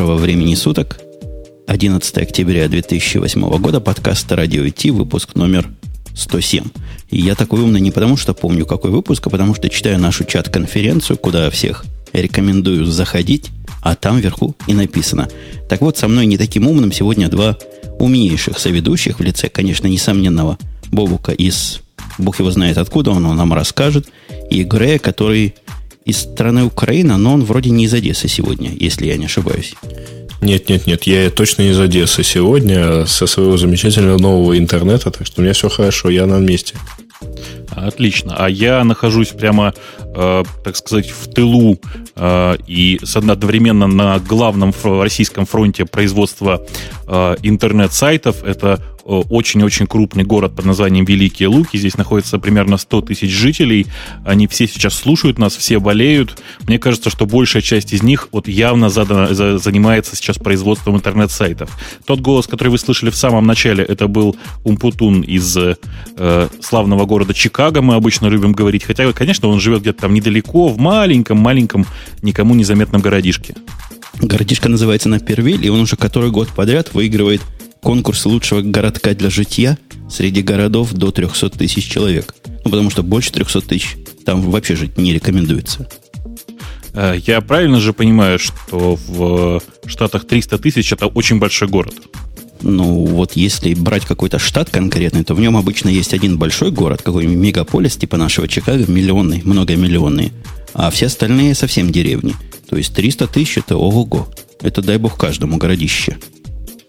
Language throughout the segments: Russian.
Доброго времени суток. 11 октября 2008 года. Подкаст «Радио ИТ», выпуск номер 107. И я такой умный не потому, что помню, какой выпуск, а потому что читаю нашу чат-конференцию, куда всех рекомендую заходить, а там вверху и написано. Так вот, со мной не таким умным сегодня два умнейших соведущих в лице, конечно, несомненного Бобука из... Бог его знает откуда, он нам расскажет. И Грея, который из страны Украина, но он вроде не из Одессы сегодня, если я не ошибаюсь. Нет, нет, нет, я точно из Одессы сегодня, со своего замечательного нового интернета, так что у меня все хорошо, я на месте. Отлично. А я нахожусь прямо, э, так сказать, в тылу э, и одновременно на главном российском фронте производства э, интернет-сайтов. Это очень-очень крупный город под названием Великие Луки. Здесь находится примерно 100 тысяч жителей. Они все сейчас слушают нас, все болеют. Мне кажется, что большая часть из них вот явно задана, за, занимается сейчас производством интернет-сайтов. Тот голос, который вы слышали в самом начале, это был Умпутун из э, славного города Чикаго, мы обычно любим говорить. Хотя, конечно, он живет где-то там недалеко, в маленьком-маленьком, никому незаметном городишке. Городишко называется Напервиль, и он уже который год подряд выигрывает конкурс лучшего городка для житья среди городов до 300 тысяч человек. Ну, потому что больше 300 тысяч там вообще жить не рекомендуется. Э, я правильно же понимаю, что в Штатах 300 тысяч это очень большой город? Ну, вот если брать какой-то штат конкретный, то в нем обычно есть один большой город, какой-нибудь мегаполис, типа нашего Чикаго, миллионный, многомиллионный, а все остальные совсем деревни. То есть 300 тысяч это ого-го. Это дай бог каждому городище.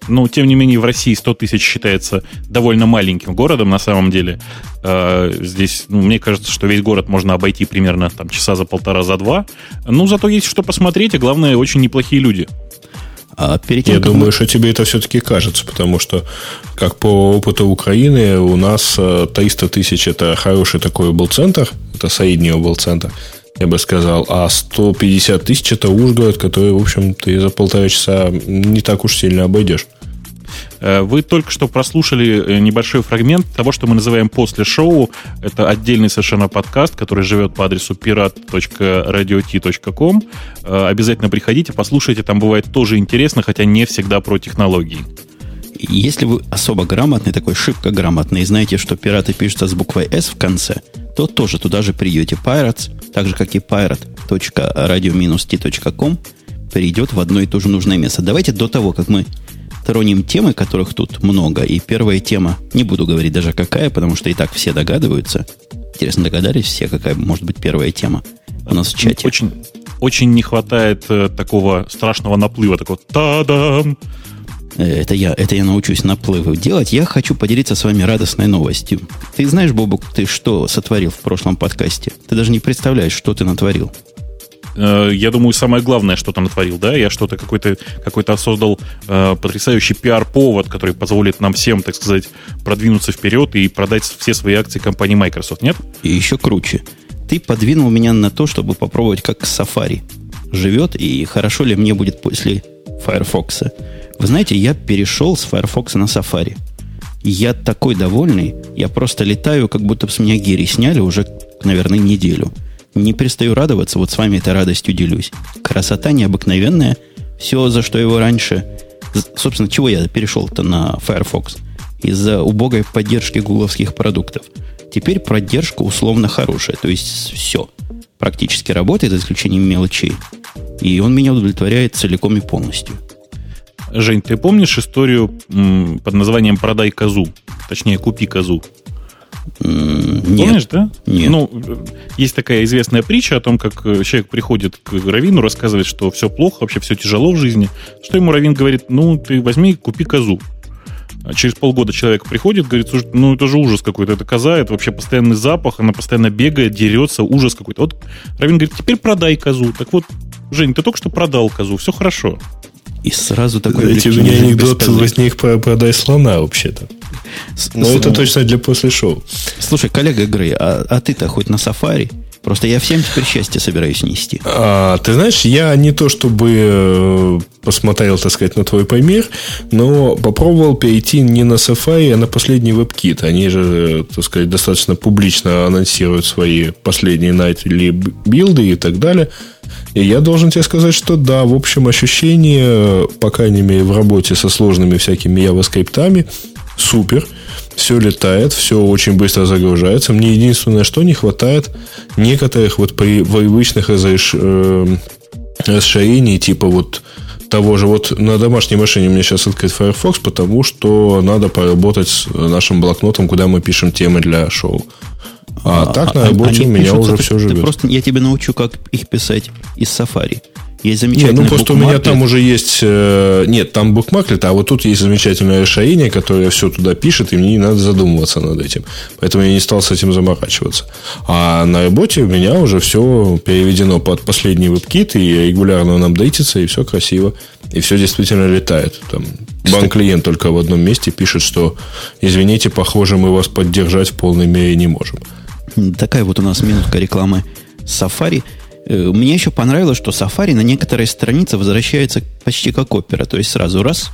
Но, тем не менее, в России 100 тысяч считается довольно маленьким городом на самом деле. Э, здесь, ну, мне кажется, что весь город можно обойти примерно там, часа за полтора, за два. Ну, зато есть что посмотреть, а главное, очень неплохие люди. А перед тем, Я думаю, мы... что тебе это все-таки кажется, потому что, как по опыту Украины, у нас 300 э, тысяч – это хороший такой был центр, это средний был центр – я бы сказал, а 150 тысяч это Ужгород, который, в общем, ты за полтора часа не так уж сильно обойдешь. Э, вы только что прослушали э, небольшой фрагмент того, что мы называем после шоу. Это отдельный совершенно подкаст, который живет по адресу pirat.radiot.com. Э, обязательно приходите, послушайте, там бывает тоже интересно, хотя не всегда про технологии. Если вы особо грамотный, такой шибко грамотный, и знаете, что пираты пишутся с буквой S в конце, то тоже туда же придете. Pirates, так же, как и pirate.radio-t.com, перейдет в одно и то же нужное место. Давайте до того, как мы тронем темы, которых тут много, и первая тема, не буду говорить даже какая, потому что и так все догадываются. Интересно, догадались все, какая может быть первая тема у нас в чате? Очень, очень не хватает э, такого страшного наплыва, такого та-дам, это я, это я научусь наплывы делать. Я хочу поделиться с вами радостной новостью. Ты знаешь, Бобук, ты что сотворил в прошлом подкасте? Ты даже не представляешь, что ты натворил. Э, я думаю, самое главное, что ты натворил, да? Я что-то какой-то какой создал э, потрясающий пиар-повод, который позволит нам всем, так сказать, продвинуться вперед и продать все свои акции компании Microsoft, нет? И еще круче. Ты подвинул меня на то, чтобы попробовать, как Safari живет, и хорошо ли мне будет после Firefox. Вы знаете, я перешел с Firefox на Safari. Я такой довольный, я просто летаю, как будто бы с меня гири сняли уже, наверное, неделю. Не перестаю радоваться, вот с вами этой радостью делюсь. Красота необыкновенная, все, за что его раньше... Собственно, чего я перешел-то на Firefox? Из-за убогой поддержки гугловских продуктов. Теперь поддержка условно хорошая, то есть все. Практически работает, за исключением мелочей. И он меня удовлетворяет целиком и полностью. Жень, ты помнишь историю под названием «Продай козу»? Точнее, «Купи козу». Нет. Помнишь, да? Нет. Ну, есть такая известная притча о том, как э, человек приходит к Равину, рассказывает, что все плохо, вообще все тяжело в жизни. Что ему Равин говорит, ну, ты возьми, купи козу. А через полгода человек приходит, говорит, слушай, ну это же ужас какой-то, это коза, это вообще постоянный запах, она постоянно бегает, дерется, ужас какой-то. Вот Равин говорит, теперь продай козу. Так вот, Жень, ты только что продал козу, все хорошо. И сразу такой... Эти у меня анекдот возник про продай слона вообще-то. Но С, это точно для после шоу. Слушай, коллега Грей, а, а ты-то хоть на сафари? Просто я всем теперь счастье собираюсь нести. А, ты знаешь, я не то чтобы э, посмотрел, так сказать, на твой помер, но попробовал перейти не на Safari, а на последний WebKit. Они же, так сказать, достаточно публично анонсируют свои последние найтли билды и так далее. И я должен тебе сказать, что да, в общем, ощущение, по крайней мере, в работе со сложными всякими JavaScript, супер. Все летает, все очень быстро загружается. Мне единственное, что не хватает некоторых вот при привычных разреш... э, расширений, типа вот того же, вот на домашней машине у меня сейчас открыт Firefox, потому что надо поработать с нашим блокнотом, куда мы пишем темы для шоу. А, а так на работе у меня уже все живет. Просто я тебе научу, как их писать из Safari. Есть замечательный Нет, ну просто у меня там уже есть... Э, нет, там букмаклет, а вот тут есть замечательное расширение, которое все туда пишет, и мне не надо задумываться над этим. Поэтому я не стал с этим заморачиваться. А на работе у меня уже все переведено под последний WebKit, и регулярно он апдейтится, и все красиво. И все действительно летает. Там банк-клиент только в одном месте пишет, что извините, похоже, мы вас поддержать в полной мере не можем. Такая вот у нас минутка рекламы Safari – мне еще понравилось, что Safari на некоторые страницы возвращается почти как опера. То есть сразу раз,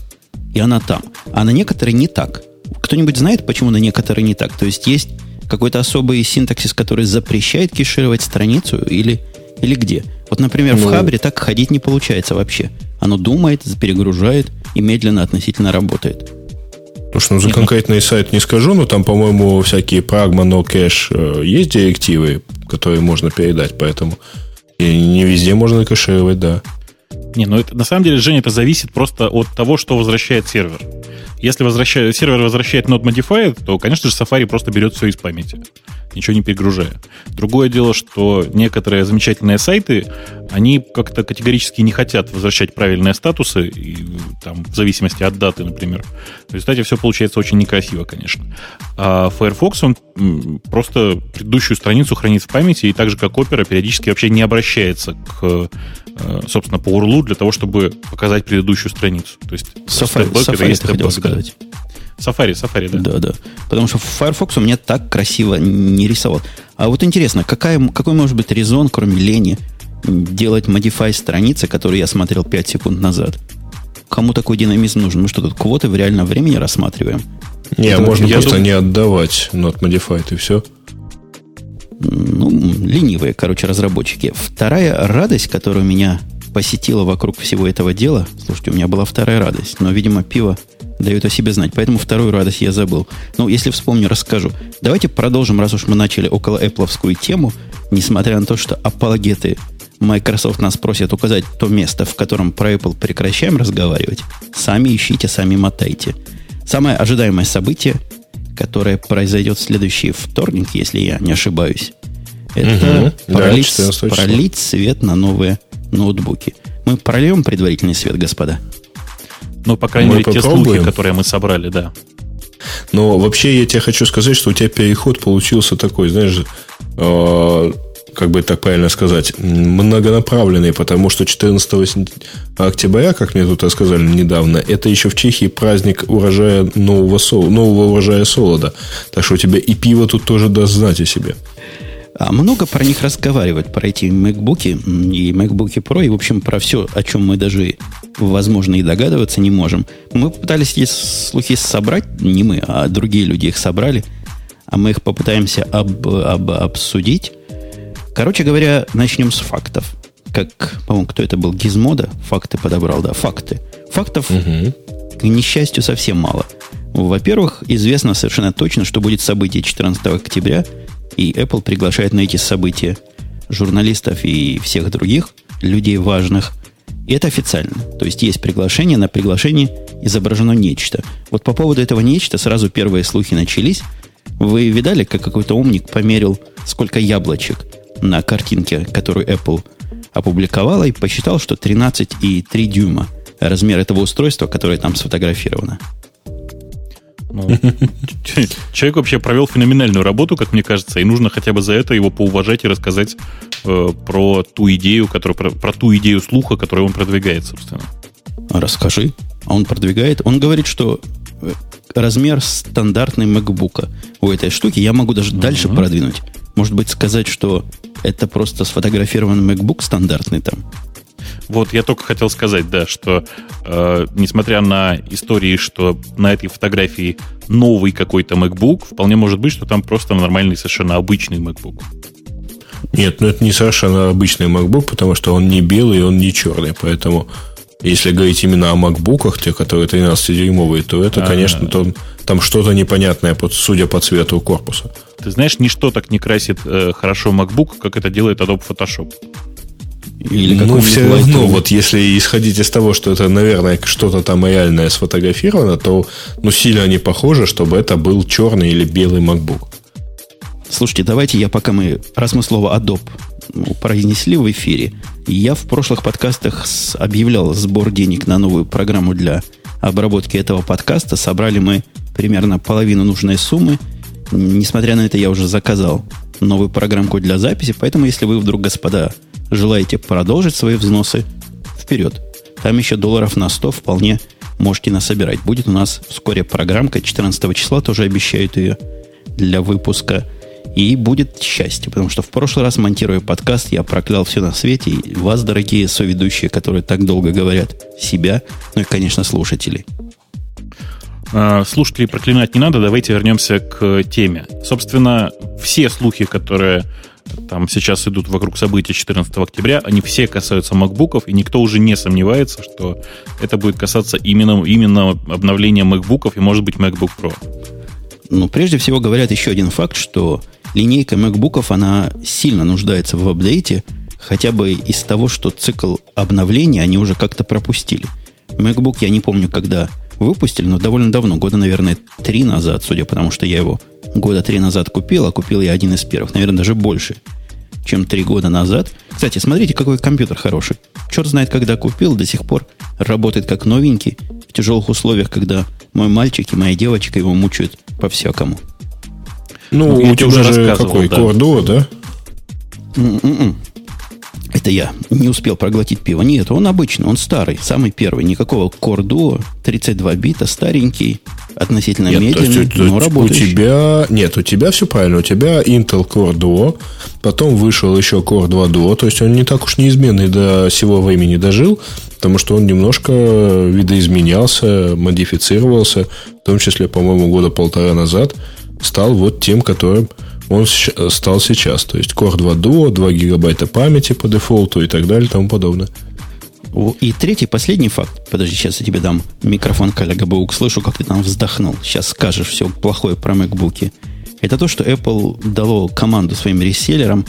и она там. А на некоторые не так. Кто-нибудь знает, почему на некоторые не так? То есть есть какой-то особый синтаксис, который запрещает кешировать страницу или, или где? Вот, например, ну, в Хабре так ходить не получается вообще. Оно думает, перегружает и медленно относительно работает. Слушай, ну за конкретный сайт не скажу, но там, по-моему, всякие прагма, но кэш э, есть директивы, которые можно передать, поэтому и не везде можно кэшировать, да. Не, ну это, на самом деле, Женя, это зависит просто от того, что возвращает сервер. Если возвращает, сервер возвращает Node Modified, то, конечно же, Safari просто берет все из памяти ничего не перегружая. Другое дело, что некоторые замечательные сайты, они как-то категорически не хотят возвращать правильные статусы, и, там, в зависимости от даты, например. В результате все получается очень некрасиво, конечно. А Firefox, он просто предыдущую страницу хранит в памяти, и так же, как Opera, периодически вообще не обращается к, собственно, по URL для того, чтобы показать предыдущую страницу. То есть Safari, Safari это хотел сказать. Safari, Safari, да. Да, да. Потому что Firefox у меня так красиво не рисовал. А вот интересно, какая, какой может быть резон, кроме лени, делать modify страницы, которые я смотрел 5 секунд назад? Кому такой динамизм нужен? Мы что, тут квоты в реальном времени рассматриваем? Не, Это можно просто думаю... не отдавать not modified, и все. Ну, ленивые, короче, разработчики. Вторая радость, которая меня посетила вокруг всего этого дела, слушайте, у меня была вторая радость, но, видимо, пиво дают о себе знать. Поэтому вторую радость я забыл. Ну, если вспомню, расскажу. Давайте продолжим, раз уж мы начали около Apple тему, несмотря на то, что апологеты Microsoft нас просят указать то место, в котором про Apple прекращаем разговаривать. Сами ищите, сами мотайте. Самое ожидаемое событие, которое произойдет в следующий вторник, если я не ошибаюсь, это угу. пролить, да, пролить свет на новые ноутбуки. Мы прольем предварительный свет, господа. Ну, по крайней мы мере, попробуем. те слухи, которые мы собрали, да. Но вообще я тебе хочу сказать, что у тебя переход получился такой, знаешь, э, как бы так правильно сказать, многонаправленный, потому что 14 октября, как мне тут рассказали недавно, это еще в Чехии праздник урожая нового, сол, нового урожая солода. Так что у тебя и пиво тут тоже даст знать о себе. А много про них разговаривать, про эти MacBook и MacBook Pro, и, в общем, про все, о чем мы даже, возможно, и догадываться не можем. Мы попытались эти слухи собрать, не мы, а другие люди их собрали, а мы их попытаемся об, об, обсудить. Короче говоря, начнем с фактов. Как, по-моему, кто это был? Гизмода факты подобрал, да, факты. Фактов, угу. к несчастью, совсем мало. Во-первых, известно совершенно точно, что будет событие 14 октября – и Apple приглашает на эти события журналистов и всех других людей важных. И это официально. То есть есть приглашение, на приглашении изображено нечто. Вот по поводу этого нечто сразу первые слухи начались. Вы видали, как какой-то умник померил, сколько яблочек на картинке, которую Apple опубликовала, и посчитал, что 13,3 дюйма размер этого устройства, которое там сфотографировано. Ну, человек вообще провел феноменальную работу, как мне кажется, и нужно хотя бы за это его поуважать и рассказать э, про ту идею, которую, про, про ту идею слуха, которую он продвигает, собственно. Расскажи. А он продвигает. Он говорит, что э, размер стандартный MacBook у этой штуки я могу даже uh-huh. дальше продвинуть. Может быть, сказать, что это просто сфотографированный MacBook стандартный там. Вот я только хотел сказать, да, что э, несмотря на истории, что на этой фотографии новый какой-то MacBook, вполне может быть, что там просто нормальный, совершенно обычный MacBook. Нет, ну это не совершенно обычный MacBook, потому что он не белый, он не черный. Поэтому, если говорить именно о MacBookах, те, которые 13-дюймовые, то это, А-а-а. конечно, то, там что-то непонятное, судя по цвету корпуса. Ты знаешь, ничто так не красит э, хорошо MacBook, как это делает Adobe Photoshop. Или ну, все равно, вот если исходить из того, что это, наверное, что-то там реальное сфотографировано, то ну, сильно не похоже, чтобы это был черный или белый MacBook. Слушайте, давайте я пока мы, раз мы слово Adobe произнесли в эфире, я в прошлых подкастах объявлял сбор денег на новую программу для обработки этого подкаста. Собрали мы примерно половину нужной суммы. Несмотря на это, я уже заказал новую программку для записи, поэтому если вы вдруг, господа, желаете продолжить свои взносы, вперед. Там еще долларов на 100 вполне можете насобирать. Будет у нас вскоре программка, 14 числа тоже обещают ее для выпуска. И будет счастье, потому что в прошлый раз, монтируя подкаст, я проклял все на свете. И вас, дорогие соведущие, которые так долго говорят, себя, ну и, конечно, слушателей. А, слушателей проклинать не надо, давайте вернемся к теме. Собственно, все слухи, которые там сейчас идут вокруг событий 14 октября, они все касаются макбуков, и никто уже не сомневается, что это будет касаться именно, именно обновления макбуков и, может быть, MacBook Pro. Ну, прежде всего говорят еще один факт, что линейка макбуков, она сильно нуждается в апдейте, хотя бы из того, что цикл обновления они уже как-то пропустили. MacBook, я не помню, когда выпустили, но довольно давно, года, наверное, три назад, судя по тому, что я его года три назад купил, а купил я один из первых, наверное, даже больше, чем три года назад. Кстати, смотрите, какой компьютер хороший. Черт знает, когда купил, до сих пор работает как новенький, в тяжелых условиях, когда мой мальчик и моя девочка его мучают по-всякому. Ну, ну у тебя же какой, да. Core Duo, да? М-м-м. Это я не успел проглотить пиво. Нет, он обычный, он старый, самый первый. Никакого Core Duo, 32 бита, старенький, относительно нет, медленный, есть, но работающий. У тебя, нет, у тебя все правильно. У тебя Intel Core Duo, потом вышел еще Core 2 Duo, то есть он не так уж неизменный до сего времени дожил, потому что он немножко видоизменялся, модифицировался, в том числе, по-моему, года полтора назад, стал вот тем, которым он стал сейчас. То есть Core 2 Duo, 2 гигабайта памяти по дефолту и так далее и тому подобное. И третий, последний факт. Подожди, сейчас я тебе дам микрофон, коллега Баук. Слышу, как ты там вздохнул. Сейчас скажешь все плохое про MacBook. Это то, что Apple дало команду своим реселлерам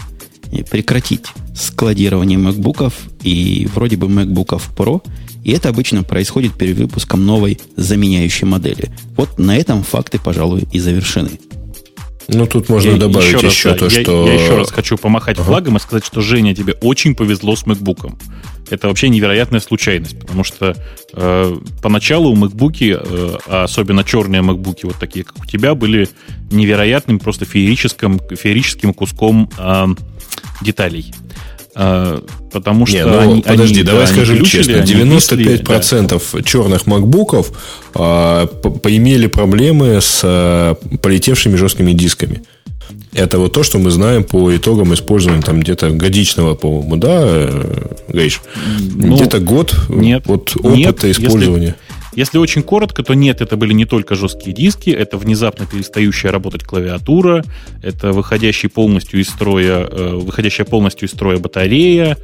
прекратить складирование MacBookов и вроде бы MacBookов Pro. И это обычно происходит перед выпуском новой заменяющей модели. Вот на этом факты, пожалуй, и завершены. Ну, тут можно я добавить еще, еще раз, то, я, что... Я еще раз хочу помахать ага. флагом и сказать, что, Женя, тебе очень повезло с MacBook. Это вообще невероятная случайность, потому что э, поначалу MacBook, э, а особенно черные MacBook, вот такие, как у тебя, были невероятным, просто феерическим, феерическим куском э, деталей. А, потому что Не, ну, они, подожди, они, давай да, скажем честно, 95% да. черных макбуков а, поимели проблемы с а, полетевшими жесткими дисками. Это вот то, что мы знаем по итогам использования там где-то годичного, по-моему, да, э, Гриш? Ну, где-то год нет, вот опыта нет, использования. Если, если очень коротко, то нет, это были не только жесткие диски, это внезапно перестающая работать клавиатура, это выходящий полностью из строя, э, выходящая полностью из строя батарея.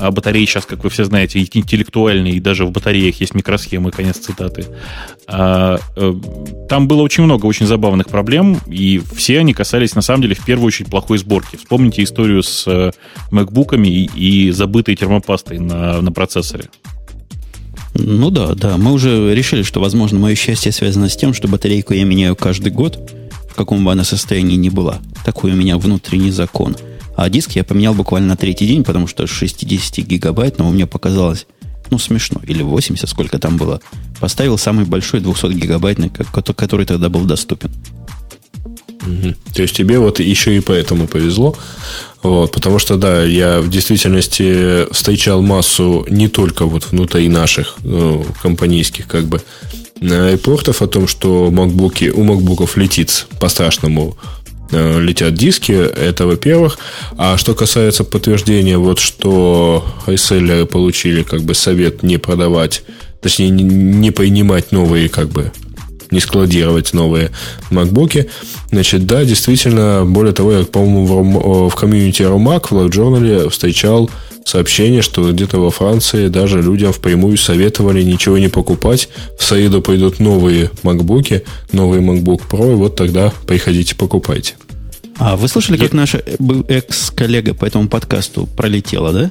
А батареи сейчас, как вы все знаете, интеллектуальные, и даже в батареях есть микросхемы, конец цитаты. А, э, там было очень много очень забавных проблем, и все они касались, на самом деле, в первую очередь плохой сборки. Вспомните историю с э, MacBook'ами и, и забытой термопастой на, на процессоре. Ну да, да. Мы уже решили, что, возможно, мое счастье связано с тем, что батарейку я меняю каждый год, в каком бы она состоянии ни была. Такой у меня внутренний закон. А диск я поменял буквально на третий день, потому что 60 гигабайт, но мне показалось, ну, смешно. Или 80, сколько там было. Поставил самый большой 200 гигабайтный, который тогда был доступен. То есть тебе вот еще и поэтому повезло. Вот, потому что, да, я в действительности встречал массу не только вот внутри наших ну, компанейских как бы репортов о том, что MacBook, у макбуков летит по-страшному э, летят диски, это во-первых. А что касается подтверждения, вот что реселлеры получили как бы совет не продавать, точнее не принимать новые как бы не складировать новые MacBook. Значит, да, действительно, более того, я, по-моему, в, в комьюнити Romac в Live Journal встречал сообщение, что где-то во Франции даже людям впрямую советовали ничего не покупать. В Саиду пойдут новые MacBook, новый MacBook Pro, и вот тогда приходите, покупайте. А вы слышали, как наша экс-коллега по этому подкасту пролетела, да?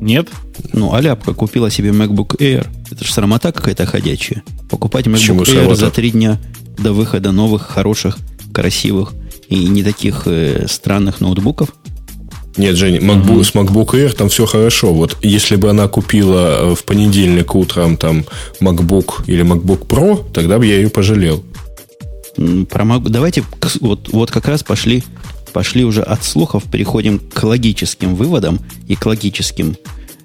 Нет. Ну, Аляпка купила себе MacBook Air. Это же срамота какая-то ходячая. Покупать MacBook Air срамота? за три дня до выхода новых, хороших, красивых и не таких э, странных ноутбуков – нет, Женя, MacBook, uh-huh. с MacBook Air там все хорошо. Вот если бы она купила э, в понедельник утром там MacBook или MacBook Pro, тогда бы я ее пожалел. Про Mac... Давайте вот, вот как раз пошли, пошли уже от слухов, переходим к логическим выводам и к логическим...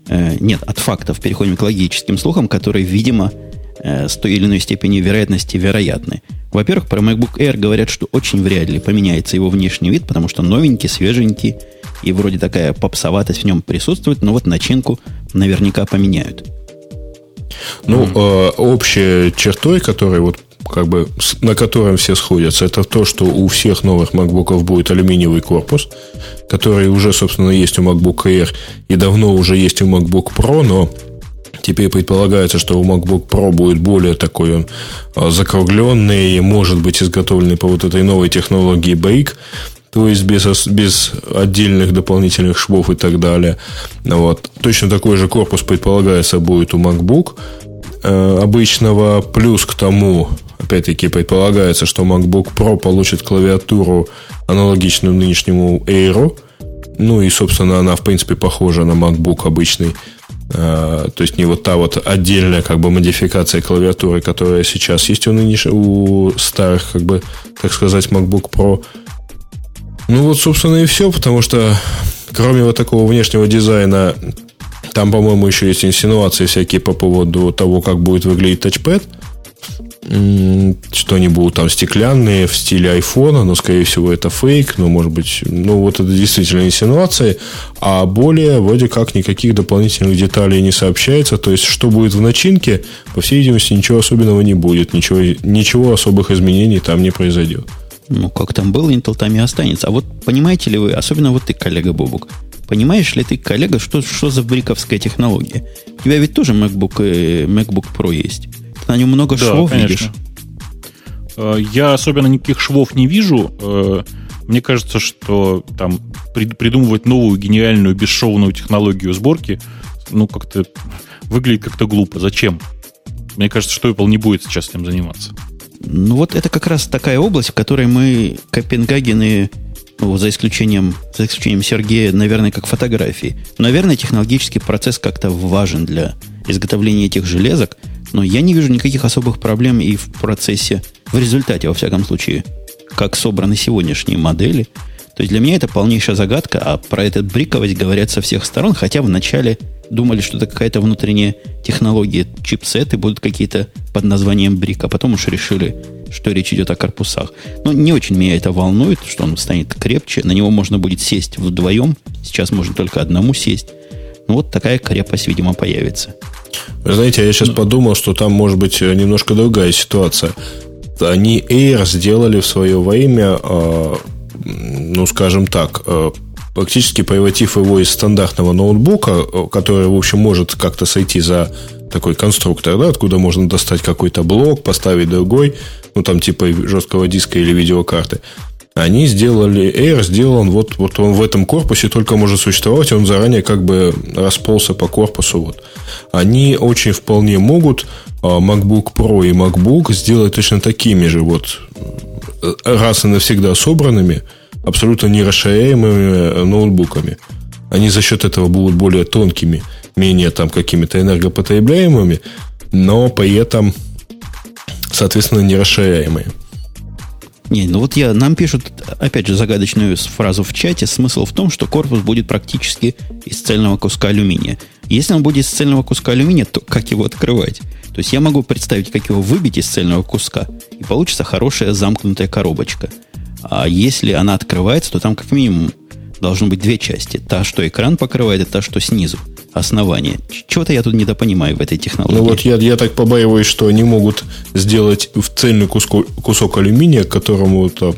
Э, нет, от фактов переходим к логическим слухам, которые, видимо, э, с той или иной степенью вероятности вероятны. Во-первых, про MacBook Air говорят, что очень вряд ли поменяется его внешний вид, потому что новенький, свеженький, и вроде такая попсоватость в нем присутствует, но вот начинку наверняка поменяют. Ну, mm. э, общей чертой, которой вот как бы на котором все сходятся, это то, что у всех новых MacBook будет алюминиевый корпус, который уже, собственно, есть у MacBook Air и давно уже есть у MacBook Pro, но Теперь предполагается, что у MacBook Pro будет более такой он а, закругленный, может быть изготовленный по вот этой новой технологии Bake, то есть без, без отдельных дополнительных швов и так далее. Вот. Точно такой же корпус предполагается будет у MacBook э, обычного. Плюс к тому, опять-таки, предполагается, что MacBook Pro получит клавиатуру аналогичную нынешнему Air. Ну и, собственно, она, в принципе, похожа на MacBook обычный. Э, то есть не вот та вот отдельная как бы модификация клавиатуры, которая сейчас есть у нынешних, у старых, как бы, так сказать, MacBook Pro. Ну вот, собственно, и все, потому что кроме вот такого внешнего дизайна, там, по-моему, еще есть инсинуации всякие по поводу того, как будет выглядеть тачпэд – что они будут там стеклянные в стиле айфона, но, скорее всего, это фейк, но, может быть, ну, вот это действительно инсинуации, а более, вроде как, никаких дополнительных деталей не сообщается, то есть, что будет в начинке, по всей видимости, ничего особенного не будет, ничего, ничего особых изменений там не произойдет. Ну, как там было, Intel там и останется. А вот понимаете ли вы, особенно вот ты, коллега Бобук, понимаешь ли ты, коллега, что, что за бриковская технология? У тебя ведь тоже MacBook, э, MacBook Pro есть. На нем много да, швов конечно. видишь? Э, я особенно никаких швов не вижу. Э, мне кажется, что там придумывать новую гениальную бесшовную технологию сборки, ну, как-то выглядит как-то глупо. Зачем? Мне кажется, что Apple не будет сейчас этим заниматься. Ну, вот это как раз такая область, в которой мы, Копенгагены, ну, за исключением, за исключением Сергея, наверное, как фотографии. Наверное, технологический процесс как-то важен для изготовления этих железок, но я не вижу никаких особых проблем и в процессе, в результате, во всяком случае, как собраны сегодняшние модели. То есть для меня это полнейшая загадка, а про этот бриковость говорят со всех сторон, хотя вначале думали, что это какая-то внутренняя технология, чипсеты будут какие-то под названием брик, а потом уж решили, что речь идет о корпусах. Но не очень меня это волнует, что он станет крепче, на него можно будет сесть вдвоем, сейчас можно только одному сесть. Ну вот такая крепость, видимо, появится. Вы знаете, я сейчас ну, подумал, что там может быть немножко другая ситуация. Они Air сделали в свое время, э, ну, скажем так, э, практически превратив его из стандартного ноутбука, который, в общем, может как-то сойти за такой конструктор, да, откуда можно достать какой-то блок, поставить другой, ну, там, типа жесткого диска или видеокарты. Они сделали, Air сделан, вот, вот он в этом корпусе только может существовать, он заранее как бы расползся по корпусу. Вот. Они очень вполне могут а, MacBook Pro и MacBook сделать точно такими же вот э, раз и навсегда собранными, абсолютно нерасширяемыми э, ноутбуками. Они за счет этого будут более тонкими, менее там какими-то энергопотребляемыми, но при этом, соответственно, не расширяемые. Не, ну вот я, нам пишут, опять же, загадочную фразу в чате. Смысл в том, что корпус будет практически из цельного куска алюминия. Если он будет из цельного куска алюминия, то как его открывать? То есть я могу представить, как его выбить из цельного куска, и получится хорошая замкнутая коробочка. А если она открывается, то там как минимум должно быть две части. Та, что экран покрывает, и та, что снизу. Основания. Чего-то я тут недопонимаю в этой технологии. Ну вот я, я так побаиваюсь, что они могут сделать в цельный кусок, кусок алюминия, к которому там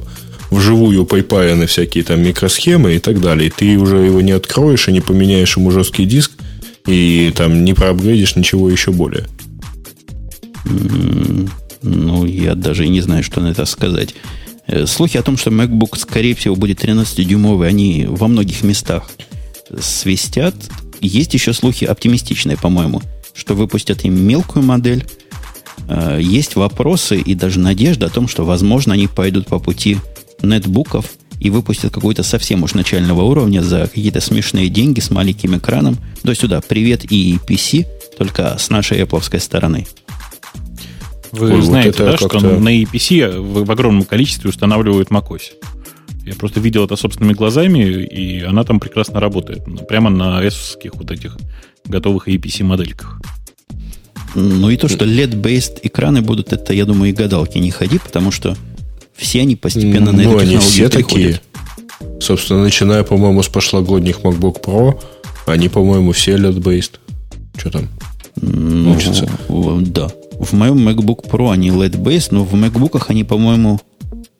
вживую припаяны всякие там микросхемы и так далее. И ты уже его не откроешь и не поменяешь ему жесткий диск, и там не проапгрейдишь ничего еще более. Ну, я даже не знаю, что на это сказать. Э, слухи о том, что MacBook, скорее всего, будет 13-дюймовый, они во многих местах свистят. Есть еще слухи оптимистичные, по-моему, что выпустят им мелкую модель. Э, есть вопросы и даже надежда о том, что, возможно, они пойдут по пути нетбуков и выпустят какой-то совсем уж начального уровня за какие-то смешные деньги с маленьким экраном. То есть сюда привет и PC, только с нашей Apple стороны. Вы Ой, знаете, вот да, что на EPC в, в огромном количестве устанавливают macOS. Я просто видел это собственными глазами, и она там прекрасно работает. Прямо на s вот этих готовых EPC модельках. Ну и то, что LED-based экраны будут, это, я думаю, и гадалки не ходи, потому что все они постепенно на ну, эту они все такие. Собственно, начиная, по-моему, с прошлогодних MacBook Pro, они, по-моему, все LED-based. Что там? Ну, Учатся. Да. В моем MacBook Pro они LED-based, но в MacBook они, по-моему,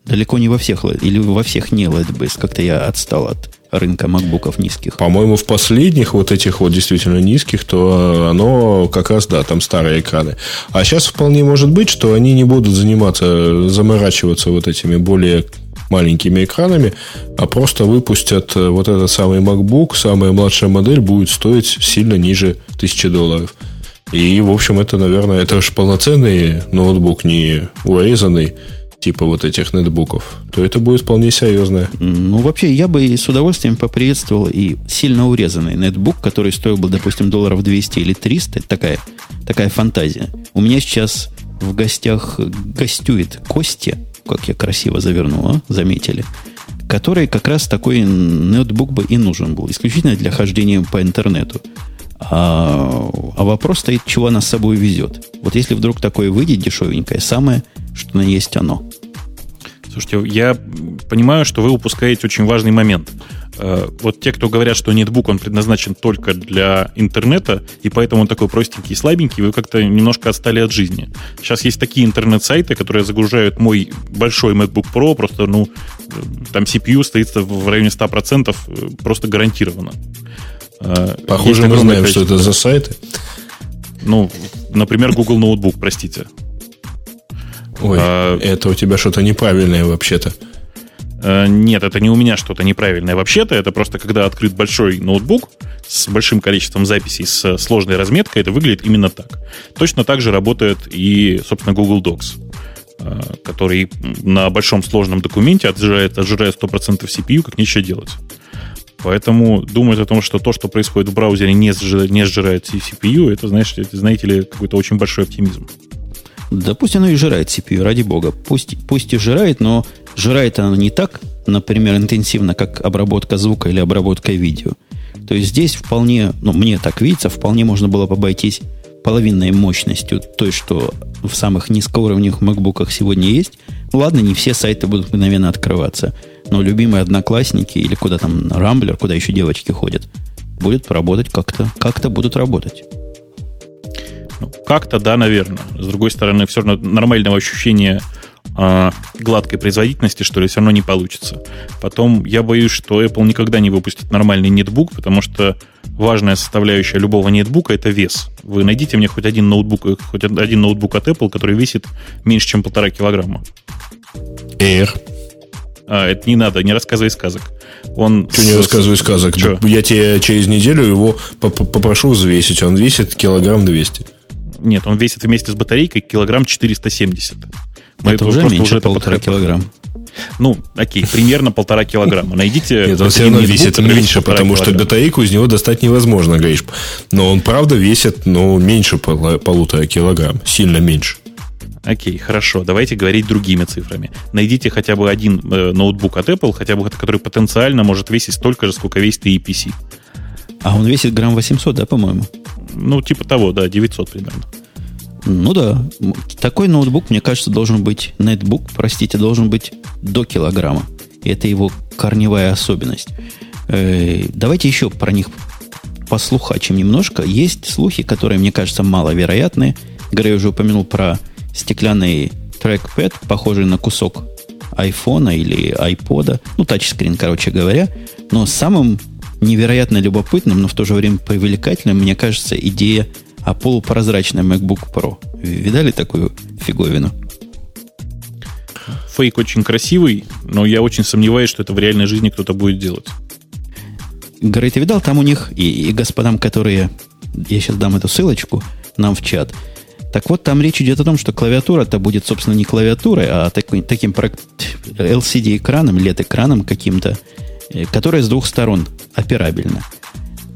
далеко не во всех, или во всех не LED-based. Как-то я отстал от рынка макбуков низких. По-моему, в последних вот этих вот действительно низких, то оно как раз, да, там старые экраны. А сейчас вполне может быть, что они не будут заниматься, заморачиваться вот этими более маленькими экранами, а просто выпустят э, вот этот самый MacBook, самая младшая модель будет стоить сильно ниже 1000 долларов. И, в общем, это, наверное, это уж полноценный ноутбук, не урезанный, типа вот этих нетбуков, то это будет вполне серьезное. Ну, вообще, я бы с удовольствием поприветствовал и сильно урезанный нетбук, который стоил бы, допустим, долларов 200 или 300. Это такая, такая фантазия. У меня сейчас в гостях гостюет Костя, как я красиво завернул, а? заметили, который как раз такой ноутбук бы и нужен был, исключительно для хождения по интернету. А, а вопрос стоит, чего она с собой везет. Вот если вдруг такое выйдет дешевенькое, самое, что на есть оно. Слушайте, я понимаю, что вы упускаете очень важный момент. Э, вот те, кто говорят, что нетбук, он предназначен только для интернета, и поэтому он такой простенький и слабенький, вы как-то немножко отстали от жизни. Сейчас есть такие интернет-сайты, которые загружают мой большой MacBook Pro, просто, ну, там CPU стоит в районе 100%, э, просто гарантированно. Э, Похоже, мы знаем, что это за сайты. Ну, например, Google Ноутбук, простите. Ой, а, это у тебя что-то неправильное вообще-то. Э, нет, это не у меня что-то неправильное вообще-то. Это просто когда открыт большой ноутбук с большим количеством записей, с сложной разметкой, это выглядит именно так. Точно так же работает и, собственно, Google Docs э, который на большом сложном документе отжирает, отжирает 100% CPU, как нечего делать. Поэтому думать о том, что то, что происходит в браузере, не, сжирает, не сжирает CPU, это, знаешь, это, знаете ли, какой-то очень большой оптимизм. Да пусть оно и жирает CPU, ради бога. Пусть, пусть и жирает, но жирает оно не так, например, интенсивно, как обработка звука или обработка видео. То есть здесь вполне, ну, мне так видится, вполне можно было бы обойтись половинной мощностью той, что в самых низкоуровневых MacBookах сегодня есть. Ладно, не все сайты будут мгновенно открываться – но любимые одноклассники или куда там, Рамблер, куда еще девочки ходят, будет поработать как-то, как-то будут работать. Ну, как-то, да, наверное. С другой стороны, все равно нормального ощущения э, гладкой производительности, что ли, все равно не получится. Потом я боюсь, что Apple никогда не выпустит нормальный нетбук, потому что важная составляющая любого нетбука это вес. Вы найдите мне хоть один ноутбук, хоть один ноутбук от Apple, который весит меньше, чем полтора килограмма. Air. А, это не надо, не рассказывай сказок. Он Что не рассказывай сказок? Что? Я тебе через неделю его попрошу взвесить. Он весит килограмм 200. Нет, он весит вместе с батарейкой килограмм 470. Мы это уже меньше это полтора килограмм. Ну, окей, примерно полтора килограмма. Найдите... Нет, он все равно весит меньше, потому что батарейку из него достать невозможно, говоришь. Но он, правда, весит, ну, меньше полутора килограмм. Сильно меньше. Окей, хорошо. Давайте говорить другими цифрами. Найдите хотя бы один э, ноутбук от Apple, хотя бы который потенциально может весить столько же, сколько весит и EPC. А он весит грамм 800, да, по-моему? Ну, типа того, да, 900 примерно. Ну да, такой ноутбук, мне кажется, должен быть, нетбук, простите, должен быть до килограмма. Это его корневая особенность. Э, давайте еще про них послухачим немножко. Есть слухи, которые, мне кажется, маловероятные. Грей уже упомянул про стеклянный трекпэд, похожий на кусок айфона или айпода, ну, тачскрин, короче говоря. Но самым невероятно любопытным, но в то же время привлекательным, мне кажется, идея о полупрозрачном MacBook Pro. Видали такую фиговину? Фейк очень красивый, но я очень сомневаюсь, что это в реальной жизни кто-то будет делать. Грей, ты видал, там у них и, и господам, которые... Я сейчас дам эту ссылочку нам в чат. Так вот, там речь идет о том, что клавиатура-то будет, собственно, не клавиатурой, а такой, таким LCD-экраном, LED-экраном каким-то, которая с двух сторон операбельна.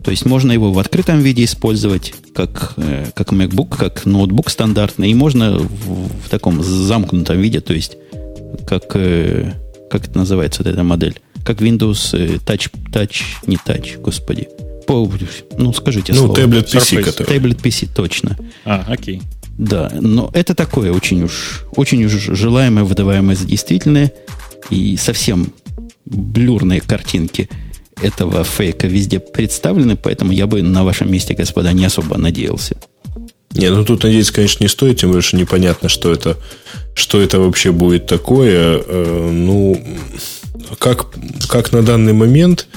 То есть можно его в открытом виде использовать, как, э, как MacBook, как ноутбук стандартный, и можно в, в таком замкнутом виде, то есть как, э, как это называется, вот эта модель, как Windows Touch, Touch, не Touch, господи. По, ну, скажите ну, слово. Ну, таблет PC, который. Таблет PC, точно. А, окей. Да, но это такое очень уж, очень уж желаемое, выдаваемое за действительное и совсем блюрные картинки этого фейка везде представлены, поэтому я бы на вашем месте, господа, не особо надеялся. Не, ну тут надеяться, конечно, не стоит, тем более, что непонятно, что это, что это вообще будет такое. Э, ну, как, как на данный момент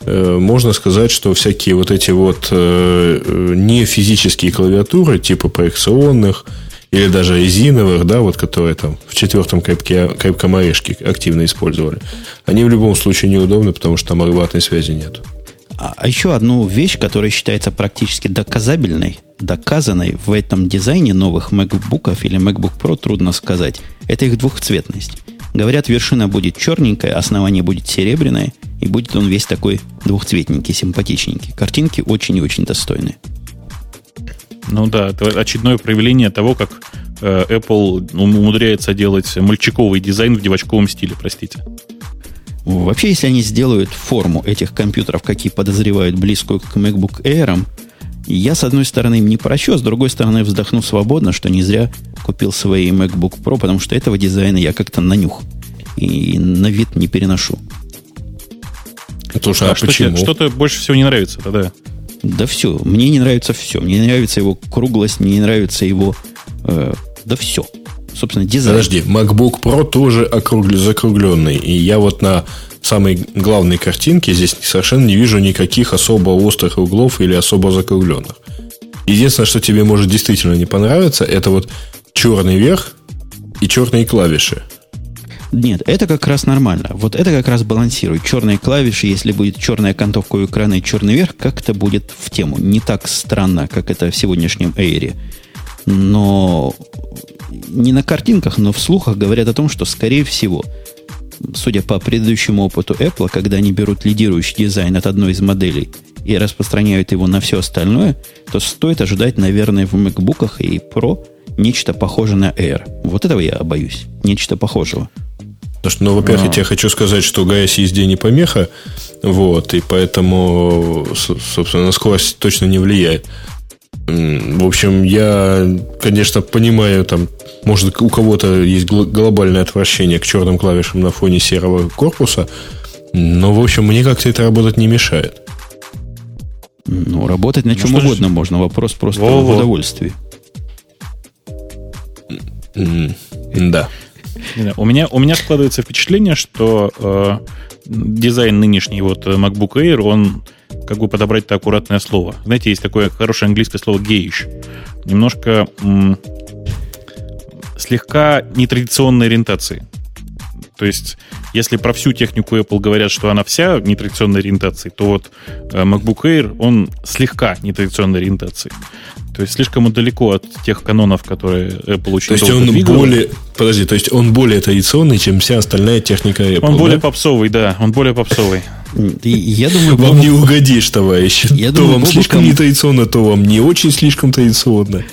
Э, можно сказать, что всякие вот эти вот э, не физические клавиатуры, типа проекционных или даже резиновых, да, вот которые там в четвертом крепке, крепком орешке активно использовали, они в любом случае неудобны, потому что там обратной связи нет. А, а еще одну вещь, которая считается практически доказабельной, доказанной в этом дизайне новых MacBook или MacBook Pro, трудно сказать, это их двухцветность. Говорят, вершина будет черненькая, основание будет серебряное, и будет он весь такой двухцветненький, симпатичненький. Картинки очень и очень достойные. Ну да, это очередное проявление того, как э, Apple умудряется делать мальчиковый дизайн в девочковом стиле, простите. Вообще, если они сделают форму этих компьютеров, какие подозревают, близкую к MacBook Air, я, с одной стороны, им не прощу, с другой стороны, вздохну свободно, что не зря купил свои MacBook Pro, потому что этого дизайна я как-то нанюх и на вид не переношу. Слушай, а, а что почему? Тебе, что-то больше всего не нравится тогда? Да все. Мне не нравится все. Мне не нравится его круглость, мне не нравится его... Э, да все. Собственно, дизайн. Подожди, MacBook Pro тоже округл... закругленный. И я вот на самой главной картинке здесь совершенно не вижу никаких особо острых углов или особо закругленных. Единственное, что тебе может действительно не понравиться, это вот черный верх и черные клавиши. Нет, это как раз нормально. Вот это как раз балансирует. Черные клавиши, если будет черная окантовка у экрана и черный верх, как-то будет в тему. Не так странно, как это в сегодняшнем Эйре. Но не на картинках, но в слухах говорят о том, что, скорее всего, судя по предыдущему опыту Apple, когда они берут лидирующий дизайн от одной из моделей и распространяют его на все остальное, то стоит ожидать, наверное, в MacBook и Pro нечто похожее на Air. Вот этого я боюсь. Нечто похожего. Потому что, ну, во-первых, я тебе хочу сказать, что ГАЭС езде не помеха, вот, и поэтому, собственно, на скорость точно не влияет. В общем, я, конечно, понимаю, там, может, у кого-то есть глобальное отвращение к черным клавишам на фоне серого корпуса, но, в общем, мне как-то это работать не мешает. Ну, работать на ну, чем угодно же? можно. Вопрос просто Во-во. в удовольствии. Да. У меня, у меня складывается впечатление, что э, дизайн нынешний вот э, MacBook Air, он как бы подобрать-то аккуратное слово. Знаете, есть такое хорошее английское слово гейш. Немножко м- слегка нетрадиционной ориентации. То есть, если про всю технику Apple говорят, что она вся нетрадиционной ориентации, то вот э, MacBook Air, он слегка нетрадиционной ориентации. То есть слишком далеко от тех канонов, которые Apple очень То есть он двигала. более, подожди, то есть он более традиционный, чем вся остальная техника Apple. Он да? более попсовый, да, он более попсовый. И я думаю, вам не угодишь, товарищ. Я то думаю, вам слишком нетрадиционно, то вам не очень слишком традиционно.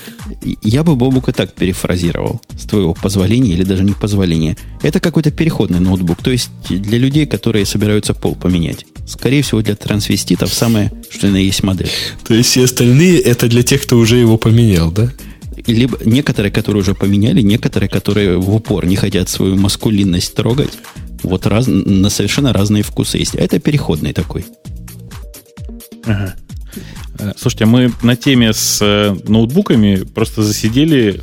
Я бы Бобука так перефразировал, с твоего позволения или даже не позволения. Это какой-то переходный ноутбук, то есть для людей, которые собираются пол поменять. Скорее всего, для трансвеститов самое, что на есть модель. То есть все остальные это для тех, кто уже его поменял, да? Либо некоторые, которые уже поменяли, некоторые, которые в упор не хотят свою маскулинность трогать. Вот раз, на совершенно разные вкусы есть. А это переходный такой. Ага. Э, слушайте, мы на теме с э, ноутбуками просто засидели,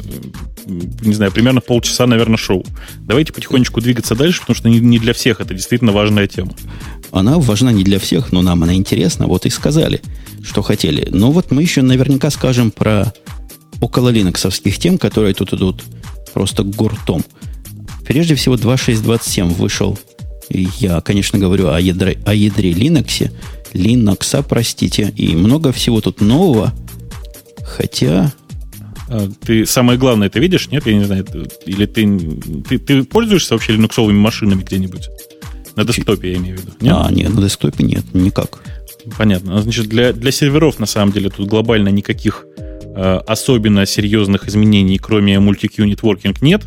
не знаю, примерно полчаса, наверное, шоу. Давайте потихонечку двигаться дальше, потому что не для всех это действительно важная тема. Она важна не для всех, но нам она интересна. Вот и сказали, что хотели. Но вот мы еще наверняка скажем про около линоксовских тем, которые тут идут просто гуртом. Прежде всего, 2.6.27 вышел. Я, конечно, говорю о ядре, о ядре Linux. Linux, простите. И много всего тут нового. Хотя... А, ты самое главное это видишь, нет? Я не знаю. Или ты, ты, ты пользуешься вообще линуксовыми машинами где-нибудь? На десктопе, я имею в виду. Нет? А, нет, на десктопе нет, никак. Понятно. Значит, для, для серверов, на самом деле, тут глобально никаких э, особенно серьезных изменений, кроме multi-queue networking, нет.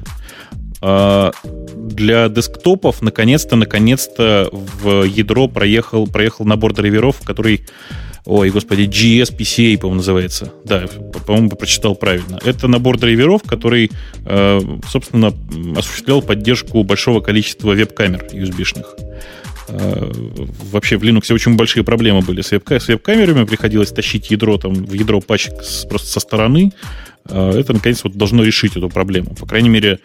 Э, для десктопов, наконец-то, наконец-то в ядро проехал, проехал набор драйверов, который Ой, господи, GS PCA, по-моему, называется. Да, по-моему, прочитал правильно. Это набор драйверов, который, э, собственно, осуществлял поддержку большого количества веб-камер USB-шных. Э, вообще в Linux очень большие проблемы были с веб-камерами, приходилось тащить ядро там, в ядро пачек просто со стороны. Э, это, наконец, вот должно решить эту проблему. По крайней мере,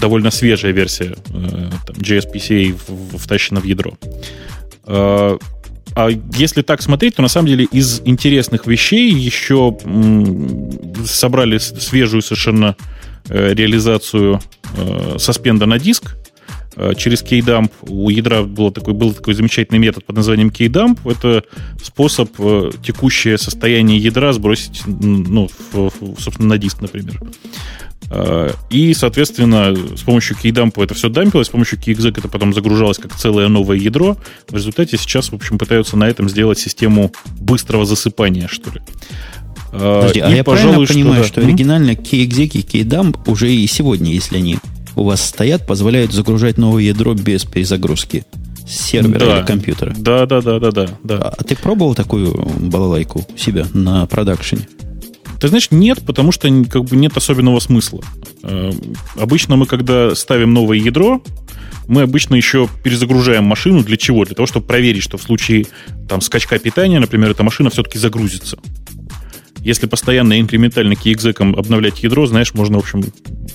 довольно свежая версия там, JSPCA втащена в ядро. А если так смотреть, то на самом деле из интересных вещей еще собрали свежую совершенно э, реализацию э, соспенда на диск э, через keydump. У ядра был такой, был такой замечательный метод под названием keydump. Это способ текущее состояние ядра сбросить, ну, в, собственно, на диск, например. Э, и, соответственно, с помощью кейдампа это все дампилось, с помощью keyexec это потом загружалось как целое новое ядро. В результате сейчас, в общем, пытаются на этом сделать систему быстрого засыпания, что ли. Э, Подожди, и, а я пожалуй, правильно понимаю, что, да. что оригинально keyexec и keydump уже и сегодня, если они у вас стоят, позволяют загружать новое ядро без перезагрузки сервера да. или компьютера. Да, да, да, да, да, да. А ты пробовал такую балалайку у себя на продакшене? Ты знаешь, нет, потому что как бы нет особенного смысла. Э, обычно мы, когда ставим новое ядро, мы обычно еще перезагружаем машину. Для чего? Для того, чтобы проверить, что в случае там, скачка питания, например, эта машина все-таки загрузится. Если постоянно инкрементально киэкзеком обновлять ядро, знаешь, можно, в общем,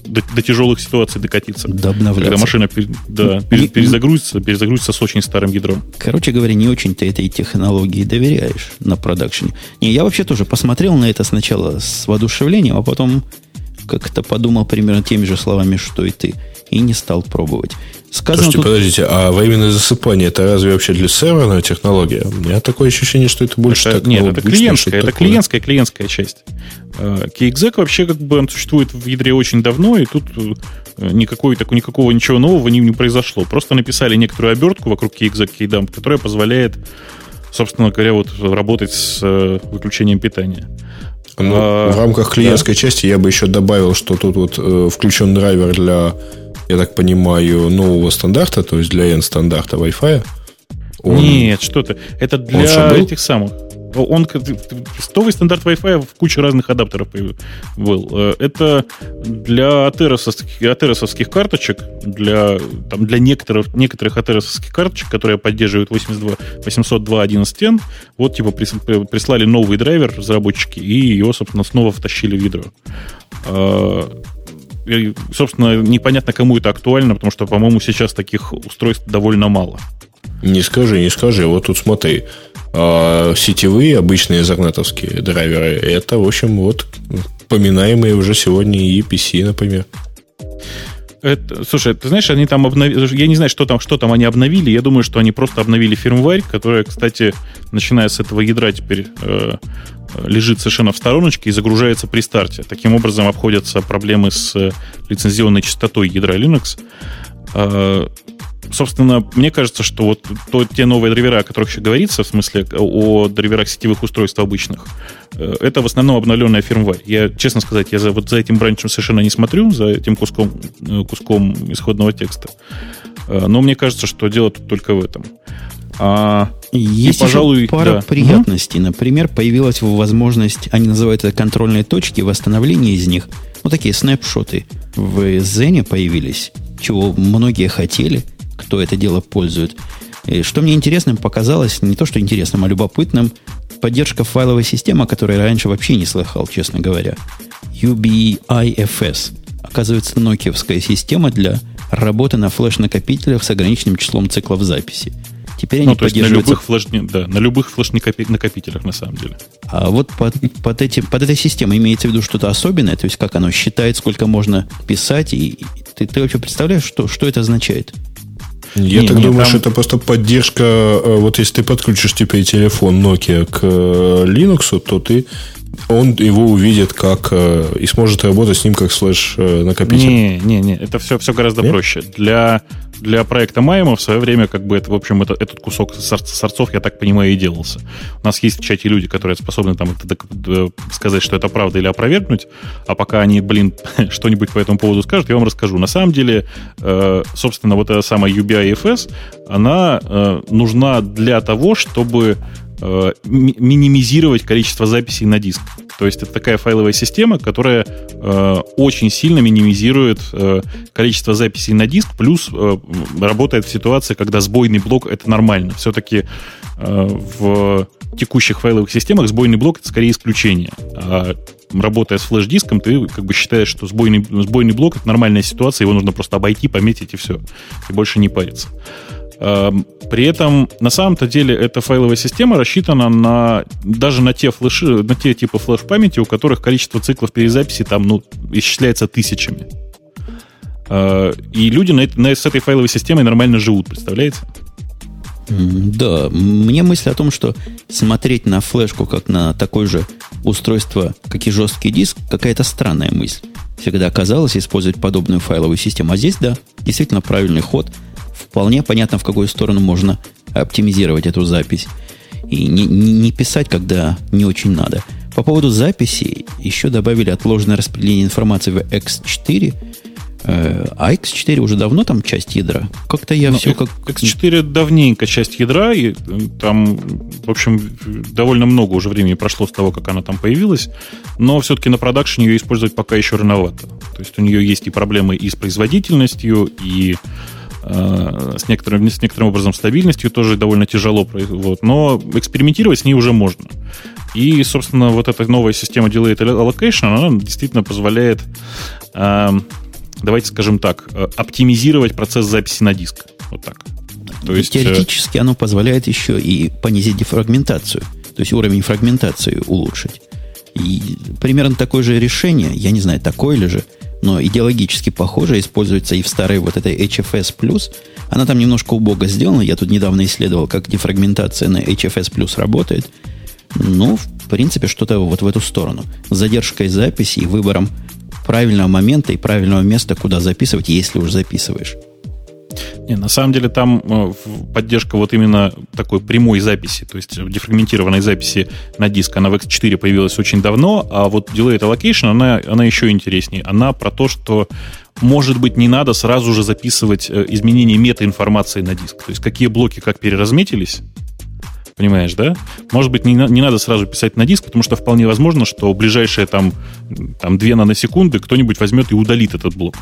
до, до тяжелых ситуаций докатиться. До обновляться. Когда машина да, не, перезагрузится, перезагрузится с очень старым ядром. Короче говоря, не очень ты этой технологии доверяешь на продакшене. Не, я вообще тоже посмотрел на это сначала с воодушевлением, а потом как-то подумал примерно теми же словами, что и ты, и не стал пробовать. Сказано Слушайте, тут... подождите, а временное засыпание это разве вообще для серверная технология? У меня такое ощущение, что это больше это, так, Нет, ну, это клиентская, это такое. клиентская, клиентская часть. KXEC э, вообще как бы он существует в ядре очень давно, и тут э, никакой, так, никакого ничего нового не, не произошло. Просто написали некоторую обертку вокруг KXEC KDump, которая позволяет, собственно говоря, вот работать с э, выключением питания. Ну, а, в рамках клиентской да. части я бы еще добавил, что тут вот э, включен драйвер для я так понимаю, нового стандарта, то есть для N-стандарта Wi-Fi? Он... Нет, что ты. Это для этих самых. Он новый стандарт Wi-Fi в куче разных адаптеров был. Э, это для атеросовских, карточек, для, там, для некоторых, некоторых атеросовских карточек, которые поддерживают 82, 802.11n, вот типа прислали новый драйвер разработчики, и его, собственно, снова втащили в ядро. Э, собственно, непонятно, кому это актуально, потому что, по-моему, сейчас таких устройств довольно мало. Не скажи, не скажи. Вот тут смотри. А, сетевые, обычные загнатовские драйверы, это, в общем, вот поминаемые уже сегодня и PC, например. Это, слушай, ты знаешь, они там обновили... Я не знаю, что там, что там они обновили. Я думаю, что они просто обновили фирмварь, которая, кстати, начиная с этого ядра теперь э, лежит совершенно в стороночке и загружается при старте. Таким образом обходятся проблемы с э, лицензионной частотой ядра Linux. Э, собственно, мне кажется, что вот то, те новые драйвера, о которых еще говорится, в смысле о драйверах сетевых устройств обычных, э, это в основном обновленная фирмварь. Я, честно сказать, я за, вот за этим бранчем совершенно не смотрю, за этим куском, куском исходного текста. Но мне кажется, что дело тут только в этом. А, Есть и, пожалуй, еще пара да. приятностей. Угу. Например, появилась возможность, они называют это контрольные точки, восстановление из них. Ну, такие снапшоты в Zen появились, чего многие хотели, кто это дело пользует. И что мне интересным показалось, не то что интересным, а любопытным, поддержка файловой системы, о которой раньше вообще не слыхал, честно говоря. UBIFS. Оказывается, нокиевская система для работы на флеш-накопителях с ограниченным числом циклов записи. Теперь они ну, то есть на любых, флеш, да, на любых флеш-накопителях, на самом деле. А вот под, под, этим, под этой системой имеется в виду что-то особенное, то есть как оно считает, сколько можно писать, и, и ты, ты вообще представляешь, что, что это означает? Я не, так не, думаю, там... что это просто поддержка. Э, вот если ты подключишь теперь телефон Nokia к э, Linux, то ты он его увидит как э, и сможет работать с ним как слэш накопитель. Не, не, не, это все, все гораздо Нет? проще. Для для проекта Майма в свое время, как бы, это, в общем, это, этот кусок сорцов, я так понимаю, и делался. У нас есть в чате люди, которые способны там это, сказать, что это правда или опровергнуть, а пока они, блин, что-нибудь по этому поводу скажут, я вам расскажу. На самом деле, э, собственно, вот эта самая UBI-FS, она э, нужна для того, чтобы э, минимизировать количество записей на диск. То есть это такая файловая система, которая э, очень сильно минимизирует э, количество записей на диск, плюс э, работает в ситуации, когда сбойный блок это нормально. Все-таки э, в текущих файловых системах сбойный блок это скорее исключение. А работая с флеш-диском, ты как бы считаешь, что сбойный, сбойный блок это нормальная ситуация, его нужно просто обойти, пометить и все. И больше не париться. Эм, при этом, на самом-то деле, эта файловая система рассчитана на даже на те флеши, на те типы флеш-памяти, у которых количество циклов перезаписи там, ну, исчисляется тысячами. Э, и люди на, на, с этой файловой системой нормально живут, представляете? Да, мне мысль о том, что смотреть на флешку как на такое же устройство, как и жесткий диск, какая-то странная мысль. Всегда казалось использовать подобную файловую систему. А здесь, да, действительно правильный ход – вполне понятно, в какую сторону можно оптимизировать эту запись. И не, не, писать, когда не очень надо. По поводу записи еще добавили отложенное распределение информации в X4. Э, а X4 уже давно там часть ядра? Как-то я ну, все как... X4 давненько часть ядра, и там, в общем, довольно много уже времени прошло с того, как она там появилась, но все-таки на продакшене ее использовать пока еще рановато. То есть у нее есть и проблемы и с производительностью, и Э, с некоторым, с некоторым образом стабильностью тоже довольно тяжело. Вот, но экспериментировать с ней уже можно. И, собственно, вот эта новая система Delayed Allocation, она действительно позволяет, э, давайте скажем так, э, оптимизировать процесс записи на диск. Вот так. То есть, Теоретически оно позволяет еще и понизить дефрагментацию, то есть уровень фрагментации улучшить. И примерно такое же решение, я не знаю, такое ли же, но идеологически похоже, используется и в старой вот этой HFS+. Она там немножко убого сделана. Я тут недавно исследовал, как дефрагментация на HFS+, работает. Ну, в принципе, что-то вот в эту сторону. С задержкой записи и выбором правильного момента и правильного места, куда записывать, если уж записываешь. Не, на самом деле там э, поддержка вот именно такой прямой записи, то есть дефрагментированной записи на диск, она в X4 появилась очень давно, а вот Delayed Allocation, она, она еще интереснее. Она про то, что может быть, не надо сразу же записывать э, изменения метаинформации на диск. То есть какие блоки как переразметились, понимаешь, да? Может быть, не, не надо сразу писать на диск, потому что вполне возможно, что ближайшие там, там 2 наносекунды кто-нибудь возьмет и удалит этот блок.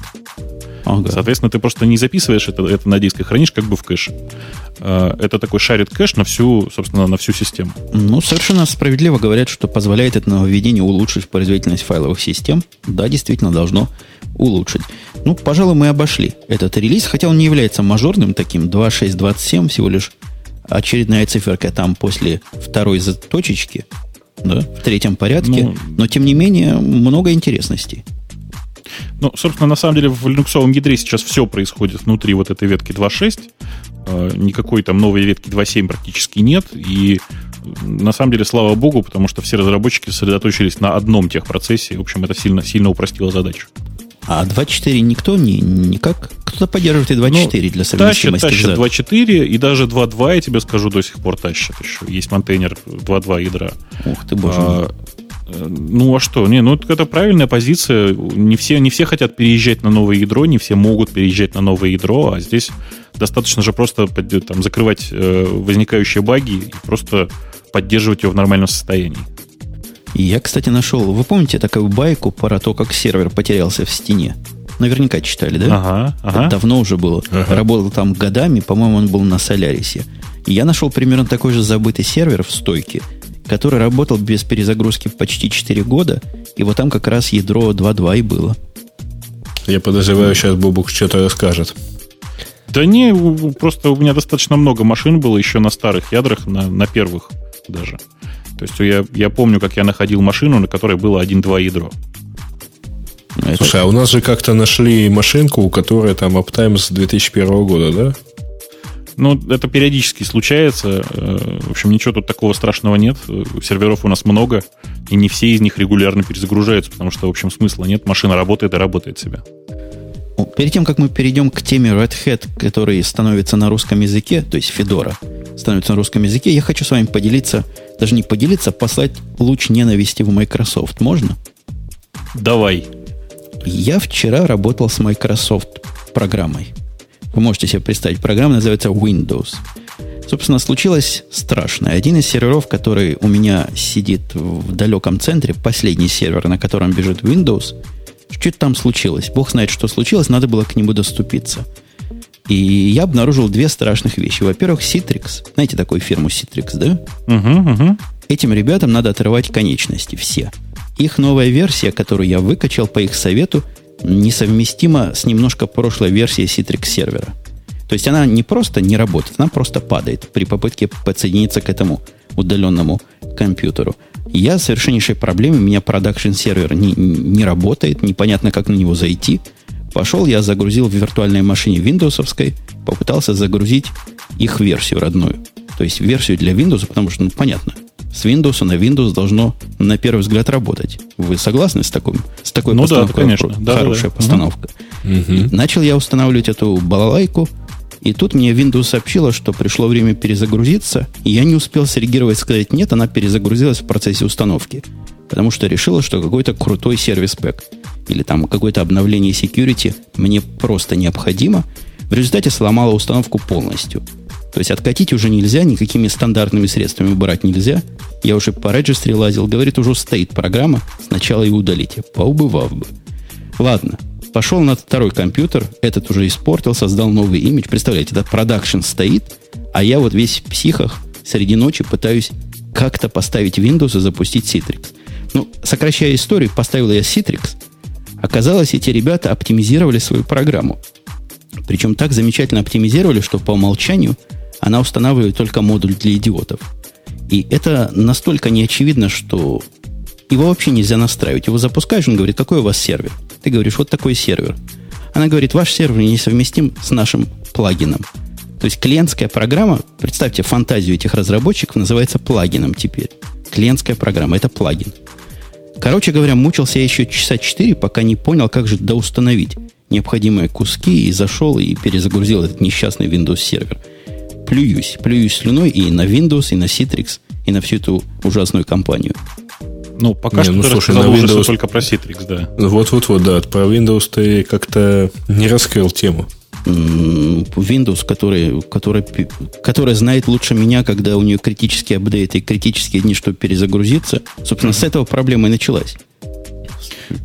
Ага. Соответственно, ты просто не записываешь это, это на диск и хранишь как бы в кэше. А, это такой шарит кэш на всю, собственно, на всю систему. Ну, совершенно справедливо говорят, что позволяет это нововведение улучшить производительность файловых систем. Да, действительно, должно улучшить. Ну, пожалуй, мы обошли этот релиз, хотя он не является мажорным таким. 2.6.27 всего лишь очередная циферка там после второй заточечки, да, в третьем порядке. Ну, но, тем не менее, много интересностей. Ну, собственно, на самом деле в линуксовом ядре сейчас все происходит внутри вот этой ветки 2.6. А, никакой там новой ветки 2.7 практически нет. И на самом деле, слава богу, потому что все разработчики сосредоточились на одном техпроцессе. В общем, это сильно, сильно упростило задачу. А 2.4 никто не, никак? Кто-то поддерживает и 2.4 ну, для совместимости. Тащит, тащит 2.4 и даже 2.2, я тебе скажу, до сих пор тащат еще. Есть контейнер 2.2 ядра. Ух ты, боже мой. А, ну а что? Не, ну это правильная позиция. Не все, не все хотят переезжать на новое ядро, не все могут переезжать на новое ядро, а здесь достаточно же просто там, закрывать э, возникающие баги и просто поддерживать его в нормальном состоянии. Я, кстати, нашел. Вы помните такую байку про то, как сервер потерялся в стене? Наверняка читали, да? Ага, ага. Это давно уже было. Ага. Работал там годами, по-моему, он был на Солярисе. И я нашел примерно такой же забытый сервер в стойке, который работал без перезагрузки почти 4 года, и вот там как раз ядро 2.2 и было. Я подозреваю, сейчас Бобук что-то расскажет. Да не, просто у меня достаточно много машин было еще на старых ядрах, на, на первых даже. То есть я, я помню, как я находил машину, на которой было 1-2 ядро. Это... Слушай, а у нас же как-то нашли машинку, у которой там аптайм с 2001 года, да? Ну, это периодически случается. Э, в общем, ничего тут такого страшного нет. Серверов у нас много, и не все из них регулярно перезагружаются, потому что, в общем, смысла нет. Машина работает и работает себя. Перед тем, как мы перейдем к теме Red Hat, который становится на русском языке, то есть Федора, становится на русском языке, я хочу с вами поделиться, даже не поделиться, а послать луч ненависти в Microsoft. Можно? Давай. Я вчера работал с Microsoft программой. Вы можете себе представить, программа называется Windows. Собственно, случилось страшное. Один из серверов, который у меня сидит в далеком центре, последний сервер, на котором бежит Windows, что-то там случилось. Бог знает, что случилось, надо было к нему доступиться. И я обнаружил две страшных вещи. Во-первых, Citrix. Знаете такую фирму Citrix, да? Угу, угу. Этим ребятам надо отрывать конечности все. Их новая версия, которую я выкачал по их совету, несовместима с немножко прошлой версией Citrix сервера. То есть она не просто не работает, она просто падает при попытке подсоединиться к этому удаленному компьютеру. Я совершеннейшей проблеме, у меня продакшн сервер не, не работает, непонятно, как на него зайти. Пошел, я загрузил в виртуальной машине Windows, попытался загрузить их версию родную. То есть версию для Windows, потому что, ну, понятно, с Windows на Windows должно на первый взгляд работать. Вы согласны с, такой с такой ну постановкой? Да, конечно. Да, Хорошая да, постановка. Угу. Начал я устанавливать эту балалайку, и тут мне Windows сообщила, что пришло время перезагрузиться, и я не успел среагировать сказать нет, она перезагрузилась в процессе установки. Потому что решила, что какой-то крутой сервис-пэк или там какое-то обновление security мне просто необходимо. В результате сломала установку полностью – то есть откатить уже нельзя, никакими стандартными средствами убрать нельзя. Я уже по регистре лазил, говорит, уже стоит программа, сначала ее удалите. Поубывав бы. Ладно, пошел на второй компьютер, этот уже испортил, создал новый имидж. Представляете, да, продакшн стоит, а я вот весь в психах среди ночи пытаюсь как-то поставить Windows и запустить Citrix. Ну, сокращая историю, поставил я Citrix. Оказалось, эти ребята оптимизировали свою программу. Причем так замечательно оптимизировали, что по умолчанию – она устанавливает только модуль для идиотов. И это настолько неочевидно, что его вообще нельзя настраивать. Его запускаешь, он говорит, какой у вас сервер? Ты говоришь, вот такой сервер. Она говорит, ваш сервер несовместим с нашим плагином. То есть клиентская программа, представьте фантазию этих разработчиков, называется плагином теперь. Клиентская программа, это плагин. Короче говоря, мучился я еще часа 4, пока не понял, как же доустановить необходимые куски, и зашел и перезагрузил этот несчастный Windows сервер плююсь. Плююсь слюной и на Windows, и на Citrix, и на всю эту ужасную компанию. Ну, пока не, что ну, ты слушай, на Windows... только про Citrix, да. Вот-вот-вот, да. Про Windows ты как-то не раскрыл тему. Windows, который, который, который знает лучше меня, когда у нее критические апдейты и критические дни, чтобы перезагрузиться. Собственно, mm-hmm. с этого проблема и началась.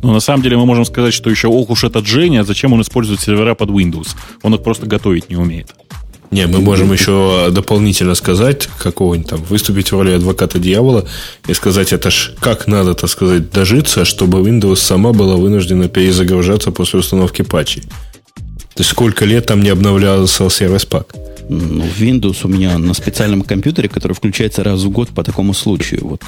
Ну, на самом деле мы можем сказать, что еще ох уж этот Женя, зачем он использует сервера под Windows? Он их просто готовить не умеет. Не, мы можем еще дополнительно сказать, какого-нибудь там, выступить в роли адвоката дьявола и сказать, это ж как надо, так сказать, дожиться, чтобы Windows сама была вынуждена перезагружаться после установки патчей. То есть сколько лет там не обновлялся сервис пак? Ну, Windows у меня на специальном компьютере, который включается раз в год по такому случаю. Вот,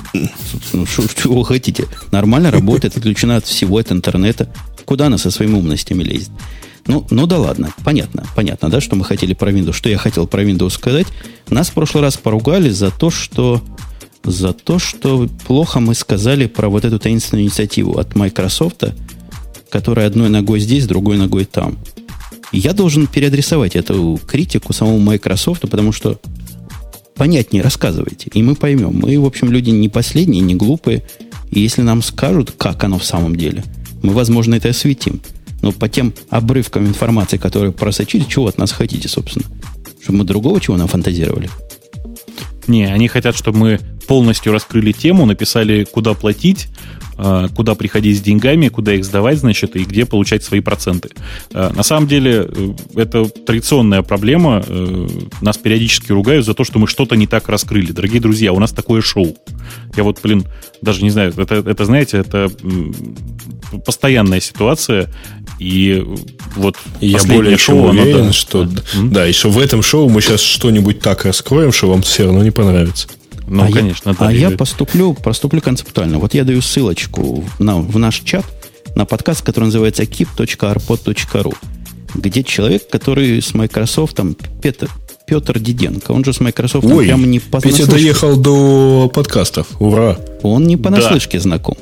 что, что вы хотите? Нормально работает, отключена от всего от интернета. Куда она со своими умностями лезет? Ну, ну да ладно, понятно, понятно, да, что мы хотели про Windows, что я хотел про Windows сказать. Нас в прошлый раз поругали за то, что за то, что плохо мы сказали про вот эту таинственную инициативу от Microsoft, которая одной ногой здесь, другой ногой там. я должен переадресовать эту критику самому Microsoft, потому что понятнее рассказывайте, и мы поймем. Мы, в общем, люди не последние, не глупые, и если нам скажут, как оно в самом деле, мы, возможно, это осветим. Но по тем обрывкам информации, которые просочили, чего от нас хотите, собственно? Чтобы мы другого чего нам фантазировали? Не, они хотят, чтобы мы полностью раскрыли тему, написали, куда платить, а, куда приходить с деньгами, куда их сдавать, значит, и где получать свои проценты. А, на самом деле, э, это традиционная проблема. Э, нас периодически ругают за то, что мы что-то не так раскрыли. Дорогие друзья, у нас такое шоу. Я вот, блин, даже не знаю, это, это знаете, это постоянная ситуация, и вот я более чем шоу, уверен, оно, да, что да, да, еще в этом шоу мы сейчас что-нибудь так раскроем, что вам все равно не понравится. Ну, а конечно, я, да. А я поступлю, поступлю концептуально. Вот я даю ссылочку на, в наш чат на подкаст, который называется keep.arpod.ru, где человек, который с Microsoft, там, Петр, Петр Диденко, он же с Microsoft Ой, прямо не понаслышке. Петя доехал до подкастов, ура! Он не понаслышке да. знаком.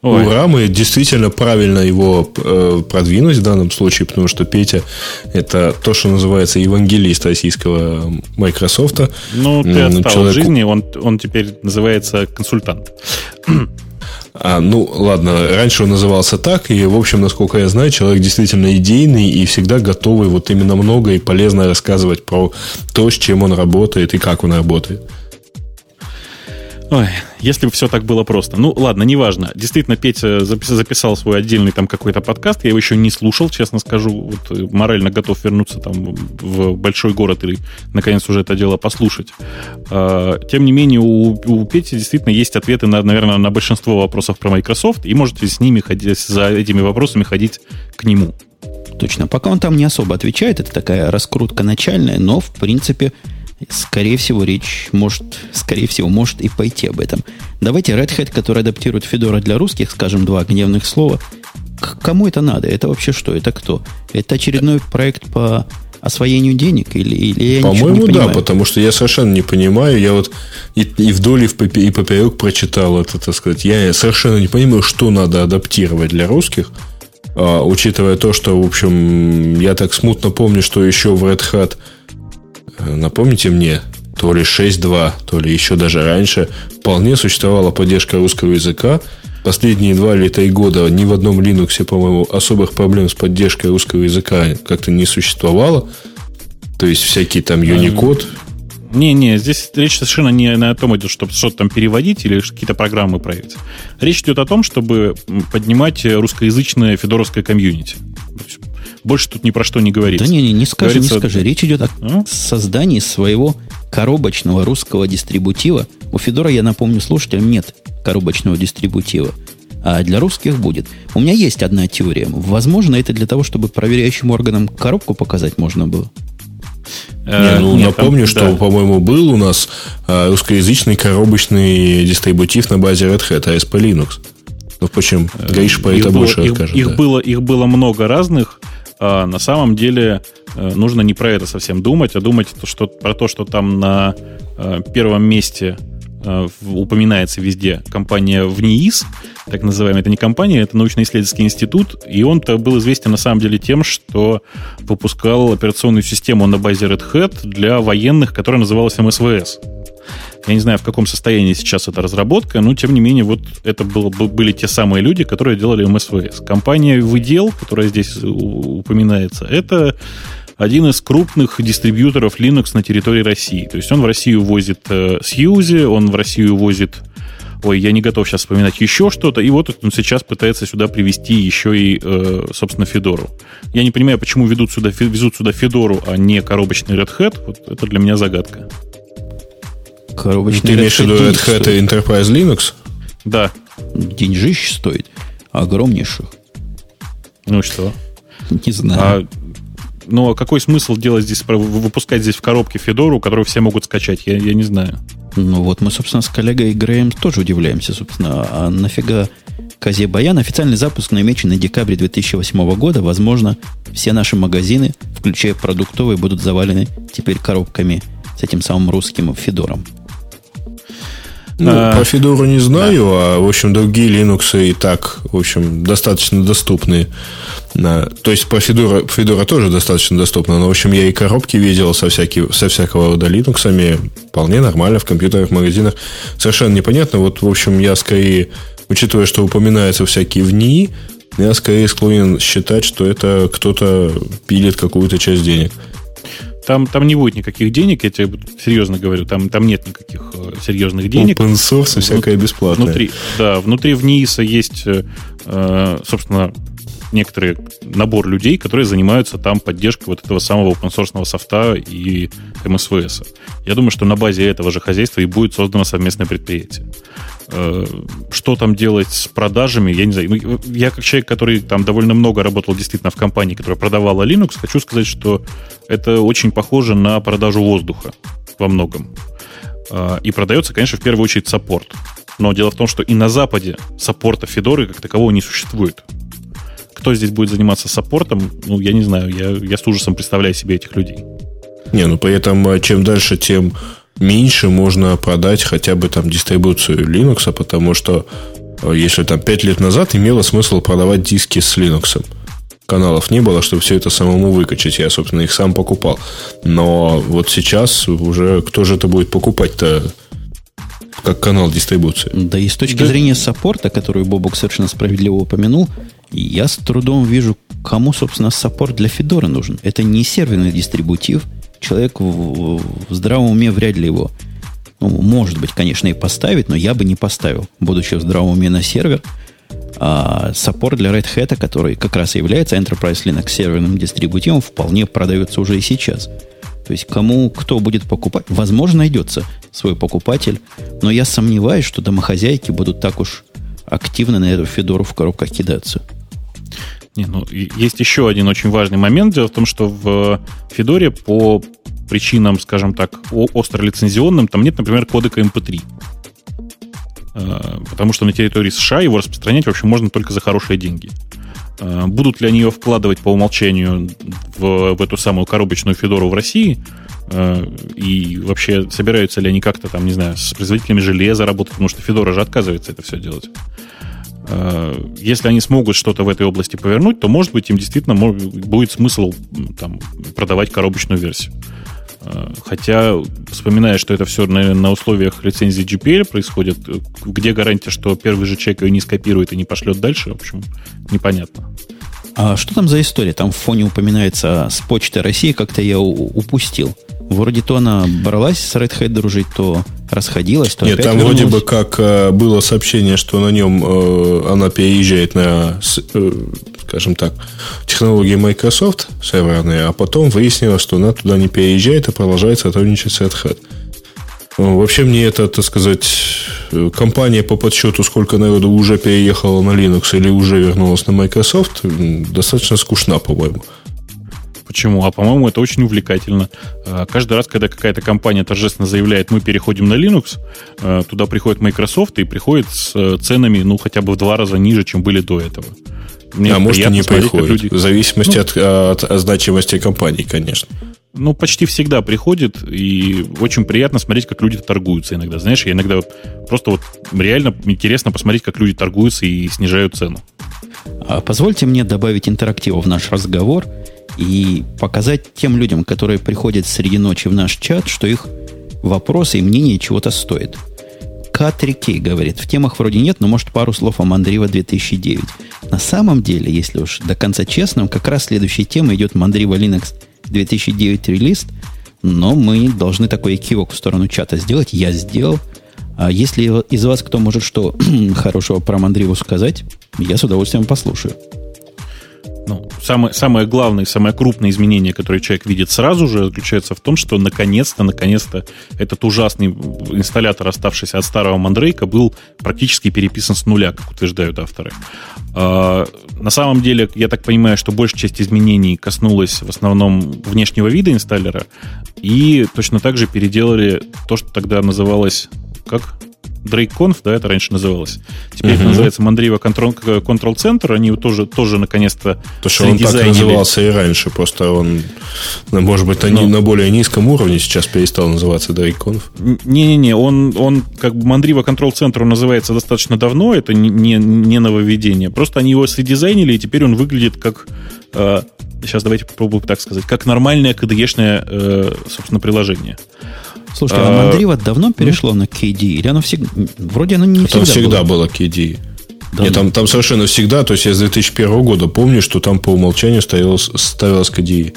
Ой. Ура, мы действительно правильно его э, продвинули в данном случае, потому что Петя это то, что называется евангелист российского Microsoft. Ну, ты отстал Человеку... жизни, он, он теперь называется консультант. А, ну, ладно, раньше он назывался так, и, в общем, насколько я знаю, человек действительно идейный и всегда готовый вот именно много и полезно рассказывать про то, с чем он работает и как он работает. Ой, если бы все так было просто. Ну, ладно, неважно. Действительно, Петя записал свой отдельный там какой-то подкаст. Я его еще не слушал, честно скажу. Вот э, морально готов вернуться там в большой город и, наконец, уже это дело послушать. А, тем не менее, у, у Пети действительно есть ответы, на, наверное, на большинство вопросов про Microsoft, и можете с ними ходить, за этими вопросами ходить к нему. Точно. Пока он там не особо отвечает, это такая раскрутка начальная, но, в принципе, скорее всего, речь может, скорее всего, может и пойти об этом. Давайте Red Hat, который адаптирует Федора для русских, скажем два гневных слова. К кому это надо? Это вообще что? Это кто? Это очередной проект по освоению денег или, или я По-моему, да, потому что я совершенно не понимаю. Я вот и, и вдоль, и, в и поперек прочитал это, так сказать. Я совершенно не понимаю, что надо адаптировать для русских. А, учитывая то, что, в общем, я так смутно помню, что еще в Red Hat напомните мне, то ли 6.2, то ли еще даже раньше, вполне существовала поддержка русского языка. Последние два или три года ни в одном Linux, по-моему, особых проблем с поддержкой русского языка как-то не существовало. То есть всякие там Unicode. Не-не, здесь речь совершенно не о том идет, чтобы что-то там переводить или какие-то программы проверить. Речь идет о том, чтобы поднимать русскоязычное федоровское комьюнити. Больше тут ни про что не говорится. Да не, не, не скажи, говорится... не скажи. Речь идет о а? создании своего коробочного русского дистрибутива. У Федора, я напомню слушателям, нет коробочного дистрибутива. А для русских будет. У меня есть одна теория. Возможно, это для того, чтобы проверяющим органам коробку показать можно было. Э, не, ну, Нет, напомню, там, что, да. по-моему, был у нас а, русскоязычный коробочный дистрибутив на базе Red Hat, ASP Linux. Ну, впрочем, Гриш по это больше их, расскажет. Их, да. было, их было много разных а на самом деле э, нужно не про это совсем думать, а думать что, про то, что там на э, первом месте э, упоминается везде компания ВНИИС, так называемая. Это не компания, это научно-исследовательский институт, и он-то был известен на самом деле тем, что выпускал операционную систему на базе Red Hat для военных, которая называлась МСВС. Я не знаю, в каком состоянии сейчас эта разработка, но тем не менее вот это было, были те самые люди, которые делали MSVS. Компания Выдел, которая здесь упоминается, это один из крупных дистрибьюторов Linux на территории России. То есть он в Россию возит э, Сьюзи, он в Россию возит ой, я не готов сейчас вспоминать еще что-то, и вот он сейчас пытается сюда привести еще и, э, собственно, Федору. Я не понимаю, почему ведут сюда, везут сюда Федору, а не коробочный Red Hat, вот это для меня загадка коробочный Ты имеешь в виду Red Hat и Enterprise Linux? Да. Деньжищ стоит. Огромнейших. Ну что? Не знаю. А, ну, а какой смысл делать здесь, выпускать здесь в коробке Федору, которую все могут скачать? Я, я не знаю. Ну, вот мы, собственно, с коллегой Греем тоже удивляемся, собственно. А нафига Козе Баян? Официальный запуск намечен на декабре 2008 года. Возможно, все наши магазины, включая продуктовые, будут завалены теперь коробками с этим самым русским Федором. Ну, а, по Федору не знаю, да. а, в общем, другие Linux и так, в общем, достаточно доступные. То есть, по Федора, Федора тоже достаточно доступно, но, в общем, я и коробки видел со, всякий, со всякого рода Linux, вполне нормально в компьютерах, магазинах. Совершенно непонятно. Вот, в общем, я скорее, учитывая, что упоминаются всякие ВНИИ, я скорее склонен считать, что это кто-то пилит какую-то часть денег. Там, там не будет никаких денег, я тебе серьезно говорю, там, там нет никаких э, серьезных денег. Open source и всякое бесплатное. Внутри, да, внутри в НИИСа есть, э, собственно, некоторый набор людей, которые занимаются там поддержкой вот этого самого open софта и МСВС. Я думаю, что на базе этого же хозяйства и будет создано совместное предприятие. Э, что там делать с продажами, я не знаю. Ну, я как человек, который там довольно много работал действительно в компании, которая продавала Linux, хочу сказать, что это очень похоже на продажу воздуха во многом. Э, и продается, конечно, в первую очередь саппорт. Но дело в том, что и на Западе саппорта Федоры как такового не существует. Кто здесь будет заниматься саппортом, ну, я не знаю, я, я с ужасом представляю себе этих людей. Не, ну при этом э, чем дальше, тем меньше можно продать хотя бы там дистрибуцию Linux, потому что э, если там 5 лет назад имело смысл продавать диски с Linux. Каналов не было, чтобы все это самому выкачать. Я, собственно, их сам покупал. Но вот сейчас уже кто же это будет покупать-то как канал дистрибуции? Да и с точки да. зрения саппорта, который Бобок совершенно справедливо упомянул, я с трудом вижу, кому, собственно, саппорт для Федора нужен. Это не серверный дистрибутив – человек в, в здравом уме вряд ли его, ну, может быть, конечно, и поставит, но я бы не поставил, будучи в здравом уме на сервер, а саппорт для Red Hat, который как раз является Enterprise Linux серверным дистрибутивом, вполне продается уже и сейчас. То есть кому кто будет покупать, возможно, найдется свой покупатель, но я сомневаюсь, что домохозяйки будут так уж активно на эту Федору в коробках кидаться. Не, ну, есть еще один очень важный момент. Дело в том, что в Федоре по причинам, скажем так, остро лицензионным, там нет, например, кодека MP3. А, потому что на территории США его распространять вообще можно только за хорошие деньги. А, будут ли они ее вкладывать по умолчанию в, в эту самую коробочную Федору в России? А, и вообще собираются ли они как-то там, не знаю, с производителями железа работать, потому что Федора же отказывается это все делать. Э, если они смогут что-то в этой области повернуть, то, может быть, им действительно будет смысл там, продавать коробочную версию. Э, хотя, вспоминая, что это все на, на условиях лицензии GPL происходит, э, где гарантия, что первый же человек ее не скопирует и не пошлет дальше, в общем, непонятно. А что там за история? Там в фоне упоминается с почты России, как-то я упустил. Вроде то она бралась с Red Hat дружить, то расходилась, то Нет, там вернулась. вроде бы как э, было сообщение, что на нем э, она переезжает на, э, скажем так, технологии Microsoft серверные, а потом выяснилось, что она туда не переезжает, а продолжает сотрудничать с Red Hat. Вообще мне это, так сказать, компания по подсчету, сколько народу уже переехала на Linux или уже вернулась на Microsoft, достаточно скучна, по-моему. Почему? А по-моему, это очень увлекательно. А, каждый раз, когда какая-то компания торжественно заявляет, мы переходим на Linux, туда приходит Microsoft и приходит с э, ценами, ну, хотя бы в два раза ниже, чем были до этого. Мне а может и не приходит. Люди... В зависимости ну, от, от, от значимости компании, конечно. Ну, почти всегда приходит, и очень приятно смотреть, как люди торгуются иногда. Знаешь, я иногда просто вот реально интересно посмотреть, как люди торгуются и снижают цену. А позвольте мне добавить интерактива в наш разговор и показать тем людям, которые приходят среди ночи в наш чат, что их вопросы и мнения чего-то стоят. К3К говорит, в темах вроде нет, но может пару слов о Мандрива 2009. На самом деле, если уж до конца честным, как раз следующая тема идет Мандрива Linux 2009 релиз, но мы должны такой кивок в сторону чата сделать. Я сделал. А если из вас кто может что хорошего про Мандриву сказать, я с удовольствием послушаю ну, самое, самое главное, самое крупное изменение, которое человек видит сразу же, заключается в том, что наконец-то, наконец-то этот ужасный инсталлятор, оставшийся от старого Мандрейка, был практически переписан с нуля, как утверждают авторы. А, на самом деле, я так понимаю, что большая часть изменений коснулась в основном внешнего вида инсталлера, и точно так же переделали то, что тогда называлось как DrakeConf, да, это раньше называлось. Теперь uh-huh. это называется Mandriva Control, Control Center. Они тоже, тоже наконец-то То, что он так назывался и раньше, просто он, ну, может быть, они Но... на более низком уровне сейчас перестал называться DrakeConf. Не-не-не, он, он как бы Mandriva Control Center он называется достаточно давно, это не, не, не нововведение. Просто они его средизайнили, и теперь он выглядит как э, сейчас давайте попробуем так сказать, как нормальное KDE-шное, э, собственно, приложение. Слушайте, а, а Мандрива давно перешло ну? на KD? Или оно всегда... Вроде оно не там всегда, было. было KD. Да, Нет, там, там совершенно всегда, то есть я с 2001 года помню, что там по умолчанию ставилось, ставилось KDE.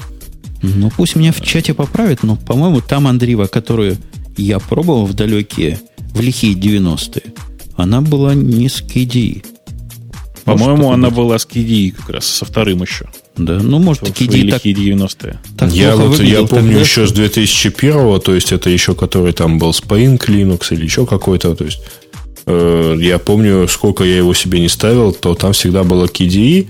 Ну, пусть меня в чате поправят, но, по-моему, там Андрива, которую я пробовал в далекие, в лихие 90-е, она была не с KDE. По-моему, она была с KDE как раз, со вторым еще. Да, ну, может, KDE так... KDE 90-е. Так я, вот, я помню тогда, еще с 2001 то есть это еще который там был Spring Linux или еще какой-то, то есть э, я помню, сколько я его себе не ставил, то там всегда было KDE,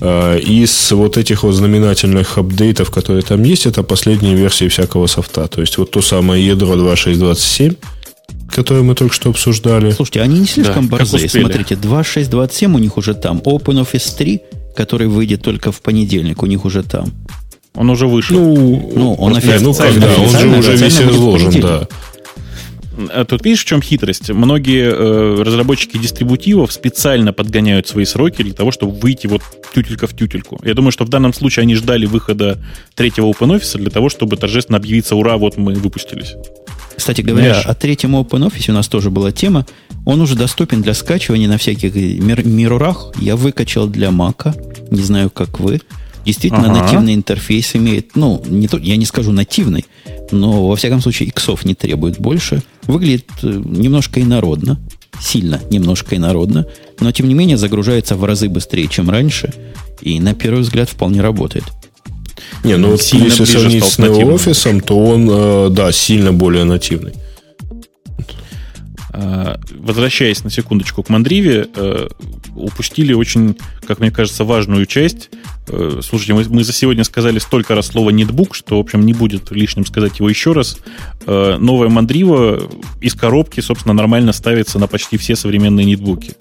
э, из вот этих вот знаменательных апдейтов, которые там есть, это последние версии всякого софта. То есть вот то самое ядро 2627, которые мы только что обсуждали. Слушайте, они не слишком да, борзые. Смотрите, 2.6.27 у них уже там. OpenOffice 3, который выйдет только в понедельник, у них уже там. Он уже вышел. Ну, ну он официально. Ну, когда? Он же уже весь изложен, да. Тут видишь, в чем хитрость? Многие э, разработчики дистрибутивов специально подгоняют свои сроки для того, чтобы выйти вот тютелька в тютельку. Я думаю, что в данном случае они ждали выхода третьего OpenOffice для того, чтобы торжественно объявиться «Ура, вот мы выпустились». Кстати говоря, Знаешь, о третьем OpenOffice у нас тоже была тема. Он уже доступен для скачивания на всяких мир- мирурах. Я выкачал для Мака. Не знаю, как вы. Действительно, ага. нативный интерфейс имеет. Ну, не то, я не скажу нативный, но, во всяком случае, иксов не требует больше. Выглядит э, немножко инородно. Сильно немножко инородно. Но, тем не менее, загружается в разы быстрее, чем раньше. И, на первый взгляд, вполне работает. Не, ну вот если сравнить с NeoOffice, то он, э, да, сильно более нативный. А, возвращаясь на секундочку к Мандриве, э, упустили очень, как мне кажется, важную часть. Э, слушайте, мы, мы за сегодня сказали столько раз слово нетбук, что, в общем, не будет лишним сказать его еще раз. Новая Мандрива из коробки, собственно, нормально ставится на почти все современные нетбуки.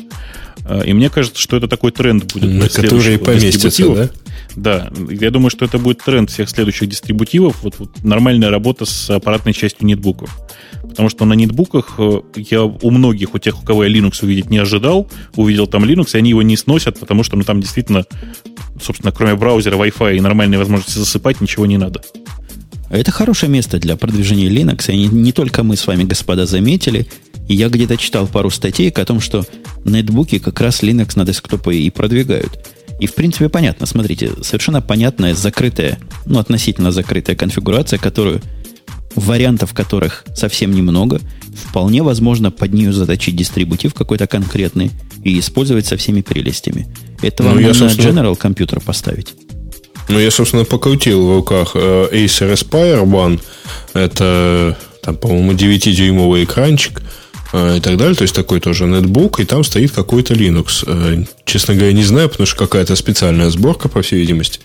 И мне кажется, что это такой тренд будет. На которые поместятся, да? Да, я думаю, что это будет тренд всех следующих дистрибутивов. Вот, вот нормальная работа с аппаратной частью нетбуков. Потому что на нетбуках э, я у многих, у тех, у кого я Linux увидеть не ожидал, увидел там Linux, и они его не сносят, потому что ну, там действительно, собственно, кроме браузера, Wi-Fi и нормальной возможности засыпать, ничего не надо. Это хорошее место для продвижения Linux, и не, не только мы с вами, господа, заметили. Я где-то читал пару статей о том, что нетбуки как раз Linux на десктопы и продвигают. И, в принципе, понятно. Смотрите, совершенно понятная закрытая, ну, относительно закрытая конфигурация, которую вариантов которых совсем немного, вполне возможно под нее заточить дистрибутив какой-то конкретный и использовать со всеми прелестями. Это ну, вам я, можно собственно... General компьютер поставить. Ну, я, собственно, покрутил в руках э, Acer Aspire One. Это, там, по-моему, 9-дюймовый экранчик – и так далее. То есть такой тоже нетбук, и там стоит какой-то Linux. Э, честно говоря, не знаю, потому что какая-то специальная сборка, по всей видимости.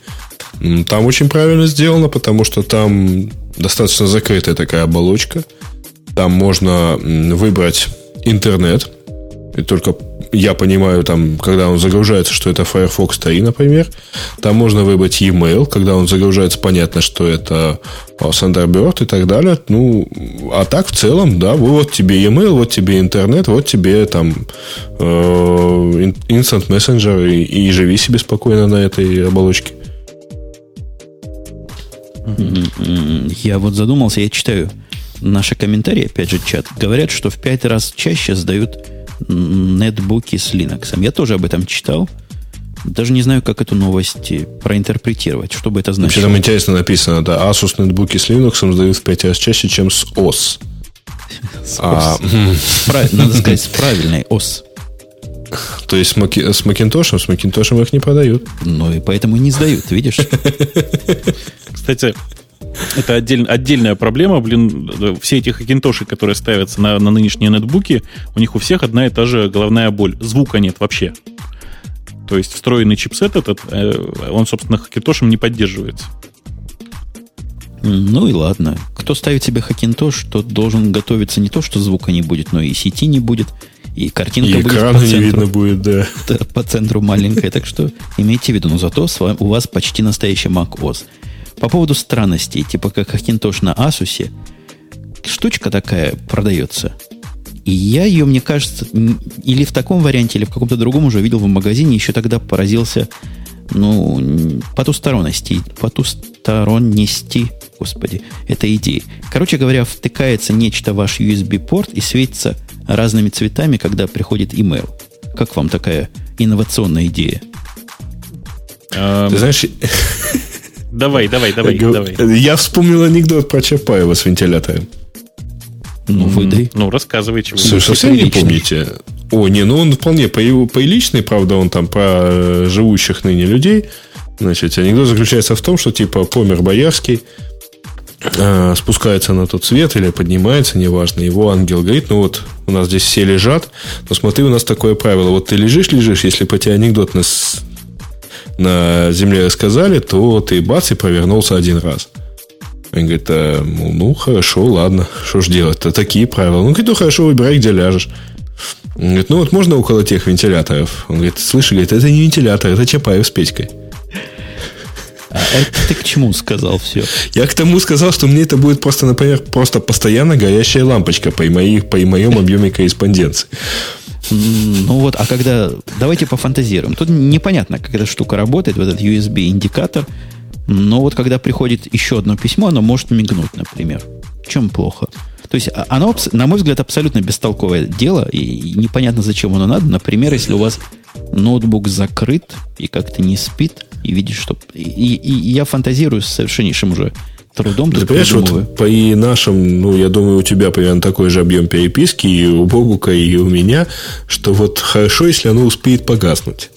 Там очень правильно сделано, потому что там достаточно закрытая такая оболочка. Там можно выбрать интернет, и только я понимаю, там, когда он загружается, что это Firefox 3, например. Там можно выбрать e-mail. Когда он загружается, понятно, что это а, Thunderbird и так далее. Ну, а так в целом, да, вот тебе e-mail, вот тебе интернет, вот тебе там э, Instant Messenger и, и живи себе спокойно на этой оболочке. Я вот задумался, я читаю наши комментарии, опять же, чат. Говорят, что в пять раз чаще сдают нетбуки с Linux. Я тоже об этом читал. Даже не знаю, как эту новость проинтерпретировать. Что бы это значило? Вообще там интересно написано, да, Asus нетбуки с Linux сдают в 5 раз чаще, чем с OS. С а, Надо сказать, с правильной OS. То есть с, Маки, с Макинтошем, с Макинтошем их не продают. Ну и поэтому не сдают, видишь? Кстати, это отдель, отдельная проблема, блин, все эти хакинтоши, которые ставятся на, на нынешние нетбуки, у них у всех одна и та же головная боль. Звука нет вообще. То есть встроенный чипсет этот, э, он, собственно, хакинтошем не поддерживается. Ну и ладно. Кто ставит себе хакинтош, тот должен готовиться не то, что звука не будет, но и сети не будет, и картинка и будет по центру. не видно будет, да. По центру маленькая. Так что имейте в виду, но зато у вас почти настоящий Mac OS. По поводу странностей, типа как Хакинтош на Asus, штучка такая продается. И я ее, мне кажется, или в таком варианте, или в каком-то другом уже видел в магазине, еще тогда поразился, ну, потусторонности, потусторонности, господи, этой идеи. Короче говоря, втыкается нечто в ваш USB-порт и светится разными цветами, когда приходит email. Как вам такая инновационная идея? Ты знаешь, Давай, давай, давай, давай. Я вспомнил анекдот про Чапаева с вентилятором. Ну, выдай. Ну, рассказывай, чего. Слушай, совсем не помните? О, не, ну он вполне приличный, правда, он там про живущих ныне людей. Значит, анекдот заключается в том, что типа помер Боярский, э, спускается на тот свет или поднимается, неважно, его ангел говорит, ну вот у нас здесь все лежат, но смотри, у нас такое правило, вот ты лежишь, лежишь, если по тебе анекдот на, на земле рассказали, то ты бац и провернулся один раз. Он говорит, а, ну, ну, хорошо, ладно, что ж делать-то, такие правила. Ну, говорит, ну, хорошо, выбирай, где ляжешь. Он говорит, ну, вот можно около тех вентиляторов? Он говорит, слышь, говорит, это не вентилятор, это Чапаев с Петькой. А это ты к чему сказал все? Я к тому сказал, что мне это будет просто, например, просто постоянно горящая лампочка по, моих, по моем объеме корреспонденции. Ну вот, а когда... Давайте пофантазируем. Тут непонятно, как эта штука работает, вот этот USB-индикатор. Но вот когда приходит еще одно письмо, оно может мигнуть, например. В чем плохо? То есть а, оно, на мой взгляд, абсолютно бестолковое дело, и непонятно, зачем оно надо. Например, если у вас ноутбук закрыт и как-то не спит, и видишь, что... И, и, и я фантазирую с совершеннейшим уже трудом. Ты понимаешь, вот по и нашим, ну, я думаю, у тебя примерно такой же объем переписки, и у Богука, и у меня, что вот хорошо, если оно успеет погаснуть.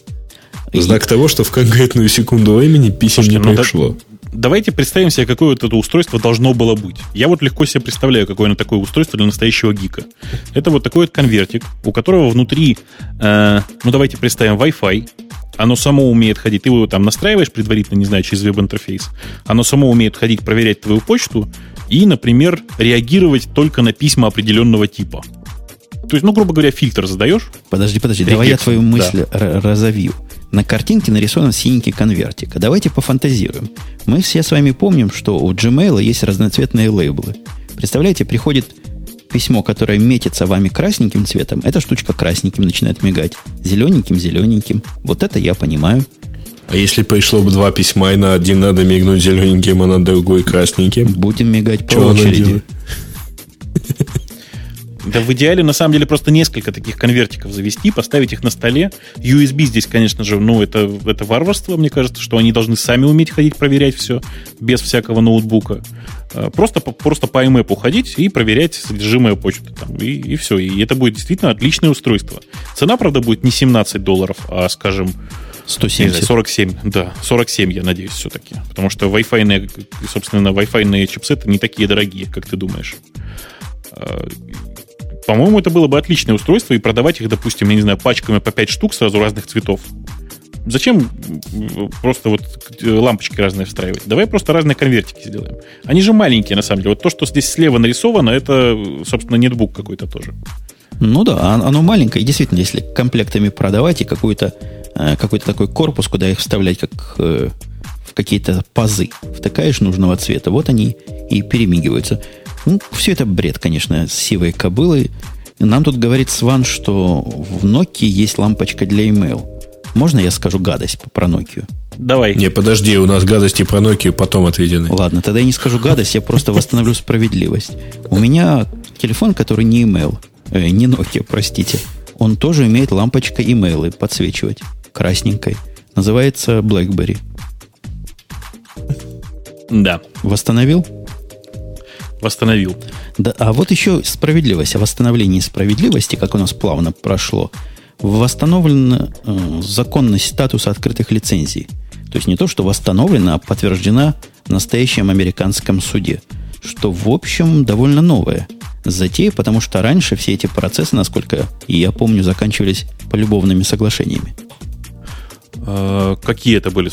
Знак и... того, что в конкретную секунду времени писем Слушайте, не ну, пришло. Да, давайте представим себе, какое вот это устройство должно было быть. Я вот легко себе представляю, какое оно такое устройство для настоящего гика. Это вот такой вот конвертик, у которого внутри, э, ну давайте представим Wi-Fi, оно само умеет ходить. Ты его там настраиваешь предварительно, не знаю, через веб-интерфейс. Оно само умеет ходить, проверять твою почту и, например, реагировать только на письма определенного типа. То есть, ну, грубо говоря, фильтр задаешь. Подожди, подожди, Регекс, давай я твою мысль да. разовью. На картинке нарисован синенький конвертик. А давайте пофантазируем. Мы все с вами помним, что у Gmail есть разноцветные лейблы. Представляете, приходит письмо, которое метится вами красненьким цветом, эта штучка красненьким начинает мигать. Зелененьким, зелененьким. Вот это я понимаю. А если пришло бы два письма, и на один надо мигнуть зелененьким, а на другой красненьким? Будем мигать по Чего очереди. Да в идеале, на самом деле, просто несколько таких конвертиков завести, поставить их на столе. USB здесь, конечно же, ну, это, это варварство, мне кажется, что они должны сами уметь ходить, проверять все, без всякого ноутбука. А, просто, просто по IMAP ходить и проверять содержимое почты. Там, и, и все. И это будет действительно отличное устройство. Цена, правда, будет не 17 долларов, а, скажем, 170. Знаю, 47, да, 47, я надеюсь, все-таки. Потому что Wi-Fi, собственно, Wi-Fi чипсеты не такие дорогие, как ты думаешь. А, по-моему, это было бы отличное устройство, и продавать их, допустим, я не знаю, пачками по 5 штук сразу разных цветов. Зачем просто вот лампочки разные встраивать? Давай просто разные конвертики сделаем. Они же маленькие, на самом деле. Вот то, что здесь слева нарисовано, это, собственно, нетбук какой-то тоже. Ну да, оно маленькое. И действительно, если комплектами продавать и какой-то э, какой такой корпус, куда их вставлять, как э, в какие-то пазы, втыкаешь нужного цвета, вот они и перемигиваются. Ну, все это бред, конечно, с сивой кобылой. Нам тут говорит Сван, что в Nokia есть лампочка для email. Можно я скажу гадость про Nokia? Давай. Не, подожди, у нас гадости про Nokia потом отведены. Ладно, тогда я не скажу гадость, я просто восстановлю справедливость. У меня телефон, который не email, э, не Nokia, простите, он тоже имеет лампочка имейлы подсвечивать красненькой. Называется BlackBerry. Да. Восстановил? Восстановил. Да, а вот еще справедливость. О восстановлении справедливости, как у нас плавно прошло, восстановлен э, законность статуса открытых лицензий. То есть не то, что восстановлена, а подтверждена в настоящем американском суде. Что, в общем, довольно новое затея, потому что раньше все эти процессы, насколько я помню, заканчивались полюбовными соглашениями. Э, какие это были?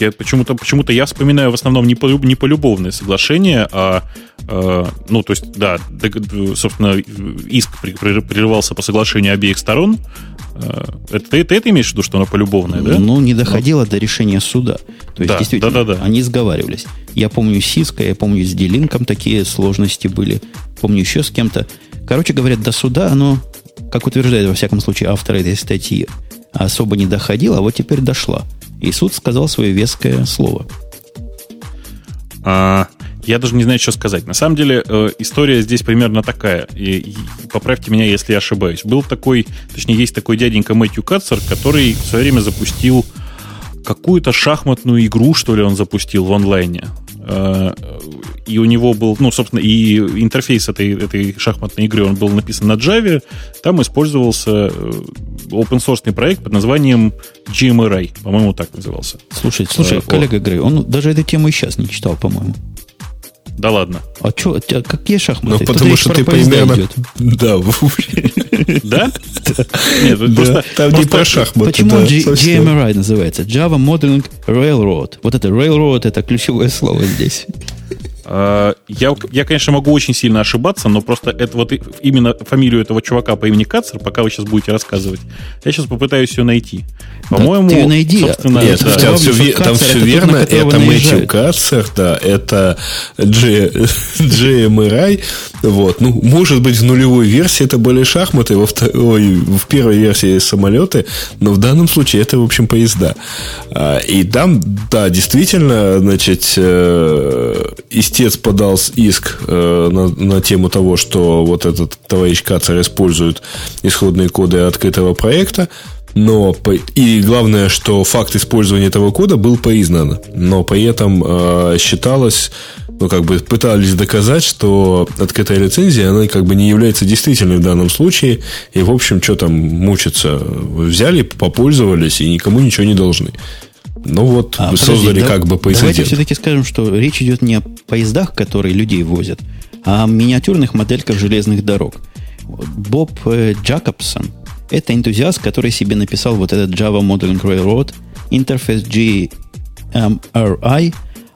Я, почему-то, почему-то я вспоминаю в основном не, по, не полюбовные соглашения, а, ну, то есть, да, собственно, иск прерывался по соглашению обеих сторон. Э, это, ты, ты это имеешь в виду, что оно полюбовное, да? Ну, не доходило Но... до решения суда. То есть, да, действительно, да, да, да. они сговаривались. Я помню с Cisco, я помню с Делинком такие сложности были. Помню еще с кем-то. Короче говоря, до суда оно, как утверждает, во всяком случае, автор этой статьи, особо не доходила, а вот теперь дошла. И суд сказал свое веское слово. А, я даже не знаю, что сказать. На самом деле, э, история здесь примерно такая. И, и поправьте меня, если я ошибаюсь. Был такой, точнее, есть такой дяденька Мэтью Катцер, который в свое время запустил какую-то шахматную игру, что ли, он запустил в онлайне. и у него был, ну, собственно, и интерфейс этой, этой шахматной игры, он был написан на Java, там использовался open source проект под названием GMRI, по-моему, так назывался. Слушай, слушай, коллега Грей, он даже эту тему и сейчас не читал, по-моему. Да ладно. А что, какие шахматы? Ну, потому что ты примерно... Идет. Да. Да? Нет, просто... Там не про шахматы. Почему GMRI называется? Java Modeling Railroad. Вот это Railroad, это ключевое слово здесь. А, я, я, конечно, могу очень сильно ошибаться, но просто это вот именно фамилию этого чувака по имени Кацер, пока вы сейчас будете рассказывать, я сейчас попытаюсь ее найти. По-моему, да, ты ее найди. собственно, Нет, да. там, все, там все это верно. Тот, это Мэтью Кацер, да, это GMRI. Вот. Ну, может быть, в нулевой версии это были шахматы, во второй, в первой версии самолеты, но в данном случае это, в общем, поезда. А, и там, да, действительно, значит, э, истец подал иск э, на, на тему того, что вот этот товарищ Кацер использует исходные коды открытого проекта, но и главное, что факт использования этого кода был признан, но при этом э, считалось, ну как бы пытались доказать, что открытая лицензия, она как бы не является действительной в данном случае, и в общем, что там мучиться, взяли, попользовались и никому ничего не должны. Ну вот, а, создали подожди, как бы прецедент. Давайте все-таки скажем, что речь идет не о поездах, которые людей возят, а о миниатюрных модельках железных дорог. Боб э, Джакобсон – это энтузиаст, который себе написал вот этот Java Modeling Railroad, Interface GMRI,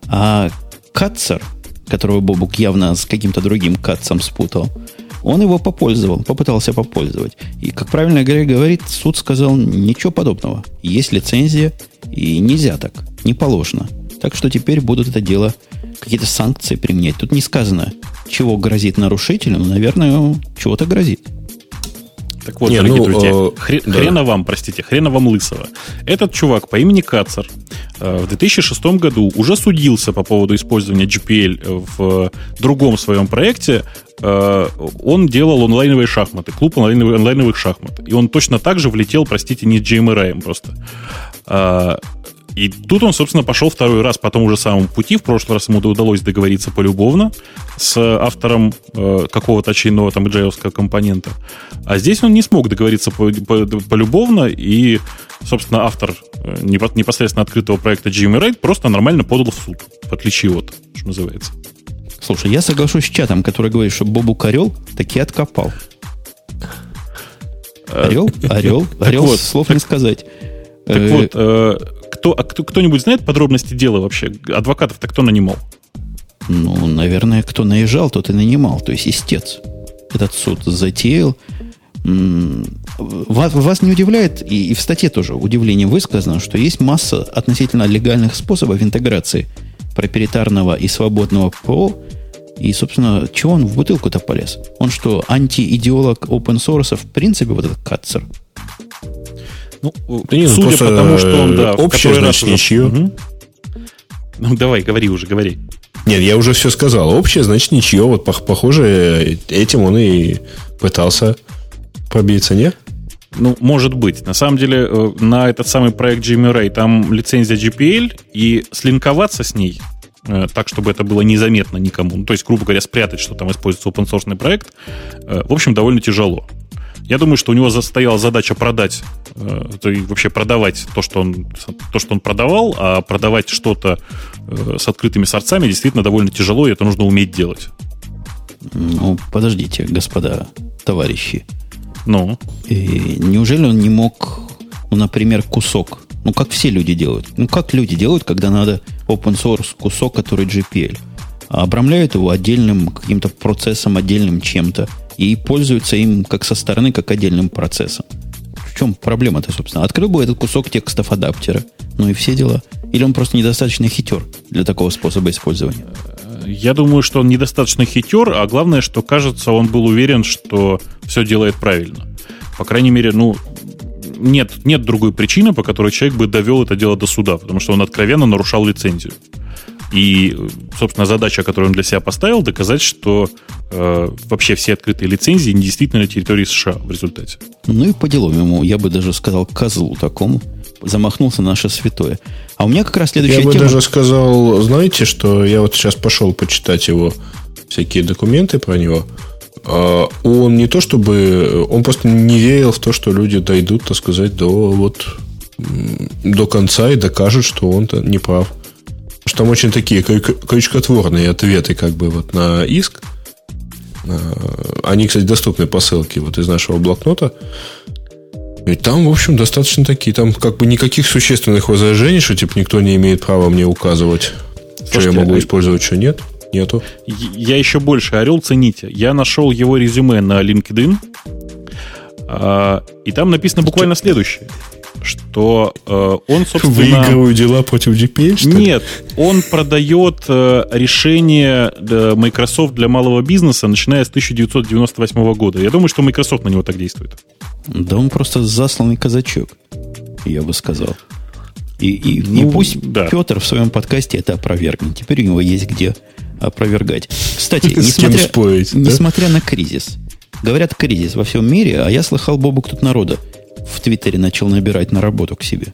а Катцер, которого Бобук явно с каким-то другим Катцем спутал – он его попользовал, попытался попользовать. И, как правильно Грей говорит, суд сказал ничего подобного. Есть лицензия, и нельзя так, не положено. Так что теперь будут это дело, какие-то санкции применять. Тут не сказано, чего грозит нарушителю, но, наверное, чего-то грозит. Так вот, не, дорогие ну, друзья, э, хре, да. хрена вам, простите, хрена вам лысого. Этот чувак по имени Кацер э, в 2006 году уже судился по поводу использования GPL в другом своем проекте. Э, он делал онлайновые шахматы, клуб онлайновых, онлайновых шахмат. И он точно так же влетел, простите, не GMRI просто. Э, и тут он, собственно, пошел второй раз по тому же самому пути. В прошлый раз ему удалось договориться полюбовно с автором э, какого-то очередного там agile компонента. А здесь он не смог договориться полюбовно, и, собственно, автор э, непосредственно открытого проекта GMRate просто нормально подал в суд, в отличие от, что называется. Слушай, я соглашусь с чатом, который говорит, что Бобу Орел таки откопал. Орел, орел, орел, вот, слов не сказать. Так э, вот, кто, а кто, кто-нибудь знает подробности дела вообще? Адвокатов-то кто нанимал? Ну, наверное, кто наезжал, тот и нанимал. То есть истец. Этот суд затеял. Вас, вас не удивляет, и, и в статье тоже удивление высказано, что есть масса относительно легальных способов интеграции проприетарного и свободного ПО. И, собственно, чего он в бутылку-то полез? Он что, антиидеолог open source в принципе, вот этот катцер? Ну, да нет, судя по тому, что он, да, общее, значит, раз ничье. Угу. Ну, давай, говори уже, говори. Нет, я уже все сказал. Общее, значит, ничье. Вот, похоже, этим он и пытался пробиться, нет? Ну, может быть. На самом деле, э, на этот самый проект Jimmy Ray там лицензия GPL, и слинковаться с ней э, так, чтобы это было незаметно никому, ну, то есть, грубо говоря, спрятать, что там используется open source проект, э, в общем, довольно тяжело. Я думаю, что у него стояла задача продать, э, то и вообще продавать то, что он, то, что он продавал, а продавать что-то э, с открытыми сорцами действительно довольно тяжело, и это нужно уметь делать. Ну, подождите, господа, товарищи. Ну? И неужели он не мог, ну, например, кусок, ну, как все люди делают, ну, как люди делают, когда надо open source кусок, который GPL, а обрамляют его отдельным каким-то процессом, отдельным чем-то, и пользуются им как со стороны, как отдельным процессом. В чем проблема-то, собственно? Открыл бы этот кусок текстов адаптера, ну и все дела. Или он просто недостаточно хитер для такого способа использования? Я думаю, что он недостаточно хитер, а главное, что, кажется, он был уверен, что все делает правильно. По крайней мере, ну, нет, нет другой причины, по которой человек бы довел это дело до суда, потому что он откровенно нарушал лицензию. И, собственно, задача, которую он для себя поставил, доказать, что э, вообще все открытые лицензии не действительно на территории США в результате. Ну и по делу ему, я бы даже сказал, козлу такому. замахнулся на наше святое. А у меня как раз следующая я тема... Я бы даже сказал, знаете, что я вот сейчас пошел почитать его всякие документы про него. А он не то чтобы... Он просто не верил в то, что люди дойдут, так сказать, до вот до конца и докажут, что он-то не прав. Что там очень такие крючкотворные ответы как бы вот на иск. Они, кстати, доступны по ссылке вот из нашего блокнота. И там, в общем, достаточно такие. Там как бы никаких существенных возражений, что типа никто не имеет права мне указывать, Слушайте, что я могу а... использовать, что нет. Нету. Я еще больше орел, цените. Я нашел его резюме на LinkedIn, а, и там написано буквально следующее что э, он, собственно... Выигрываю дела против GPL, что ли? Нет, он продает э, решение э, Microsoft для малого бизнеса, начиная с 1998 года. Я думаю, что Microsoft на него так действует. Да он просто засланный казачок, я бы сказал. И, и, ну, и пусть да. Петр в своем подкасте это опровергнет. Теперь у него есть где опровергать. Кстати, несмотря, спорить, несмотря да? на кризис, говорят кризис во всем мире, а я слыхал, Бобук, тут народа в Твиттере начал набирать на работу к себе.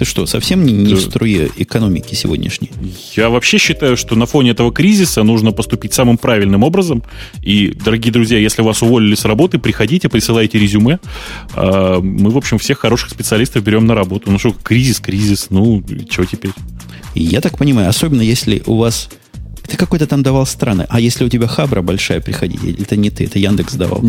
Ты что, совсем не, не в струе экономики сегодняшней? Я вообще считаю, что на фоне этого кризиса нужно поступить самым правильным образом. И, дорогие друзья, если вас уволили с работы, приходите, присылайте резюме. А, мы, в общем, всех хороших специалистов берем на работу. Ну что, кризис, кризис, ну, что теперь? Я так понимаю, особенно если у вас ты какой-то там давал страны. А если у тебя хабра большая, приходи. Это не ты, это Яндекс давал.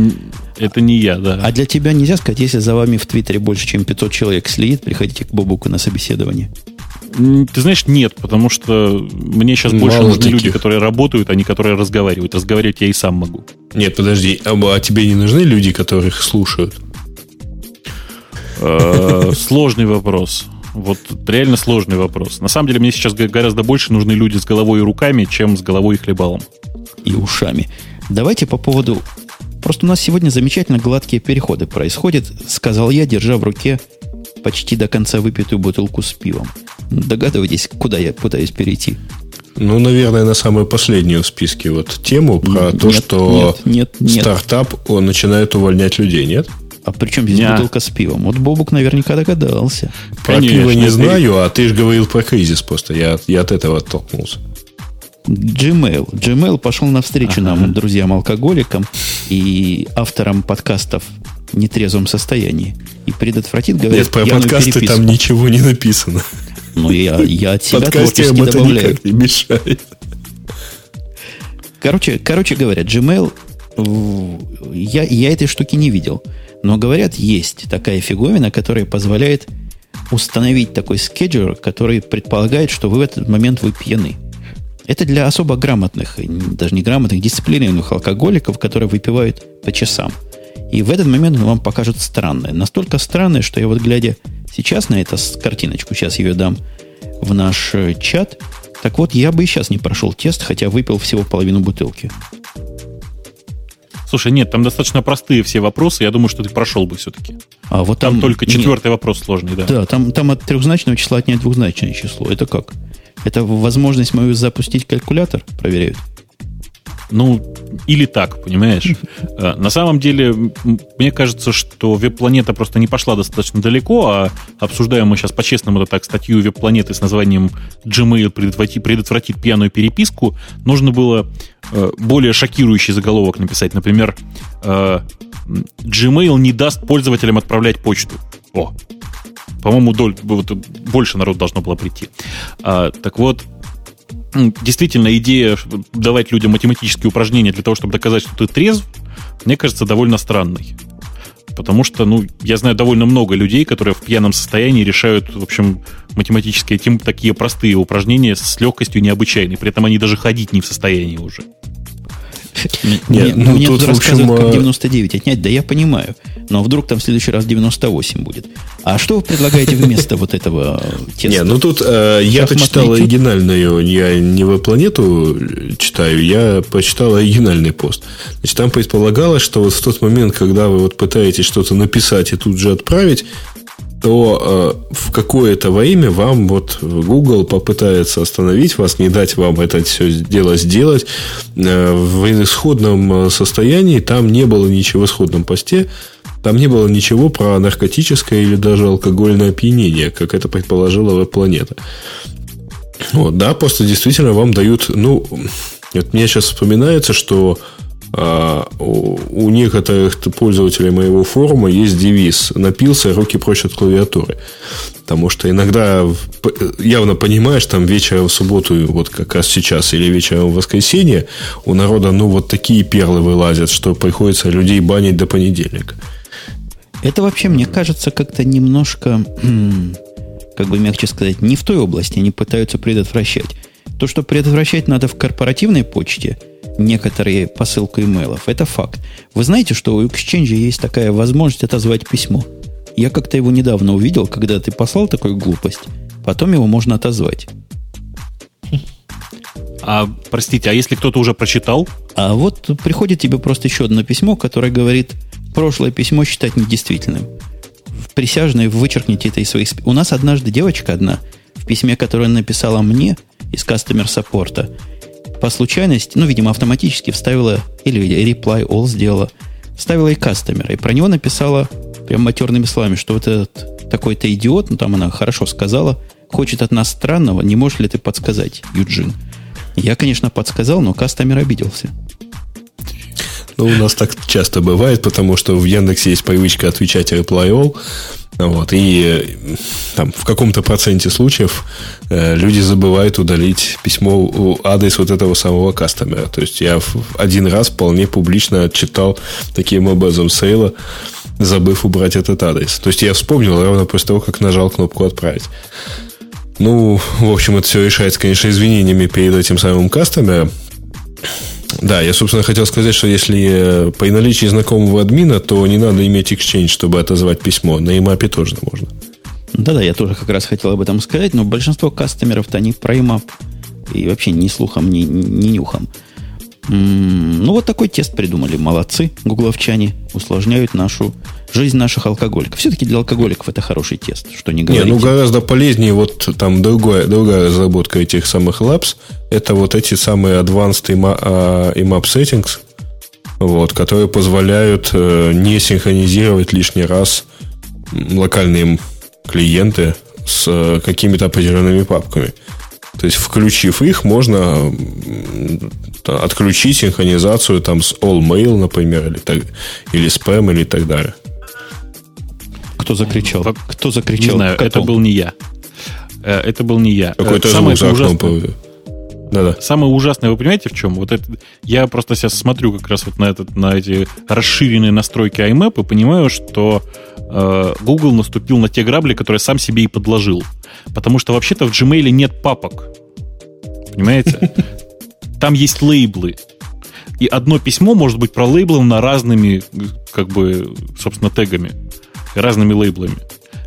Это не я, да. А для тебя нельзя сказать, если за вами в Твиттере больше, чем 500 человек следит, приходите к Бобуку на собеседование. Ты знаешь, нет, потому что мне сейчас больше Мало нужны таких. люди, которые работают, а не которые разговаривают. Разговаривать я и сам могу. Нет, подожди, а, а тебе не нужны люди, которых слушают? Э, сложный вопрос. Вот реально сложный вопрос. На самом деле мне сейчас гораздо больше нужны люди с головой и руками, чем с головой и хлебалом. И ушами. Давайте по поводу... Просто у нас сегодня замечательно гладкие переходы происходят, сказал я, держа в руке почти до конца выпитую бутылку с пивом. Догадываетесь, куда я пытаюсь перейти? Ну, наверное, на самую последнюю в списке вот тему про нет, то, что нет, нет, нет. стартап он начинает увольнять людей, нет? А при чем здесь Ня. бутылка с пивом? Вот Бобук наверняка догадался. Про Конечно, пиво не знаю, а ты же говорил про кризис просто. Я, я от этого оттолкнулся. Gmail. Gmail пошел навстречу ага. нам, друзьям-алкоголикам и авторам подкастов в нетрезвом состоянии. И предотвратит, говорят, Нет, про подкасты переписку. там ничего не написано. Ну, я, я от себя Подкасте творчески добавляю. не мешает. Короче, короче говоря, Gmail я, я этой штуки не видел. Но говорят, есть такая фиговина, которая позволяет установить такой скеджер, который предполагает, что вы в этот момент вы пьяны. Это для особо грамотных, даже не грамотных, дисциплинированных алкоголиков, которые выпивают по часам. И в этот момент он вам покажет странное. Настолько странное, что я вот глядя сейчас на эту картиночку, сейчас ее дам в наш э, чат, так вот, я бы и сейчас не прошел тест, хотя выпил всего половину бутылки. Слушай, нет, там достаточно простые все вопросы. Я думаю, что ты прошел бы все-таки. А вот там, там только четвертый нет. вопрос сложный, да. Да, там, там от трехзначного числа отнять двухзначное число. Это как? Это возможность мою запустить калькулятор проверяют? Ну, или так, понимаешь? Э, на самом деле, мне кажется, что веб-планета просто не пошла достаточно далеко, а обсуждаем мы сейчас по-честному это так статью веб-планеты с названием Gmail предотвратит, предотвратит пьяную переписку, нужно было э, более шокирующий заголовок написать. Например, э, Gmail не даст пользователям отправлять почту. О, по-моему, больше народ должно было прийти. А, так вот, действительно идея давать людям математические упражнения для того, чтобы доказать, что ты трезв, мне кажется довольно странной. Потому что, ну, я знаю довольно много людей, которые в пьяном состоянии решают, в общем, математические, тем, такие простые упражнения с легкостью необычайной. При этом они даже ходить не в состоянии уже. Нет, мне, ну, мне тут, тут рассказывают, общем, как 99 отнять, да я понимаю. Но вдруг там в следующий раз 98 будет. А что вы предлагаете вместо вот этого теста? Не, ну тут э, я-то читал оригинальную, я не в планету читаю, я почитал оригинальный пост. Значит, там предполагалось, что вот в тот момент, когда вы вот пытаетесь что-то написать и тут же отправить, то э, в какое-то время вам вот Google попытается остановить вас, не дать вам это все дело сделать. Э, в исходном состоянии там не было ничего в исходном посте Там не было ничего про наркотическое или даже алкогольное опьянение, как это предположила веб-планета. Вот, да, просто действительно вам дают, ну, вот мне сейчас вспоминается, что а, у, некоторых пользователей моего форума есть девиз «Напился, руки прочь от клавиатуры». Потому что иногда явно понимаешь, там вечером в субботу, вот как раз сейчас, или вечером в воскресенье, у народа, ну, вот такие перлы вылазят, что приходится людей банить до понедельника. Это вообще, мне кажется, как-то немножко, как бы мягче сказать, не в той области они пытаются предотвращать. То, что предотвращать надо в корпоративной почте, некоторые посылку имейлов, это факт. Вы знаете, что у Exchange есть такая возможность отозвать письмо. Я как-то его недавно увидел, когда ты послал такую глупость. Потом его можно отозвать. А, простите, а если кто-то уже прочитал? А вот приходит тебе просто еще одно письмо, которое говорит, прошлое письмо считать недействительным. В присяжной вычеркните это из своих... У нас однажды девочка одна в письме, которое написала мне из кастомер саппорта, по случайности, ну, видимо, автоматически вставила, или reply all сделала, вставила и кастомера, и про него написала прям матерными словами, что вот этот такой-то идиот, ну, там она хорошо сказала, хочет от нас странного, не можешь ли ты подсказать, Юджин? Я, конечно, подсказал, но кастомер обиделся. Ну, у нас так часто бывает, потому что в Яндексе есть привычка отвечать reply all, вот, и э, там, в каком-то проценте случаев э, люди забывают удалить письмо, адрес вот этого самого кастомера. То есть я один раз вполне публично отчитал таким образом сейла, забыв убрать этот адрес. То есть я вспомнил ровно после того, как нажал кнопку «Отправить». Ну, в общем, это все решается, конечно, извинениями перед этим самым кастомером. Да, я, собственно, хотел сказать, что если э, при наличии знакомого админа, то не надо иметь Exchange, чтобы отозвать письмо. На IMAP тоже можно. Да-да, я тоже как раз хотел об этом сказать, но большинство кастомеров-то они про IMAP и вообще ни слухом, ни, ни нюхом. М-м, ну, вот такой тест придумали. Молодцы, гугловчане. Усложняют нашу жизнь наших алкоголиков. Все-таки для алкоголиков это хороший тест, что не говорите. Не, ну гораздо полезнее вот там другая, другая разработка этих самых labs. Это вот эти самые advanced IMAP settings, вот, которые позволяют э, не синхронизировать лишний раз локальные клиенты с э, какими-то определенными папками. То есть, включив их, можно отключить синхронизацию там с All Mail, например, или, так, или спам, или так далее. Кто закричал? Кто закричал? Не знаю, это был не я. Э, это был не я. Какой-то Самое звук за окном да-да. Самое ужасное, вы понимаете, в чем? Вот это, я просто сейчас смотрю как раз вот на, этот, на эти расширенные настройки IMAP и понимаю, что э, Google наступил на те грабли, которые сам себе и подложил. Потому что вообще-то в Gmail нет папок. Понимаете? Там есть лейблы. И одно письмо может быть пролейблено разными, как бы, собственно, тегами разными лейблами.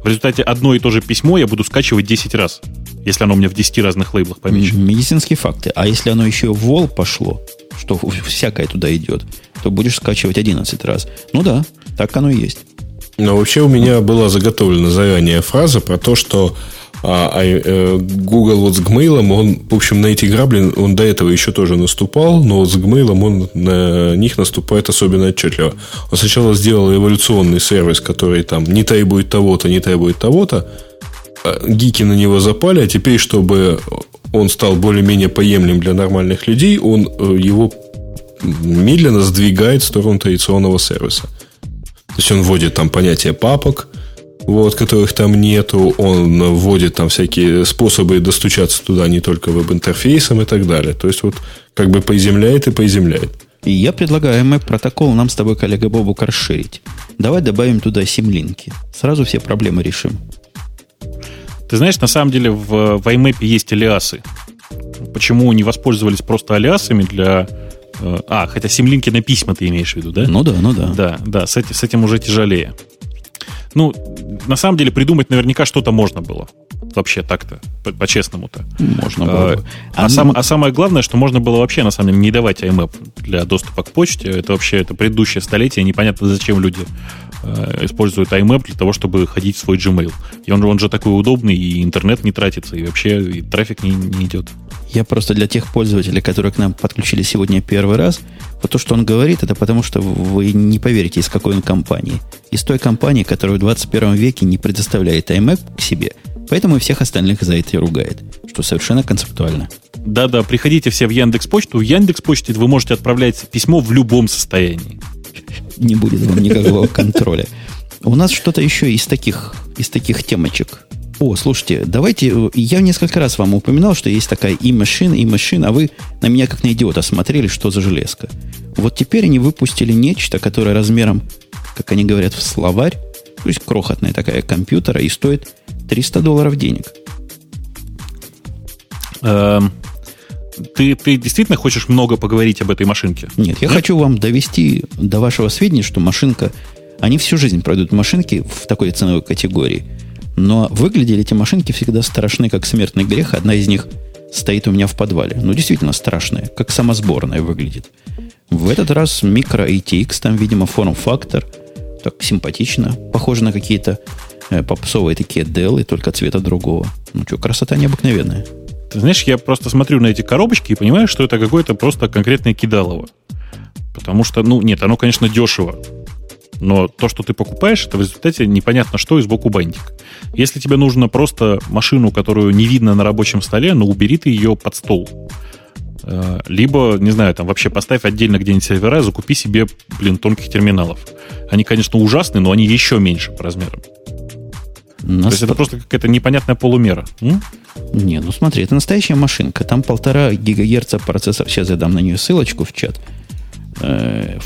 В результате одно и то же письмо я буду скачивать 10 раз, если оно у меня в 10 разных лейблах помечено. Медицинские факты. А если оно еще в вол пошло, что всякое туда идет, то будешь скачивать 11 раз. Ну да, так оно и есть. Но вообще у меня была заготовлена заранее фраза про то, что а, а э, Google вот с Gmail, он, в общем, на эти грабли, он до этого еще тоже наступал, но вот с Gmail он на них наступает особенно отчетливо. Он сначала сделал эволюционный сервис, который там не требует того-то, не требует того-то, а гики на него запали, а теперь, чтобы он стал более-менее поемлем для нормальных людей, он э, его медленно сдвигает в сторону традиционного сервиса. То есть он вводит там понятие папок, вот, которых там нету. Он вводит там всякие способы достучаться туда не только веб-интерфейсом и так далее. То есть, вот как бы поиземляет и поиземляет. И я предлагаю MAP протокол нам с тобой, коллега Бобук, расширить. Давай добавим туда симлинки. Сразу все проблемы решим. Ты знаешь, на самом деле в, в IMAP есть алиасы. Почему не воспользовались просто алиасами для... Э, а, хотя симлинки на письма ты имеешь в виду, да? Ну да, ну да. Да, да, с этим, с этим уже тяжелее. Ну, на самом деле придумать наверняка что-то можно было. Вообще так-то, по-честному-то. Можно было. А, а, а, сам, а самое главное, что можно было вообще, на самом деле, не давать IMAP для доступа к почте. Это вообще это предыдущее столетие. Непонятно, зачем люди э, использует IMAP для того, чтобы ходить в свой Gmail. И он, он же такой удобный, и интернет не тратится, и вообще и трафик не, не идет. Я просто для тех пользователей, которые к нам подключили сегодня первый раз, вот то, что он говорит, это потому, что вы не поверите, из какой он компании. Из той компании, которая в 21 веке не предоставляет IMAP к себе, поэтому и всех остальных за это и ругает, что совершенно концептуально. Да-да, приходите все в Яндекс Почту. В Яндекс Почте вы можете отправлять письмо в любом состоянии. Не будет вам никакого контроля. У нас что-то еще из таких, из таких темочек. О, слушайте, давайте, я несколько раз вам упоминал, что есть такая и машина, и машина, а вы на меня как на идиота смотрели, что за железка. Вот теперь они выпустили нечто, которое размером, как они говорят, в словарь, то есть крохотная такая компьютера, и стоит 300 долларов денег. Эм, ты, ты действительно хочешь много поговорить об этой машинке? Нет, я Нет? хочу вам довести до вашего сведения, что машинка... Они всю жизнь пройдут машинки в такой ценовой категории. Но выглядели эти машинки всегда страшны, как смертный грех. Одна из них стоит у меня в подвале. Ну, действительно страшная, как самосборная выглядит. В этот раз микро ATX, там, видимо, форм-фактор. Так симпатично. Похоже на какие-то э, попсовые такие Dell, только цвета другого. Ну что, красота необыкновенная. Знаешь, я просто смотрю на эти коробочки и понимаю, что это какое-то просто конкретное кидалово. Потому что, ну, нет, оно, конечно, дешево. Но то, что ты покупаешь, это в результате непонятно что и сбоку бантик. Если тебе нужно просто машину, которую не видно на рабочем столе, ну, убери ты ее под стол. Э, либо, не знаю, там вообще поставь отдельно где-нибудь сервера, закупи себе, блин, тонких терминалов. Они, конечно, ужасные, но они еще меньше по размерам. То есть это просто какая-то непонятная полумера. М? Не, ну смотри, это настоящая машинка. Там полтора гигагерца процессор. Сейчас я дам на нее ссылочку в чат. Э,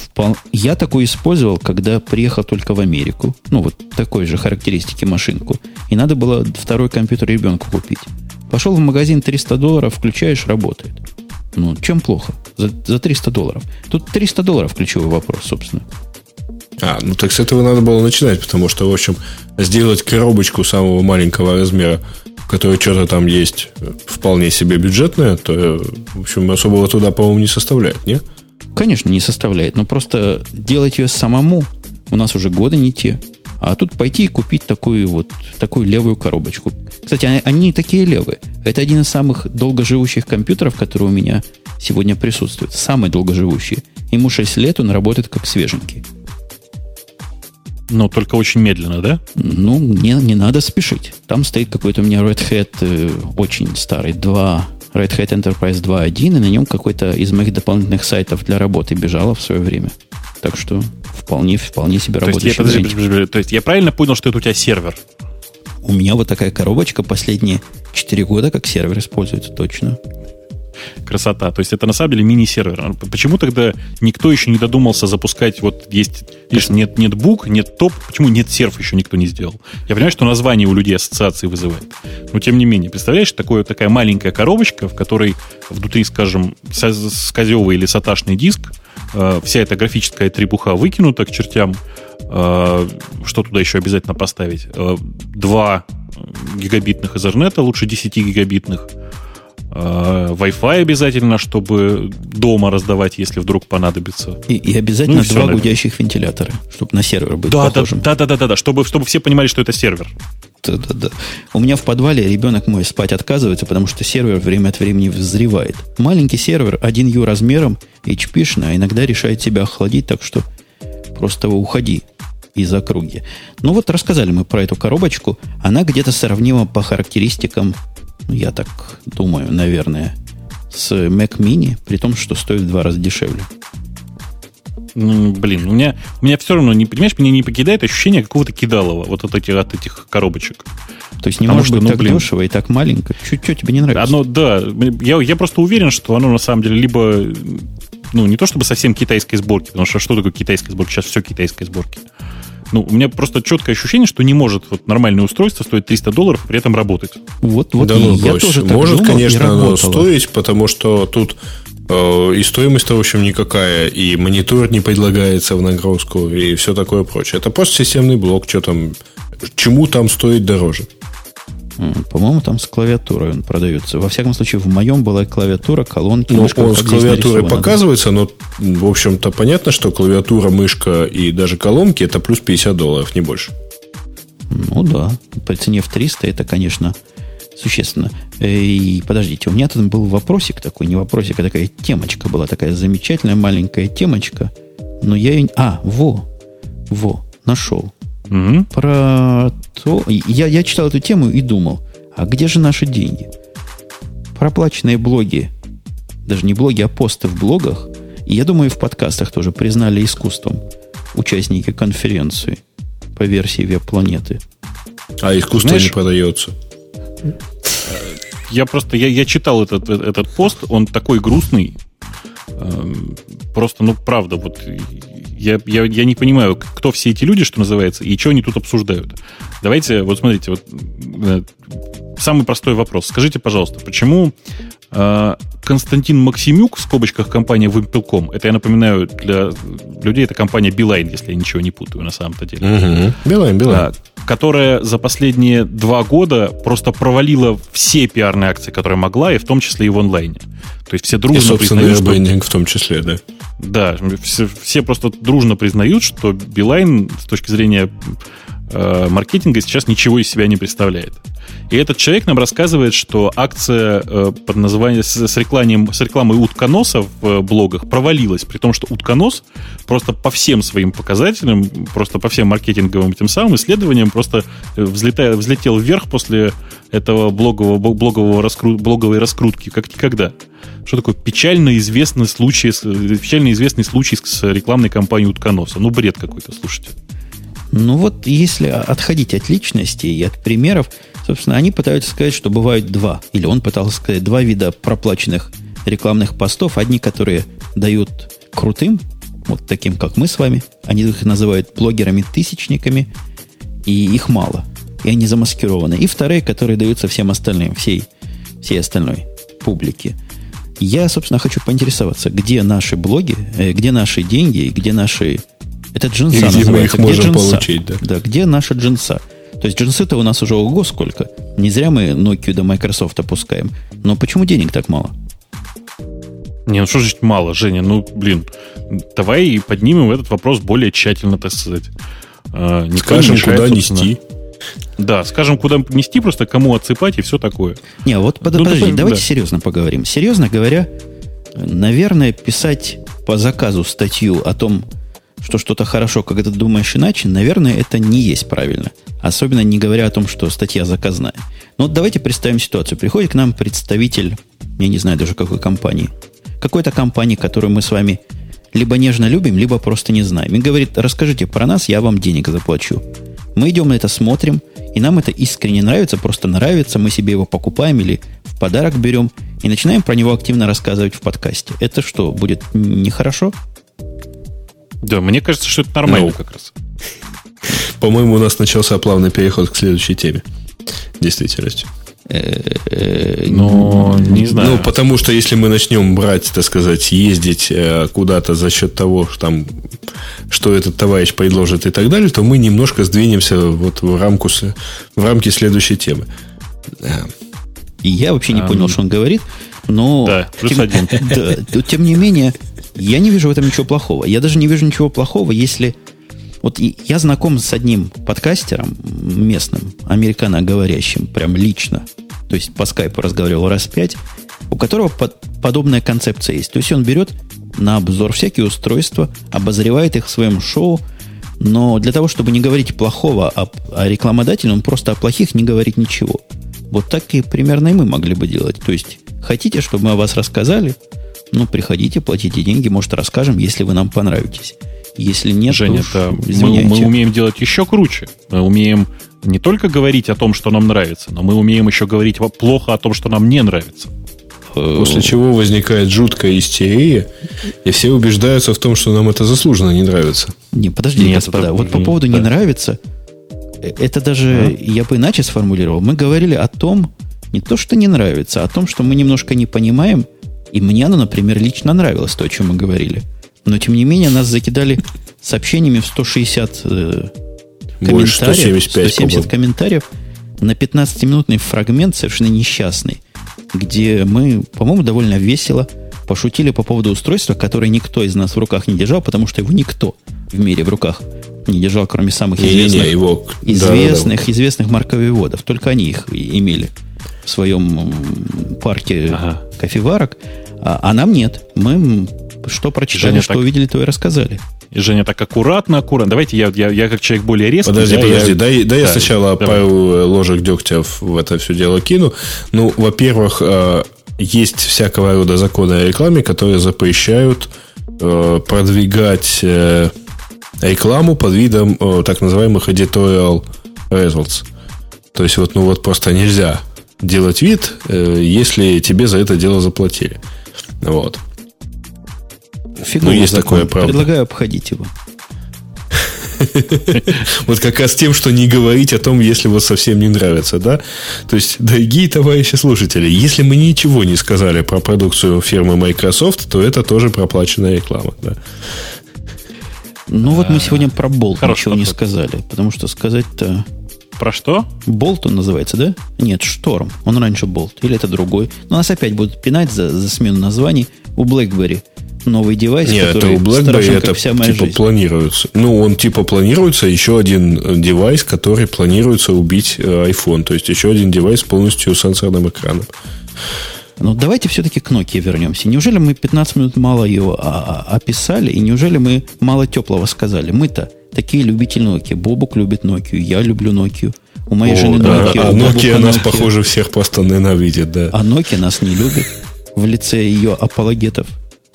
я такой использовал, когда приехал только в Америку. Ну, вот такой же характеристики машинку. И надо было второй компьютер ребенку купить. Пошел в магазин 300 долларов, включаешь, работает. Ну, чем плохо? За, за 300 долларов. Тут 300 долларов ключевой вопрос, собственно. А, ну так с этого надо было начинать, потому что, в общем, сделать коробочку самого маленького размера, в которой что-то там есть вполне себе бюджетное, то, в общем, особого туда, по-моему, не составляет, не? Конечно, не составляет, но просто делать ее самому у нас уже годы не те. А тут пойти и купить такую вот такую левую коробочку. Кстати, они, они не такие левые. Это один из самых долгоживущих компьютеров, который у меня сегодня присутствует. Самый долгоживущий. Ему 6 лет, он работает как свеженький. Но только очень медленно, да? Ну, не, не надо спешить. Там стоит какой-то у меня Red Hat э, очень старый, 2, Red Hat Enterprise 2.1, и на нем какой-то из моих дополнительных сайтов для работы бежало в свое время. Так что вполне, вполне себе работающий. То есть, я, подожди, подожди, подожди, то есть я правильно понял, что это у тебя сервер? У меня вот такая коробочка последние 4 года как сервер используется точно красота. То есть это на самом деле мини-сервер. А почему тогда никто еще не додумался запускать, вот есть, видишь, нет, нет бук, нет топ, почему нет серф еще никто не сделал? Я понимаю, что название у людей ассоциации вызывает. Но тем не менее, представляешь, такое, такая маленькая коробочка, в которой внутри, скажем, сказевый или саташный диск, э, вся эта графическая требуха выкинута к чертям, э, что туда еще обязательно поставить? Э, два гигабитных Ethernet, лучше 10 гигабитных, Wi-Fi обязательно, чтобы дома раздавать, если вдруг понадобится. И, и обязательно ну, два все, гудящих вентилятора, чтобы на сервер быть да, похожим. Да, да, да, да, да, чтобы, чтобы все понимали, что это сервер. Да, да, да. У меня в подвале ребенок мой спать отказывается, потому что сервер время от времени взрывает. Маленький сервер, 1 U размером, HP-шный, а иногда решает себя охладить, так что просто уходи из округи. Ну вот рассказали мы про эту коробочку. Она где-то сравнима по характеристикам я так думаю, наверное, с Mac Mini, при том, что стоит в два раза дешевле. Ну, блин, у меня, у меня все равно, не, понимаешь, меня не покидает ощущение какого-то кидалова вот от этих, от этих коробочек. То есть не Потому может что, быть ну, так блин, дешево и так маленько. Чуть чуть тебе не нравится? Оно, да. Я, я просто уверен, что оно на самом деле либо, ну, не то чтобы совсем китайской сборки, потому что что такое китайская сборка? Сейчас все китайской сборки. Ну, у меня просто четкое ощущение, что не может вот нормальное устройство стоить 300 долларов и при этом работать. Вот, вот да, ну, я брось. тоже Может, думал, конечно, оно стоить, потому что тут э, и стоимость-то, в общем, никакая, и монитор не предлагается в нагрузку, и все такое прочее. Это просто системный блок, что там, чему там стоит дороже. По-моему, там с клавиатурой он продается. Во всяком случае, в моем была клавиатура, колонки, ну, мышка. Он с клавиатурой показывается, но, в общем-то, понятно, что клавиатура, мышка и даже колонки это плюс 50 долларов, не больше. Ну да, по цене в 300 это, конечно, существенно. И подождите, у меня тут был вопросик такой, не вопросик, а такая темочка была, такая замечательная маленькая темочка. Но я ее... А, во, во, нашел. Угу. Про то... Я, я читал эту тему и думал, а где же наши деньги? Проплаченные блоги, даже не блоги, а посты в блогах, и я думаю, в подкастах тоже признали искусством участники конференции по версии веб-планеты. А искусство Знаешь, не продается. Я просто, я, я читал этот, этот пост, он такой грустный. Эм, просто, ну, правда, вот я, я, я не понимаю, кто все эти люди, что называется, и что они тут обсуждают. Давайте, вот смотрите, вот э, самый простой вопрос. Скажите, пожалуйста, почему э, Константин Максимюк, в скобочках компания VimpelCom, это, я напоминаю, для людей это компания Билайн, если я ничего не путаю на самом-то деле. Угу. Билайн, Билайн. Которая за последние два года просто провалила все пиарные акции, которые могла, и в том числе и в онлайне. То есть все дружно и, признают, что... в том числе, да. Да, все, все просто дружно признают, что Билайн с точки зрения э, маркетинга сейчас ничего из себя не представляет. И этот человек нам рассказывает, что акция э, под названием с, с, рекламой, с рекламой утконоса в э, блогах провалилась, при том, что утконос просто по всем своим показателям, просто по всем маркетинговым тем самым исследованиям просто э, взлетая, взлетел вверх после этого блогового, блогового раскру, блоговой раскрутки, как никогда. Что такое печально известный случай, печально известный случай с рекламной кампанией утконоса? Ну, бред какой-то, слушайте. Ну вот, если отходить от личности и от примеров, собственно, они пытаются сказать, что бывают два, или он пытался сказать, два вида проплаченных рекламных постов. Одни, которые дают крутым, вот таким, как мы с вами, они их называют блогерами-тысячниками, и их мало, и они замаскированы. И вторые, которые даются всем остальным, всей, всей остальной публике. Я, собственно, хочу поинтересоваться, где наши блоги, э, где наши деньги, где наши это джинса и где называется. мы их можем джинса? получить, да? Да, где наша джинса? То есть джинсы-то у нас уже ого сколько. Не зря мы Nokia до Microsoft опускаем. Но почему денег так мало? Не, ну что значит мало, Женя? Ну, блин, давай поднимем этот вопрос более тщательно, так сказать. Не скажем, куда нести. Да, скажем, куда нести, просто кому отсыпать и все такое. Не, вот под, ну, подожди, давайте да. серьезно поговорим. Серьезно говоря, наверное, писать по заказу статью о том, что что-то хорошо, когда ты думаешь иначе, наверное, это не есть правильно. Особенно не говоря о том, что статья заказная. Но вот давайте представим ситуацию. Приходит к нам представитель, я не знаю даже какой компании, какой-то компании, которую мы с вами либо нежно любим, либо просто не знаем. И говорит, расскажите про нас, я вам денег заплачу. Мы идем на это, смотрим, и нам это искренне нравится, просто нравится, мы себе его покупаем или в подарок берем, и начинаем про него активно рассказывать в подкасте. Это что, будет нехорошо? Да, мне кажется, что это нормально no. как раз. По-моему, у нас начался плавный переход к следующей теме. Действительностью. Но не знаю. Ну, потому что если мы начнем брать, так сказать, ездить куда-то за счет того, что, там, что этот товарищ предложит и так далее, то мы немножко сдвинемся вот в, рамку, в рамки следующей темы. И я вообще не а, понял, что он говорит, но... Да, плюс тем, один. Да, тем не менее, я не вижу в этом ничего плохого. Я даже не вижу ничего плохого, если... Вот я знаком с одним подкастером местным, американоговорящим, прям лично. То есть по скайпу разговаривал раз пять, у которого под, подобная концепция есть. То есть он берет на обзор всякие устройства, обозревает их в своем шоу, но для того, чтобы не говорить плохого о, о рекламодателе, он просто о плохих не говорит ничего. Вот так и примерно и мы могли бы делать. То есть, хотите, чтобы мы о вас рассказали, ну, приходите, платите деньги, может, расскажем, если вы нам понравитесь. Если нет, Женя, то уж, мы, мы умеем делать еще круче. Мы умеем не только говорить о том, что нам нравится, но мы умеем еще говорить плохо о том, что нам не нравится. После чего возникает жуткая истерия, и все убеждаются в том, что нам это заслуженно не нравится. Не, подожди, Нет, господа, вот по поводу да. не нравится, э, это даже а? я бы иначе сформулировал. Мы говорили о том, не то, что не нравится, а о том, что мы немножко не понимаем, и мне оно, например, лично нравилось, то, о чем мы говорили. Но, тем не менее, нас закидали сообщениями в 160 э, комментариев. 175, 170 комментариев. на 15-минутный фрагмент совершенно несчастный, где мы, по-моему, довольно весело пошутили по поводу устройства, которое никто из нас в руках не держал, потому что его никто в мире в руках не держал, кроме самых известных, не, не, его... известных, да, да. известных марковеводов. Только они их имели в своем парке ага. кофеварок, а, а нам нет. Мы что прочитали, Женя что так... увидели, то и рассказали. И Женя так аккуратно, аккуратно. Давайте я, я, я как человек более резкий. Подожди, да, подожди. Я... Дай, дай да, я сначала давай. пару ложек дегтя в это все дело кину. Ну, во-первых, э, есть всякого рода законы о рекламе, которые запрещают э, продвигать э, рекламу под видом так называемых editorial results. То есть вот, ну вот просто нельзя делать вид, если тебе за это дело заплатили. Вот. Фиговый ну, есть закон. такое, правда. Предлагаю обходить его. Вот как раз тем, что не говорить о том, если вот совсем не нравится, да? То есть, дорогие товарищи слушатели, если мы ничего не сказали про продукцию фирмы Microsoft, то это тоже проплаченная реклама, да? Ну вот мы сегодня про Болт ничего не сказали, потому что сказать-то... Про что? Болт он называется, да? Нет, Шторм. Он раньше Болт. Или это другой. Но нас опять будут пинать за, за смену названий. У BlackBerry новый девайс, Нет, который это у BlackBerry это вся моя типа жизнь. планируется. Ну, он типа планируется, еще один э, девайс, который планируется убить э, iPhone. То есть еще один девайс полностью сенсорным экраном. Ну, давайте все-таки к Nokia вернемся. Неужели мы 15 минут мало ее а, а, описали, и неужели мы мало теплого сказали? Мы-то такие любители Nokia. Бобук любит Nokia, я люблю Nokia. У моей О, жены да, Nokia. А Nokia нас, Nokia. похоже, всех просто ненавидит, да. А Nokia нас не любит в лице ее апологетов.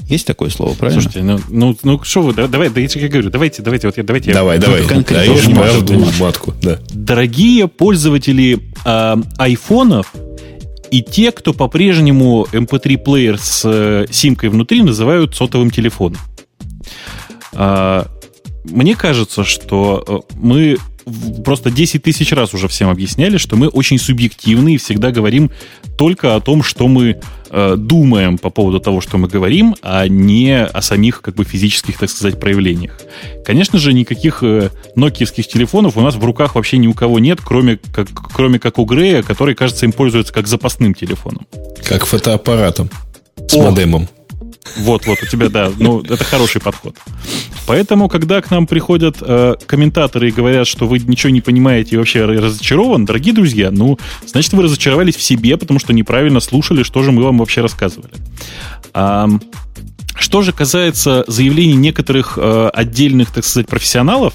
Есть такое слово, правильно? Слушайте, ну, ну, ну что вы, давай, да, я говорю, давайте, давайте, вот я, давайте. Давай, я, давай. Конкретно. Даешь правду матку, да. Дорогие пользователи э, айфонов и те, кто по-прежнему MP3-плеер с э, симкой внутри называют сотовым телефоном. Э, мне кажется, что э, мы просто 10 тысяч раз уже всем объясняли, что мы очень субъективны и всегда говорим только о том, что мы э, думаем по поводу того, что мы говорим, а не о самих как бы физических, так сказать, проявлениях. Конечно же, никаких э, нокиевских телефонов у нас в руках вообще ни у кого нет, кроме как, кроме как у Грея, который, кажется, им пользуется как запасным телефоном. Как фотоаппаратом с О, модемом. Вот, вот, у тебя, да, ну, это хороший подход. Поэтому, когда к нам приходят э, комментаторы и говорят, что вы ничего не понимаете и вообще разочарован, дорогие друзья, ну, значит, вы разочаровались в себе, потому что неправильно слушали, что же мы вам вообще рассказывали. А, что же касается заявлений некоторых э, отдельных, так сказать, профессионалов,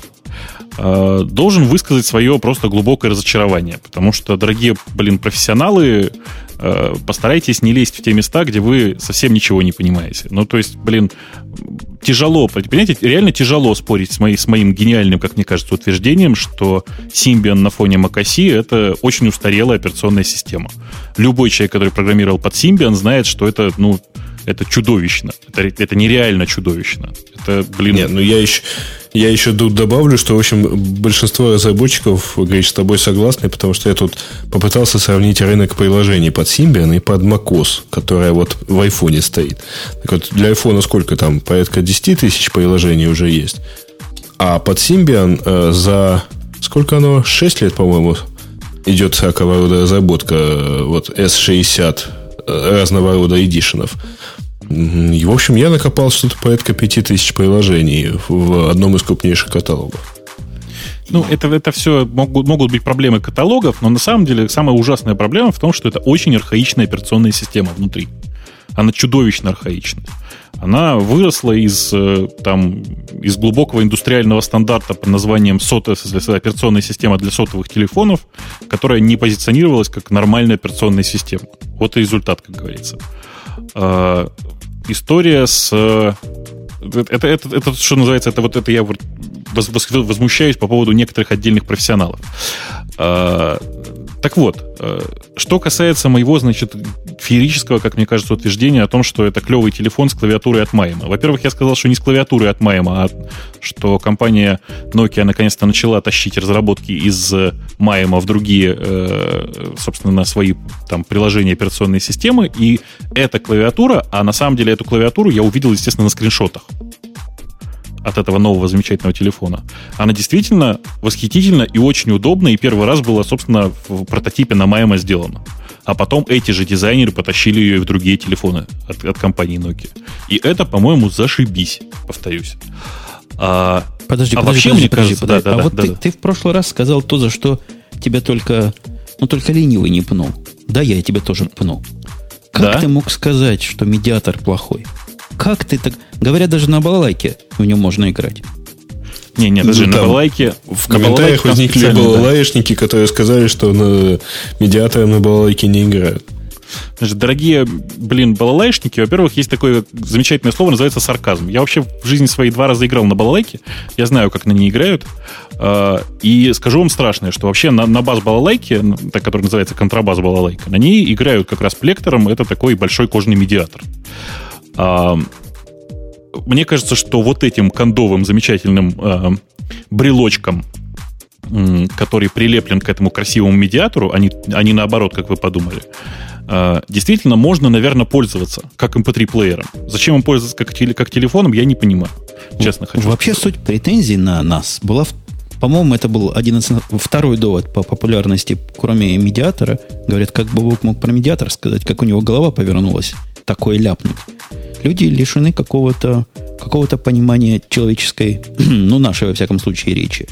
э, должен высказать свое просто глубокое разочарование, потому что, дорогие, блин, профессионалы, постарайтесь не лезть в те места, где вы совсем ничего не понимаете. Ну, то есть, блин, тяжело, понимаете, реально тяжело спорить с, моей, с моим гениальным, как мне кажется, утверждением, что Symbian на фоне macOS это очень устарелая операционная система. Любой человек, который программировал под Symbian, знает, что это, ну, это чудовищно. Это, это нереально чудовищно. Это, блин... Нет, ну я еще, я еще тут добавлю, что, в общем, большинство разработчиков, говорит, с тобой согласны, потому что я тут попытался сравнить рынок приложений под Symbian и под macOS, которая вот в айфоне стоит. Так вот, для айфона сколько там? Порядка 10 тысяч приложений уже есть. А под Symbian э, за... Сколько оно? 6 лет, по-моему, идет всякого рода разработка. Э, вот S60 э, разного рода эдишенов. И, в общем, я накопал что-то порядка 5000 приложений в одном из крупнейших каталогов. Ну, это, это все могут, могут быть проблемы каталогов, но на самом деле самая ужасная проблема в том, что это очень архаичная операционная система внутри. Она чудовищно архаичная. Она выросла из, э, там, из глубокого индустриального стандарта под названием сота, операционная система для сотовых телефонов, которая не позиционировалась как нормальная операционная система. Вот и результат, как говорится. История с... Э, это, это, это, что называется, это вот это я возмущаюсь по поводу некоторых отдельных профессионалов. А, так вот, э, что касается моего, значит, феерического, как мне кажется, утверждения о том, что это клевый телефон с клавиатурой от Майма. Во-первых, я сказал, что не с клавиатурой от Майма, а что компания Nokia наконец-то начала тащить разработки из Майма в другие, э, собственно, на свои там приложения операционной системы. И эта клавиатура, а на самом деле эту клавиатуру я увидел, естественно, на скриншотах. от этого нового замечательного телефона, она действительно восхитительна и очень удобна, и первый раз была, собственно, в прототипе на Майама сделана. А потом эти же дизайнеры потащили ее и в другие телефоны от, от компании Nokia. И это, по-моему, зашибись, повторюсь. А, подожди, а подожди, вообще, подожди, мне подожди, кажется, подожди. Да, да, а да, вот да, ты, да. ты в прошлый раз сказал то, за что тебя только, ну, только ленивый не пнул. Да, я тебя тоже пнул. Как да? ты мог сказать, что медиатор плохой? Как ты так... Говорят, даже на балалайке в нем можно играть. Не, не, даже ну, на балалайке... В комментариях возникли балалайшники, да. которые сказали, что на медиаторы на балалайке не играют. Значит, дорогие, блин, балалайшники, во-первых, есть такое замечательное слово, называется сарказм. Я вообще в жизни своей два раза играл на балалайке, я знаю, как на ней играют, а, и скажу вам страшное, что вообще на, на бас-балалайке, который называется контрабас балалайка, на ней играют как раз плектором, это такой большой кожный медиатор. Мне кажется, что вот этим кондовым замечательным э, брелочком, э, который прилеплен к этому красивому медиатору, а не, а не наоборот, как вы подумали, э, действительно можно, наверное, пользоваться как MP3-плеером. Зачем им пользоваться как, теле, как телефоном, я не понимаю. Честно хочу Вообще сказать. суть претензий на нас была в по-моему, это был один из, второй довод по популярности, кроме медиатора. Говорят, как бы мог про медиатор сказать, как у него голова повернулась, такое ляпнуть люди лишены какого-то какого понимания человеческой, ну, нашей, во всяком случае, речи.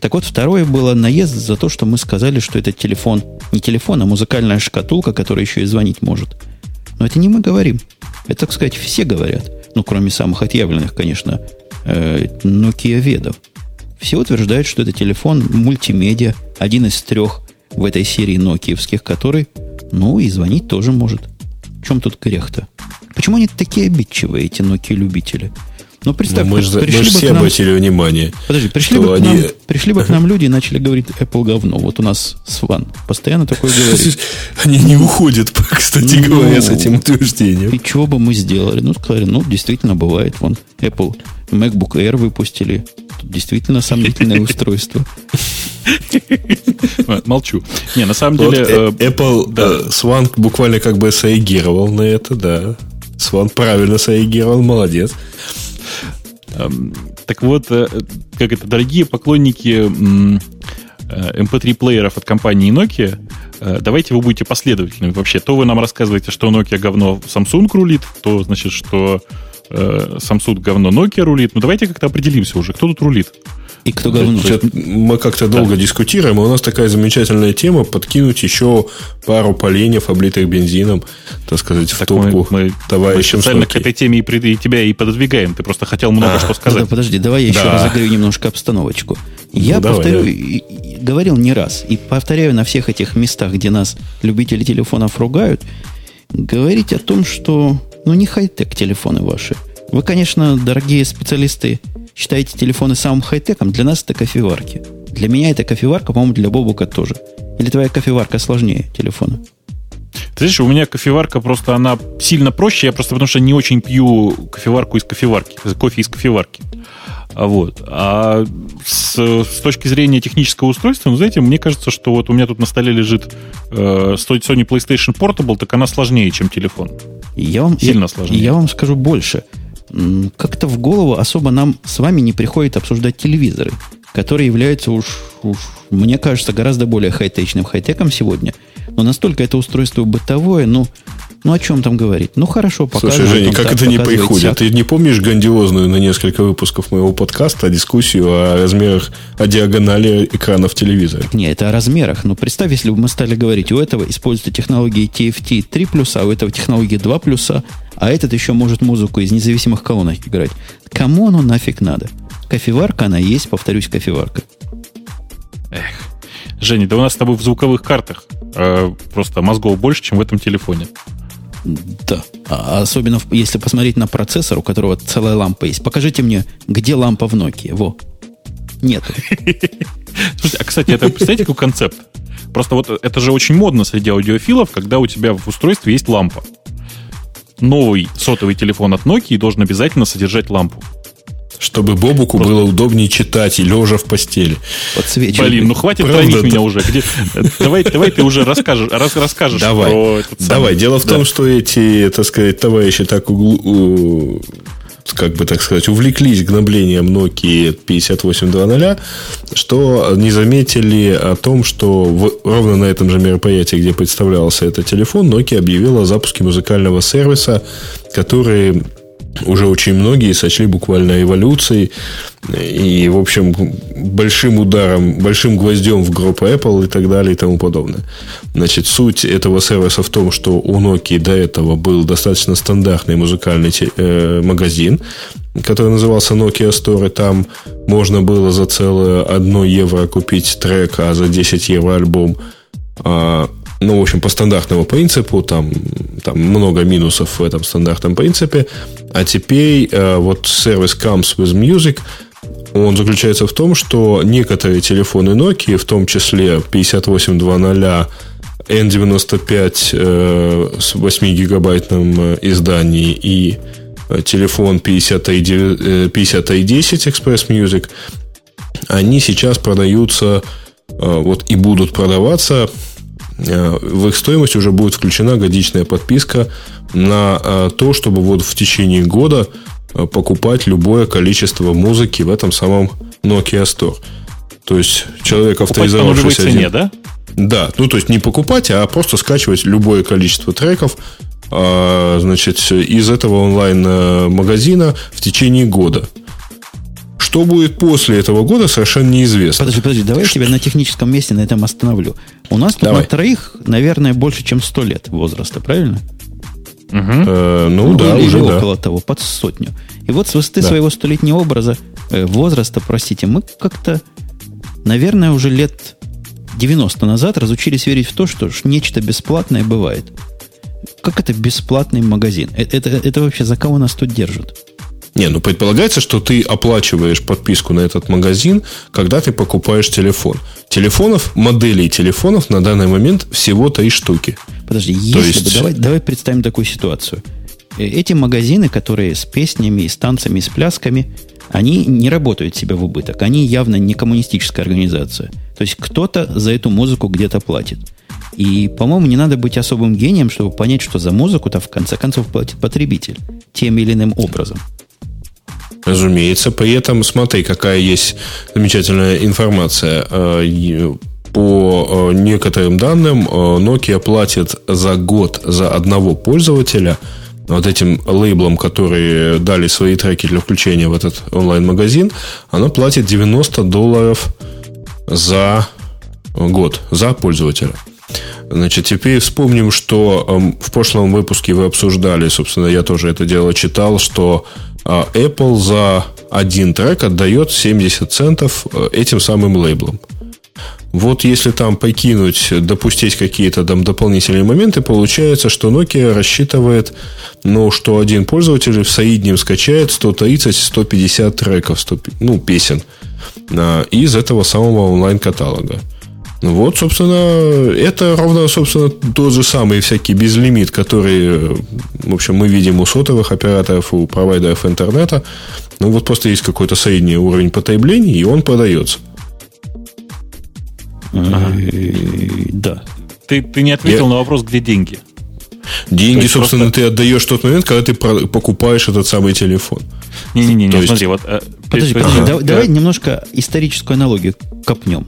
Так вот, второе было наезд за то, что мы сказали, что это телефон, не телефон, а музыкальная шкатулка, которая еще и звонить может. Но это не мы говорим. Это, так сказать, все говорят. Ну, кроме самых отъявленных, конечно, э, Nokia ведов. Все утверждают, что это телефон мультимедиа, один из трех в этой серии нокиевских, который, ну, и звонить тоже может. В чем тут грех-то? Почему они такие обидчивые, эти Nokia-любители? Ну, представь, ну, мы же, мы же все нам... обратили внимание. Подожди, пришли бы, они... нам, пришли бы к нам люди и начали говорить Apple говно. Вот у нас Сван постоянно такое говорит. Они не уходят, кстати ну, говоря, с этим утверждением. И чего бы мы сделали? Ну, сказали, ну, действительно бывает. Вон, Apple MacBook Air выпустили. Тут действительно сомнительное устройство. Молчу. Не, на самом деле... Э, Apple да. Swan буквально как бы среагировал на это, да. Сван правильно среагировал, молодец. Эм, так вот, э, как это, дорогие поклонники MP3-плееров э, от компании Nokia, э, давайте вы будете последовательными вообще. То вы нам рассказываете, что Nokia говно Samsung рулит, то значит, что Samsung говно Nokia рулит. Ну, давайте как-то определимся уже, кто тут рулит. И кто говно? Мы как-то долго дискутируем, и у нас такая замечательная тема подкинуть еще пару поленьев, облитых бензином, так сказать, в так топку мы, мы, товарищам. Мы специально к этой теме и, и тебя и пододвигаем. Ты просто хотел много а, что сказать. Да, подожди, давай я да. еще разогрею немножко обстановочку. Я ну, повторю, давай. говорил не раз, и повторяю на всех этих местах, где нас любители телефонов ругают, говорить о том, что ну не хай-тек телефоны ваши. Вы, конечно, дорогие специалисты считаете телефоны самым хай-теком, для нас это кофеварки. Для меня это кофеварка, по-моему, для Бобука тоже. Или твоя кофеварка сложнее телефона? Ты знаешь, у меня кофеварка просто, она сильно проще, я просто потому что не очень пью кофеварку из кофеварки, кофе из кофеварки. А вот. А с, с точки зрения технического устройства, ну, знаете, мне кажется, что вот у меня тут на столе лежит э, Sony PlayStation Portable, так она сложнее, чем телефон. Я вам, Сильно я, сложнее. Я вам скажу больше как-то в голову особо нам с вами не приходит обсуждать телевизоры, которые являются уж, уж мне кажется, гораздо более хай-течным хай-теком сегодня. Но настолько это устройство бытовое, ну, ну, о чем там говорить? Ну, хорошо, показывает. Слушай, Женя, как это не приходит? Ты не помнишь грандиозную на несколько выпусков моего подкаста дискуссию о размерах, о диагонали экранов телевизора? Не, это о размерах. Но представь, если бы мы стали говорить, у этого используется технологии TFT 3 а у этого технологии 2 а этот еще может музыку из независимых колонок играть. Кому оно нафиг надо? Кофеварка она есть, повторюсь, кофеварка. Эх. Женя, да у нас с тобой в звуковых картах э, просто мозгов больше, чем в этом телефоне. Да. А особенно если посмотреть на процессор, у которого целая лампа есть. Покажите мне, где лампа в Nokia. Во. Нет. Слушайте, а, кстати, это, представляете, какой концепт? Просто вот это же очень модно среди аудиофилов, когда у тебя в устройстве есть лампа. Новый сотовый телефон от Nokia должен обязательно содержать лампу. Чтобы Бобуку Просто... было удобнее читать и лежа в постели. Подсвечивай. Блин, ну хватит Правда? травить меня уже. Где... Давай, давай ты уже расскажешь, рас, расскажешь давай. про этот самый... Давай. Дело в да. том, что эти, так сказать, товарищи так угл... как бы так сказать, увлеклись гноблением Nokia 5800, что не заметили о том, что в, ровно на этом же мероприятии, где представлялся этот телефон, Nokia объявила о запуске музыкального сервиса, который уже очень многие сочли буквально эволюцией и, в общем, большим ударом, большим гвоздем в гроб Apple и так далее и тому подобное. Значит, суть этого сервиса в том, что у Nokia до этого был достаточно стандартный музыкальный э, магазин, который назывался Nokia Store, и там можно было за целое 1 евро купить трек, а за 10 евро альбом. А, ну, в общем, по стандартному принципу, там, там много минусов в этом стандартном принципе. А теперь э, вот сервис Comes with Music, он заключается в том, что некоторые телефоны Nokia, в том числе 5800 N95 э, с 8-гигабайтным э, изданием и э, телефон 50 и 10 Express Music, они сейчас продаются вот и будут продаваться в их стоимость уже будет включена годичная подписка на то, чтобы вот в течение года покупать любое количество музыки в этом самом Nokia Store. То есть человек авторизовавшийся... По цене, да? Да, ну то есть не покупать, а просто скачивать любое количество треков значит, из этого онлайн-магазина в течение года. Что будет после этого года, совершенно неизвестно. Подожди, подожди, давай я тебя на техническом месте на этом остановлю. У нас тут давай. на троих, наверное, больше, чем 100 лет возраста, правильно? Угу. Э, ну, ну да, или уже около да. того, под сотню. И вот с высоты да. своего столетнего образа, э, возраста, простите, мы как-то, наверное, уже лет 90 назад разучились верить в то, что нечто бесплатное бывает. Как это бесплатный магазин? Это, это, это вообще за кого нас тут держат? Не, ну предполагается, что ты оплачиваешь подписку на этот магазин, когда ты покупаешь телефон. Телефонов, моделей телефонов на данный момент всего три штуки. Подожди, То если есть... бы, давай, давай представим такую ситуацию. Э, эти магазины, которые с песнями, с танцами, с плясками, они не работают себе в убыток. Они явно не коммунистическая организация. То есть кто-то за эту музыку где-то платит. И, по-моему, не надо быть особым гением, чтобы понять, что за музыку-то в конце концов платит потребитель тем или иным образом. Разумеется. При этом, смотри, какая есть замечательная информация. Э, по э, некоторым данным, э, Nokia платит за год за одного пользователя вот этим лейблом, которые дали свои треки для включения в этот онлайн-магазин, она платит 90 долларов за год, за пользователя. Значит, теперь вспомним, что э, в прошлом выпуске вы обсуждали, собственно, я тоже это дело читал, что Apple за один трек отдает 70 центов э, этим самым лейблам. Вот если там покинуть, допустить какие-то там дополнительные моменты, получается, что Nokia рассчитывает, ну, что один пользователь в среднем скачает 130-150 треков, 100, ну, песен а, из этого самого онлайн-каталога. Ну вот, собственно, это ровно, собственно, тот же самый всякий безлимит, который, в общем, мы видим у сотовых операторов, у провайдеров интернета. Ну, вот просто есть какой-то средний уровень потребления, и он продается. Ага. Да. Ты, ты не ответил Я... на вопрос, где деньги. Деньги, собственно, просто... ты отдаешь в тот момент, когда ты покупаешь этот самый телефон. Не-не-не, есть... смотри, вот... Э, подожди, подожди, ага. давай немножко историческую аналогию копнем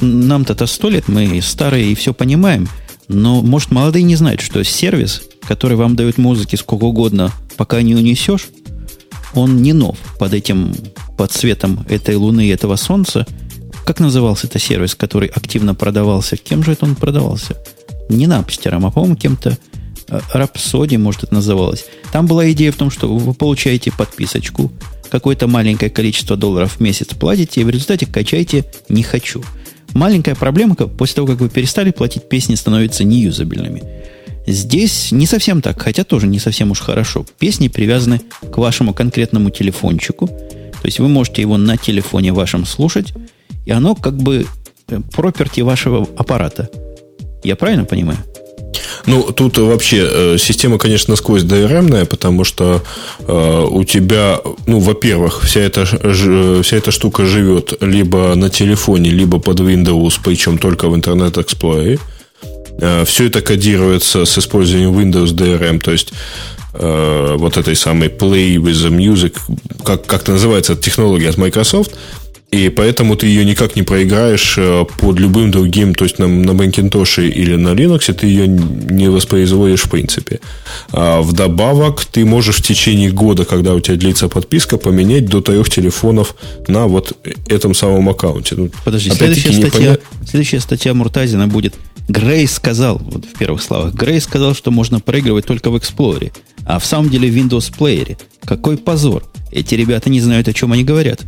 нам-то сто лет, мы старые и все понимаем, но, может, молодые не знают, что сервис, который вам дает музыки сколько угодно, пока не унесешь, он не нов под этим, под светом этой луны и этого солнца. Как назывался это сервис, который активно продавался? Кем же это он продавался? Не Напстером, а, по-моему, кем-то Рапсоди, может, это называлось. Там была идея в том, что вы получаете подписочку, какое-то маленькое количество долларов в месяц платите, и в результате качаете «не хочу». Маленькая проблемка, после того, как вы перестали платить, песни становятся неюзабельными. Здесь не совсем так, хотя тоже не совсем уж хорошо. Песни привязаны к вашему конкретному телефончику. То есть вы можете его на телефоне вашем слушать, и оно как бы проперти вашего аппарата. Я правильно понимаю? Ну, тут вообще э, система, конечно, сквозь DRM, потому что э, у тебя, ну, во-первых, вся эта, ж, вся эта штука живет либо на телефоне, либо под Windows, причем только в Internet Explorer. Э, все это кодируется с использованием Windows DRM, то есть э, вот этой самой Play with the Music, как, как это называется, технология от Microsoft, и поэтому ты ее никак не проиграешь э, под любым другим, то есть на, на Macintosh или на Linux ты ее не воспроизводишь в принципе. А вдобавок ты можешь в течение года, когда у тебя длится подписка, поменять до трех телефонов на вот этом самом аккаунте. Ну, Подожди, следующая статья, следующая статья Муртазина будет Грей сказал, вот в первых словах, Грей сказал, что можно проигрывать только в Explorer, а в самом деле в Windows Player. Какой позор. Эти ребята не знают, о чем они говорят.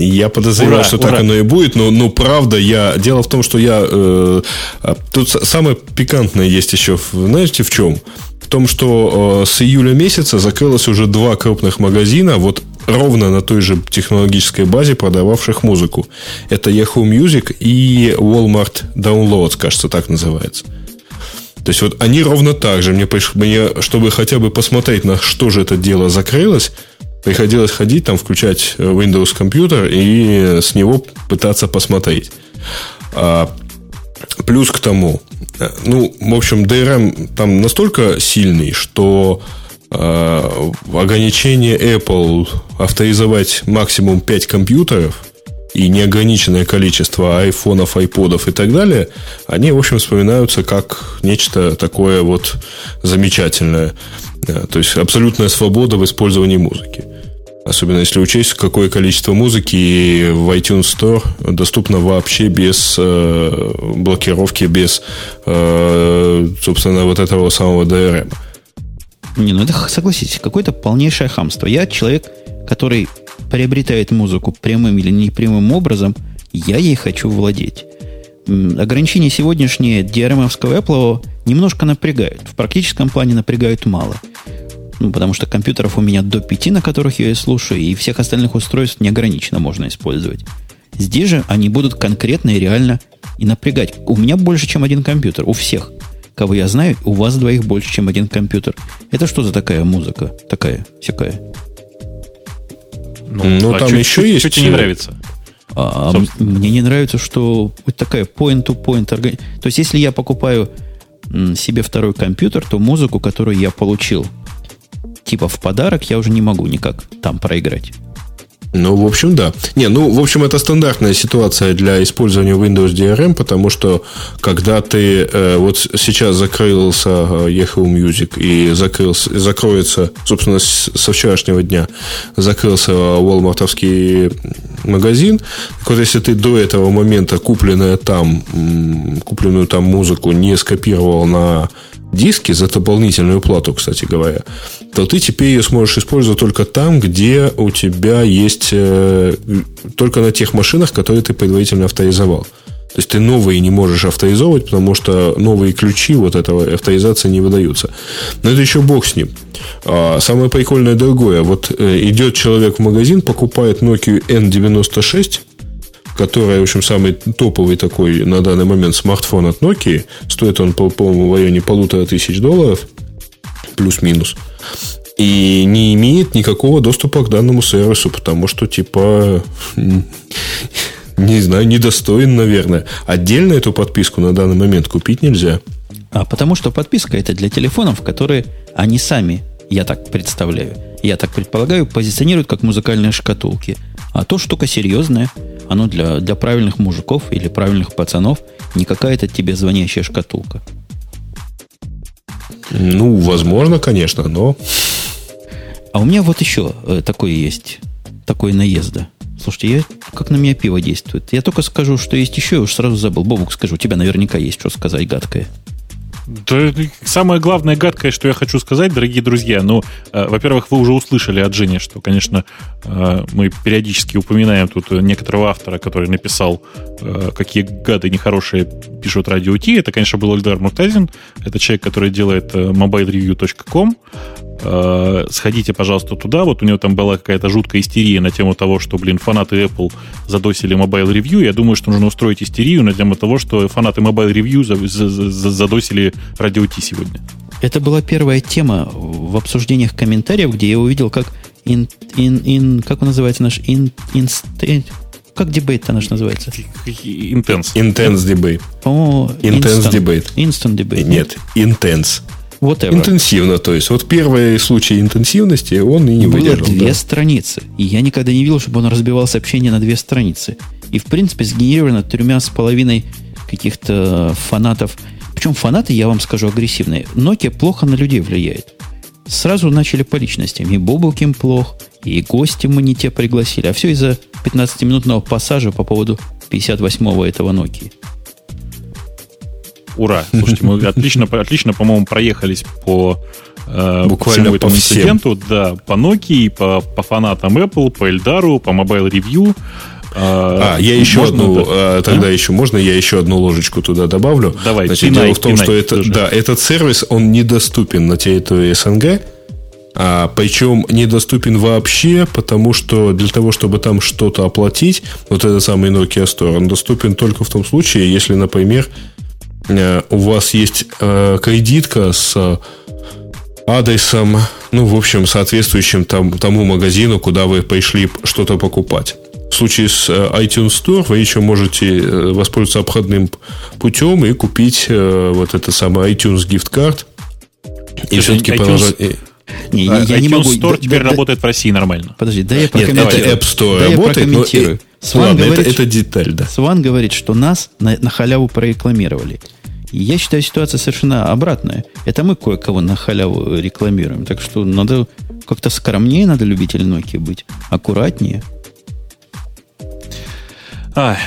Я подозревал, ура, что ура. так оно и будет, но, но правда, я. Дело в том, что я. Э, а, тут самое пикантное есть еще. Знаете, в чем? В том, что э, с июля месяца закрылось уже два крупных магазина, вот ровно на той же технологической базе, продававших музыку. Это Yahoo Music и Walmart Downloads, кажется, так называется. То есть вот они ровно так же. Мне, мне, чтобы хотя бы посмотреть, на что же это дело закрылось, приходилось ходить, там, включать э, Windows компьютер и с него пытаться посмотреть. А, плюс к тому, э, ну, в общем, DRM там настолько сильный, что э, ограничение Apple авторизовать максимум 5 компьютеров и неограниченное количество айфонов, айподов и так далее, они, в общем, вспоминаются как нечто такое вот замечательное. То есть абсолютная свобода в использовании музыки. Особенно если учесть, какое количество музыки в iTunes Store доступно вообще без э, блокировки, без, э, собственно, вот этого самого DRM. Не, ну это, согласитесь, какое-то полнейшее хамство. Я человек, который приобретает музыку прямым или непрямым образом, я ей хочу владеть. Ограничения сегодняшние DRM-овского Apple немножко напрягают. В практическом плане напрягают мало. Ну, потому что компьютеров у меня до пяти, на которых я и слушаю, и всех остальных устройств неограниченно можно использовать. Здесь же они будут конкретно и реально и напрягать. У меня больше, чем один компьютер. У всех. Кого я знаю, у вас двоих больше, чем один компьютер. Это что за такая музыка? Такая, всякая. Ну, ну а там что, еще есть... Что тебе не нравится? А, мне не нравится, что вот такая point-to-point -point То есть, если я покупаю себе второй компьютер, то музыку, которую я получил типа в подарок я уже не могу никак там проиграть. Ну, в общем, да. Не, ну, в общем, это стандартная ситуация для использования Windows DRM, потому что когда ты э, вот сейчас закрылся э, Yahoo Music и закрылся, закроется, собственно, с, со вчерашнего дня закрылся Walmartовский магазин, так вот если ты до этого момента купленное там, купленную там музыку не скопировал на диски за дополнительную плату, кстати говоря, то ты теперь ее сможешь использовать только там, где у тебя есть э, только на тех машинах, которые ты предварительно авторизовал. То есть ты новые не можешь авторизовывать, потому что новые ключи вот этого авторизации не выдаются. Но это еще бог с ним. А самое прикольное другое. Вот э, идет человек в магазин, покупает Nokia N96, которая, в общем, самый топовый такой на данный момент смартфон от Nokia. Стоит он, по-моему, в районе полутора тысяч долларов, плюс-минус. И не имеет никакого доступа к данному сервису, потому что, типа, не знаю, недостоин, наверное. Отдельно эту подписку на данный момент купить нельзя. А потому что подписка это для телефонов, которые они сами, я так представляю, я так предполагаю, позиционируют как музыкальные шкатулки. А то штука серьезная. Оно для, для правильных мужиков или правильных пацанов не какая-то тебе звонящая шкатулка. Ну, возможно, конечно, но... А у меня вот еще э, такое есть, такое наезда. Слушайте, я, как на меня пиво действует. Я только скажу, что есть еще, я уж сразу забыл. Бобук, скажу, у тебя наверняка есть что сказать гадкое. Да, самое главное гадкое, что я хочу сказать, дорогие друзья, ну, э, во-первых, вы уже услышали от Жени, что, конечно, э, мы периодически упоминаем тут некоторого автора, который написал, э, какие гады нехорошие пишут радио Ти. Это, конечно, был Эльдар Муртазин. Это человек, который делает э, mobilereview.com. Э, сходите, пожалуйста, туда. Вот у него там была какая-то жуткая истерия на тему того, что, блин, фанаты Apple задосили Mobile Review. Я думаю, что нужно устроить истерию на тему того, что фанаты Mobile Review задосили радио Ти сегодня. Это была первая тема в обсуждениях комментариев, где я увидел, как in, in, in, как он называется наш in, in, как дебейт-то наш называется? Intense. Intense debate. О, Intense instant, debate. Instant debate. Нет, intense. Whatever. Интенсивно, то есть. Вот первый случай интенсивности, он и не Было выдержал. две да. страницы. И я никогда не видел, чтобы он разбивал сообщение на две страницы. И, в принципе, сгенерировано тремя с половиной каких-то фанатов. Причем фанаты, я вам скажу, агрессивные. Nokia плохо на людей влияет. Сразу начали по личностям. И Бобуким плох, и гости мы не те пригласили. А все из-за 15-минутного пассажа по поводу 58-го этого Nokia. Ура! Слушайте, мы отлично, отлично, по-моему, проехались по э, Буквально всему этому по всем. инциденту. Да, по Nokia, по, по фанатам Apple, по Эльдару, по Mobile Review. А, я еще одну, да? а, тогда еще можно, я еще одну ложечку туда добавлю. Давай, Значит, пинай, дело в том, пинай что это, тоже. да, этот сервис, он недоступен на территории СНГ, а, причем недоступен вообще, потому что для того, чтобы там что-то оплатить, вот этот самый Nokia Store, он доступен только в том случае, если, например, э, у вас есть э, кредитка с э, адресом, ну, в общем, соответствующим там, тому магазину, куда вы пришли что-то покупать. В случае с э, iTunes Store вы еще можете э, воспользоваться обходным путем и купить э, вот это самое iTunes Gift Card. И есть все-таки iTunes- продолжать... э, Не, не, А, я не iTunes могу. Store да- теперь да- да- работает в России нормально. Подожди, да я Нет, это прокомментирую. App Store да я работает, но... прокомментирую. э, Сван Ладно, это, говорит, это деталь, да. Сван говорит, что нас на, на халяву прорекламировали. Я считаю, ситуация совершенно обратная. Это мы кое-кого на халяву рекламируем. Так что надо как-то скромнее надо любитель Nokia быть. Аккуратнее. Ай,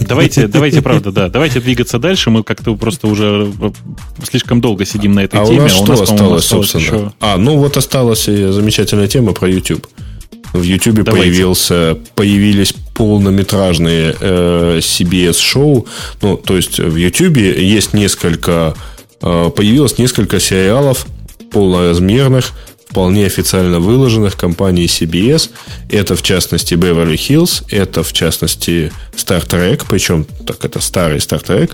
давайте, давайте, правда, да. Давайте двигаться дальше. Мы как-то просто уже э, слишком долго сидим на этой А у теме. нас что по-моему, осталось, собственно? еще- А, ну вот осталась и замечательная тема про YouTube. В YouTube Давайте. появился, появились полнометражные э, CBS-шоу. Ну, то есть в YouTube есть несколько... э, появилось несколько сериалов полноразмерных, вполне официально выложенных компанией CBS. Это, в частности, Beverly Hills, это, в частности, Star Trek, причем так это старый Star Trek.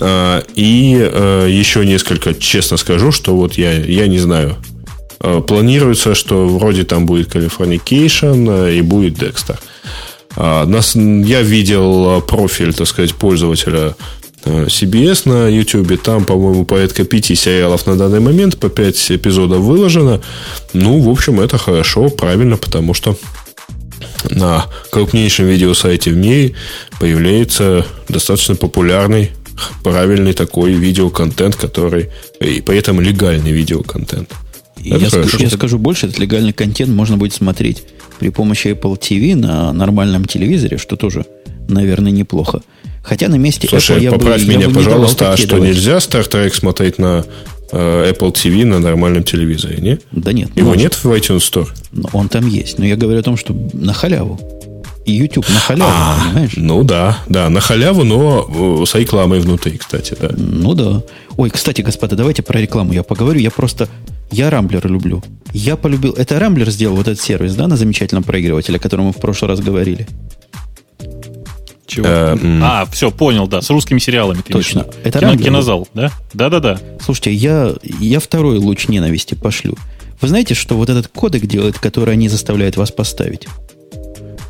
А, И э, еще несколько, честно скажу, что вот я, я не знаю. Э, Планируется, что вроде там будет Californication э, и будет Dexter. А, я видел э, профиль, так сказать, пользователя CBS на YouTube. Там, по-моему, порядка пяти сериалов на данный момент, по пять эпизодов выложено. Ну, в общем, это хорошо, правильно, потому что на крупнейшем видеосайте в мире появляется достаточно популярный, правильный такой видеоконтент, который и при этом легальный видеоконтент. И Это я, скажу, я скажу больше, этот легальный контент можно будет смотреть при помощи Apple TV на нормальном телевизоре, что тоже, наверное, неплохо. Хотя на месте Apple Слушай, я поправь бы, я меня, бы не давал пожалуйста, а что нельзя Star Trek смотреть на э, Apple TV на нормальном телевизоре, не? Да нет. Его можно. нет в iTunes Store? Но Он там есть. Но я говорю о том, что на халяву. И YouTube на халяву, А, понимаешь? ну да, да, на халяву, но э, с рекламой внутри, кстати, да. Ну да. Ой, кстати, господа, давайте про рекламу я поговорю. Я просто... Я Рамблер люблю. Я полюбил... Это Рамблер сделал вот этот сервис, да, на замечательном проигрывателе, о котором мы в прошлый раз говорили. Чего? Э. А, все, понял, да, с русскими сериалами. ты Точно. Это Кино- Рамблер. Кинозал, да? Да-да-да. Слушайте, я, я второй луч ненависти пошлю. Вы знаете, что вот этот кодек делает, который они заставляют вас поставить?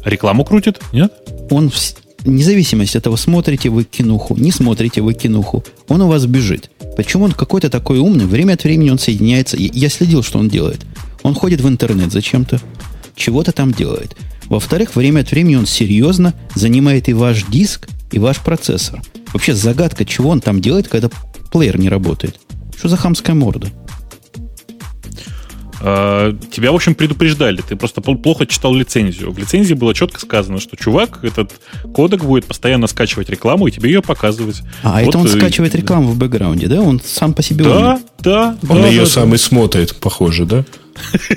Рекламу крутит, нет? Он, вс- вне зависимости от того, смотрите вы кинуху, не смотрите вы кинуху, он у вас бежит. Почему он какой-то такой умный? Время от времени он соединяется. Я следил, что он делает. Он ходит в интернет зачем-то, чего-то там делает. Во-вторых, время от времени он серьезно занимает и ваш диск, и ваш процессор. Вообще загадка, чего он там делает, когда плеер не работает. Что за хамская морда? А, Тебя, в общем, предупреждали. Ты просто пл- плохо читал лицензию. В лицензии было четко сказано, что чувак, этот кодек будет постоянно скачивать рекламу и тебе ее показывать. А Вот, это он э, скачивает рекламу в бэкграунде, да? Он сам по себе Да, умный. да, Он да, ее да, сам и смотрит, похоже, да?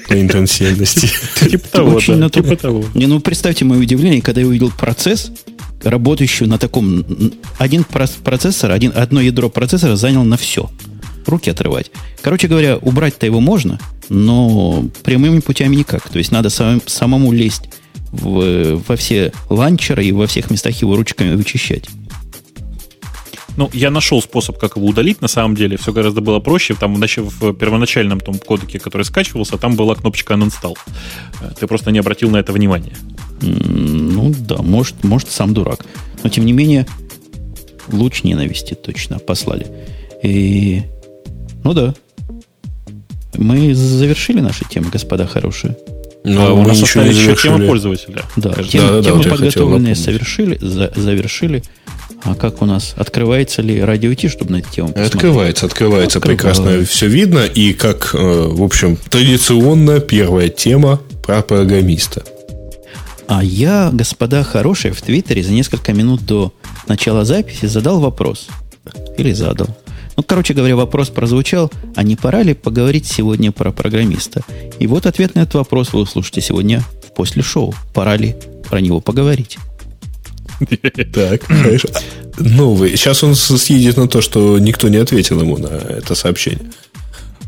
По интенсивности. Типа того, да, типа того. Не, ну представьте мое удивление, когда я увидел процесс, работающий на таком... Один процессор, один, одно ядро процессора занял на все. Руки отрывать. Короче говоря, убрать-то его можно, но прямыми путями никак. То есть надо самим- самому лезть в- во все ланчеры и во всех местах его ручками вычищать. Ну, я нашел способ, как его удалить, на самом деле. Все гораздо было проще. Там в, нач- в первоначальном том кодеке, который скачивался, там была кнопочка uninstall. Э, Ты просто не обратил на это внимания. Ну да, может, может сам дурак. Но тем не менее, луч ненависти точно послали. И, ну да, Мы завершили наши темы, господа хорошие. Ну, а у нас остались еще тема пользователя. Да, тем, да, да, темы да, подготовленные совершили, за, завершили. А как у нас? Открывается ли радио Ти, чтобы на эту тему посмотреть? Открывается, открывается. Открывается. Прекрасно все видно. И как, э, в общем, традиционно первая тема про программиста. А я, господа хорошие, в Твиттере за несколько минут до начала записи задал вопрос. Или задал. Ну, короче говоря, вопрос прозвучал, а не пора ли поговорить сегодня про программиста? И вот ответ на этот вопрос вы услышите сегодня после шоу. Пора ли про него поговорить? Так, хорошо. Новый. Сейчас он съедет на то, что никто не ответил ему на это сообщение.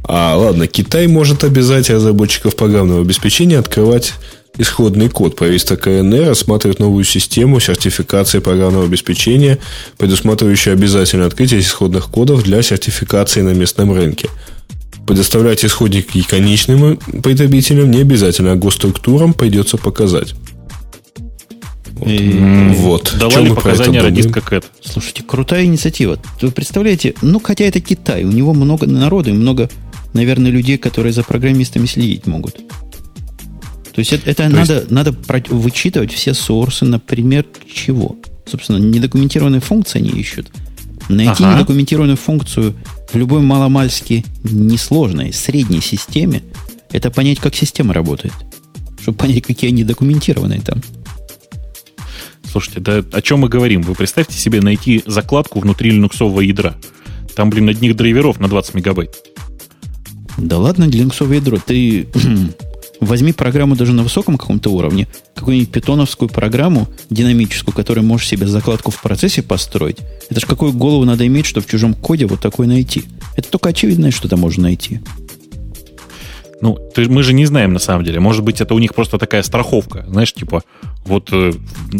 А, ладно, Китай может обязать разработчиков программного обеспечения открывать исходный код. Правительство КНР рассматривает новую систему сертификации программного обеспечения, предусматривающую обязательное открытие исходных кодов для сертификации на местном рынке. Предоставлять исходники конечным потребителям не обязательно, а госструктурам придется показать. Вот. вот. Давали показания радистка Кэт. Слушайте, крутая инициатива. Вы представляете, ну, хотя это Китай, у него много народу и много, наверное, людей, которые за программистами следить могут. То есть это, это То надо, есть... надо вычитывать все сорсы, например, чего? Собственно, недокументированные функции они ищут. Найти ага. недокументированную функцию в любой маломальски несложной, средней системе, это понять, как система работает. Чтобы понять, какие они документированные там. Слушайте, да о чем мы говорим? Вы представьте себе найти закладку внутри линуксового ядра. Там, блин, одних драйверов на 20 мегабайт. Да ладно, линуксовое ядро. Ты возьми программу даже на высоком каком-то уровне, какую-нибудь питоновскую программу динамическую, которую можешь себе закладку в процессе построить. Это же какую голову надо иметь, чтобы в чужом коде вот такой найти. Это только очевидное, что там можно найти. Ну, ты, мы же не знаем на самом деле. Может быть, это у них просто такая страховка. Знаешь, типа, вот э,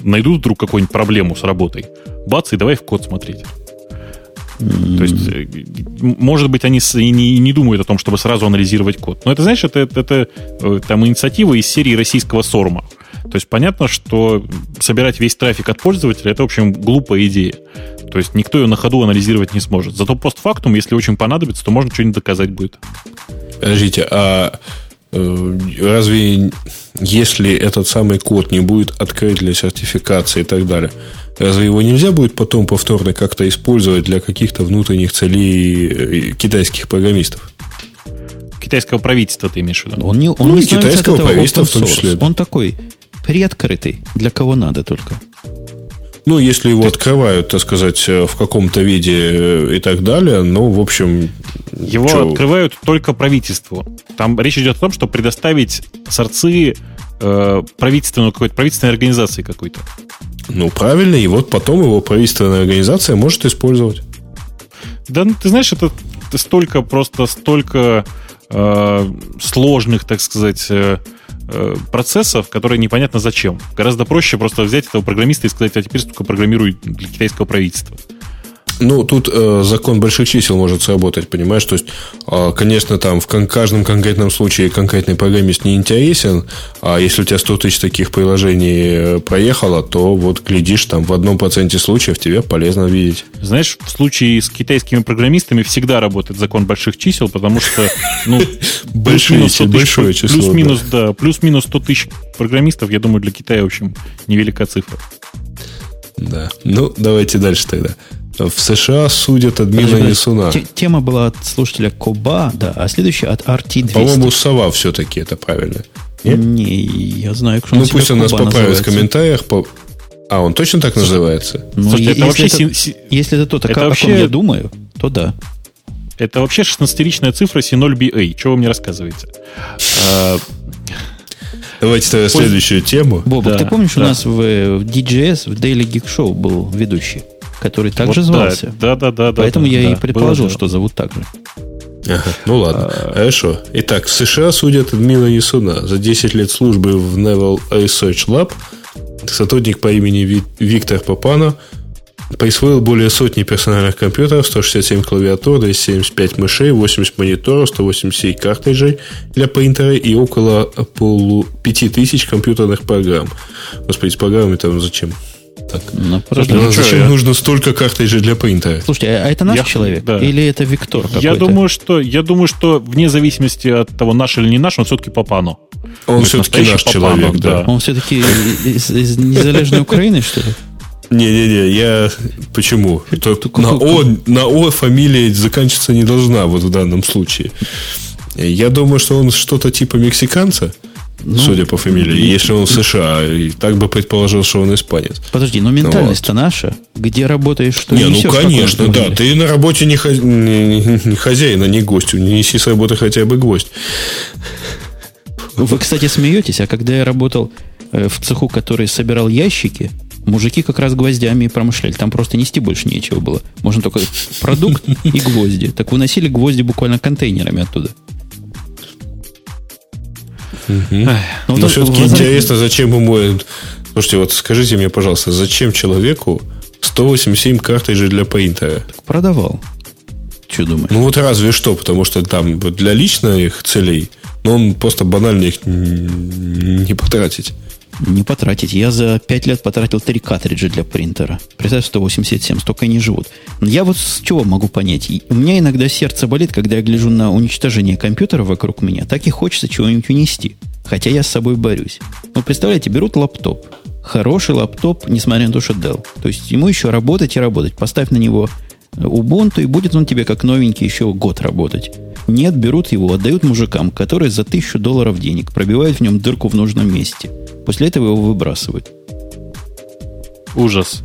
найдут вдруг какую-нибудь проблему с работой, бац, и давай в код смотреть. То есть, э, может быть, они не, не думают о том, чтобы сразу анализировать код. Но это, знаешь, это, это, это э, там инициатива из серии российского сорма. То есть понятно, что собирать весь трафик от пользователя это, в общем, глупая идея. То есть никто ее на ходу анализировать не сможет. Зато постфактум, если очень понадобится, то можно что-нибудь доказать будет. Подождите, а разве если этот самый код не будет открыт для сертификации и так далее, разве его нельзя будет потом повторно как-то использовать для каких-то внутренних целей э, китайских программистов? Китайского правительства ты имеешь в виду? Он не, он ну, не китайского правительства в том числе. Он такой приоткрытый, для кого надо только. Ну, если его Ты... открывают, так сказать, э, в каком-то виде э, и так далее, ну, в общем... Его что... открывают только правительству. Там речь идет о том, чтобы предоставить сорцы э, правительственную, какой-то правительственной организации какой-то. Ну, правильно, и вот потом его правительственная организация может использовать. Да, ну, ты знаешь, это столько, просто столько э, сложных, так сказать, э, Э, процессов, которые непонятно зачем. Гораздо проще просто взять этого программиста и сказать, а теперь только программируй для китайского правительства. Ну, тут э, закон больших чисел может сработать, понимаешь? То есть, э, конечно, там в кон- каждом конкретном случае конкретный программист не интересен, а если у тебя 100 тысяч таких приложений э, проехало, то вот глядишь, там в одном проценте случаев тебе полезно видеть. Знаешь, в случае с китайскими программистами всегда работает закон больших чисел, потому что, ну, большое число. Плюс-минус, да, плюс-минус 100 тысяч программистов, я думаю, для Китая, в общем, невелика цифра. Да. Ну, давайте дальше тогда. В США судят админа Несуна. Тема была от слушателя Коба, да, а следующая от RT200. По-моему, сова все-таки это правильно. Нет? Не, я знаю, что Ну, пусть он нас поправит в комментариях. По... А, он точно так называется? Ну, Слушайте, это вообще... Это, если это то, так это о вообще... ком я думаю, то да. Это вообще 16-ричная цифра C0BA. Что вы мне рассказываете? А, Давайте тогда следующую тему. Бобок, ты помнишь, у нас в DJS, в Daily Geek Show был ведущий? Который также вот звался. Да, да, да. Поэтому да, я да, и предположил, было, что зовут так же. Ага, ну ладно, а... хорошо. Итак, в США судят админа Ясуна за 10 лет службы в Naval Research Lab. Сотрудник по имени Виктор Папано присвоил более сотни персональных компьютеров, 167 клавиатур, 275 мышей, 80 мониторов, 187 картриджей для принтера и около полу 5000 компьютерных программ. Господи, с программами там зачем? Так. Ну, Слушайте, ну, зачем я... нужно столько картриджей для принтера? Слушайте, а это наш я... человек? Да. Или это Виктор какой-то? Я думаю, что, я думаю, что вне зависимости от того, наш или не наш, он все-таки Папану. Он все-таки наш Папану, человек, да. Он все-таки из, из незалежной Украины, что ли? Не-не-не, я... Почему? На, О, на О фамилия заканчиваться не должна вот в данном случае. Я думаю, что он что-то типа мексиканца. Ну, судя по фамилии, если он в США, и так бы предположил, что он испанец. Подожди, но ментальность-то вот. наша. Где работаешь, что Не, ну конечно, да. Ты на работе не, хозя... не хозяин, а не гость. Не неси с работы хотя бы гвоздь. Вы, кстати, смеетесь, а когда я работал э, в цеху, который собирал ящики, мужики как раз гвоздями промышляли. Там просто нести больше нечего было. Можно только продукт и гвозди. Так выносили гвозди буквально контейнерами оттуда. Угу. Но, Но все-таки интересно, зачем ему... Слушайте, вот скажите мне, пожалуйста, зачем человеку 187 картриджей для принтера? Так продавал. Что думаешь? Ну вот разве что, потому что там для личных целей, но он просто банально их не потратить. Не потратить. Я за 5 лет потратил 3 картриджа для принтера. Представь, 187, столько они живут. Я вот с чего могу понять? У меня иногда сердце болит, когда я гляжу на уничтожение компьютера вокруг меня. Так и хочется чего-нибудь унести. Хотя я с собой борюсь. Ну, представляете, берут лаптоп. Хороший лаптоп, несмотря на то, что Dell. То есть ему еще работать и работать. Поставь на него Ubuntu, и будет он тебе как новенький еще год работать. Нет, берут его, отдают мужикам, которые за тысячу долларов денег пробивают в нем дырку в нужном месте. После этого его выбрасывают. Ужас.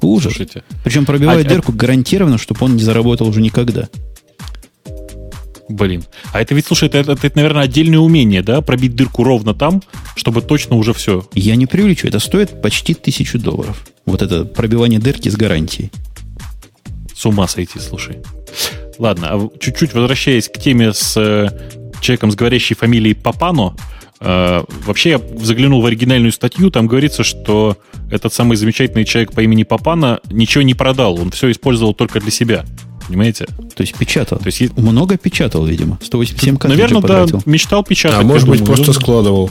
Ужас. Слушайте. Причем пробивают а, дырку гарантированно, чтобы он не заработал уже никогда. Блин. А это ведь, слушай, это, это, это, наверное, отдельное умение, да? Пробить дырку ровно там, чтобы точно уже все. Я не преувеличу. Это стоит почти тысячу долларов. Вот это пробивание дырки с гарантией. С ума сойти, слушай. Ладно, а чуть-чуть возвращаясь к теме с э, человеком с говорящей фамилией Папано, э, вообще я заглянул в оригинальную статью, там говорится, что этот самый замечательный человек по имени Папано ничего не продал, он все использовал только для себя. Понимаете? То есть печатал. То есть много печатал, видимо. 187 Наверное, да, мечтал печатать. А может быть, думаю, просто складывал.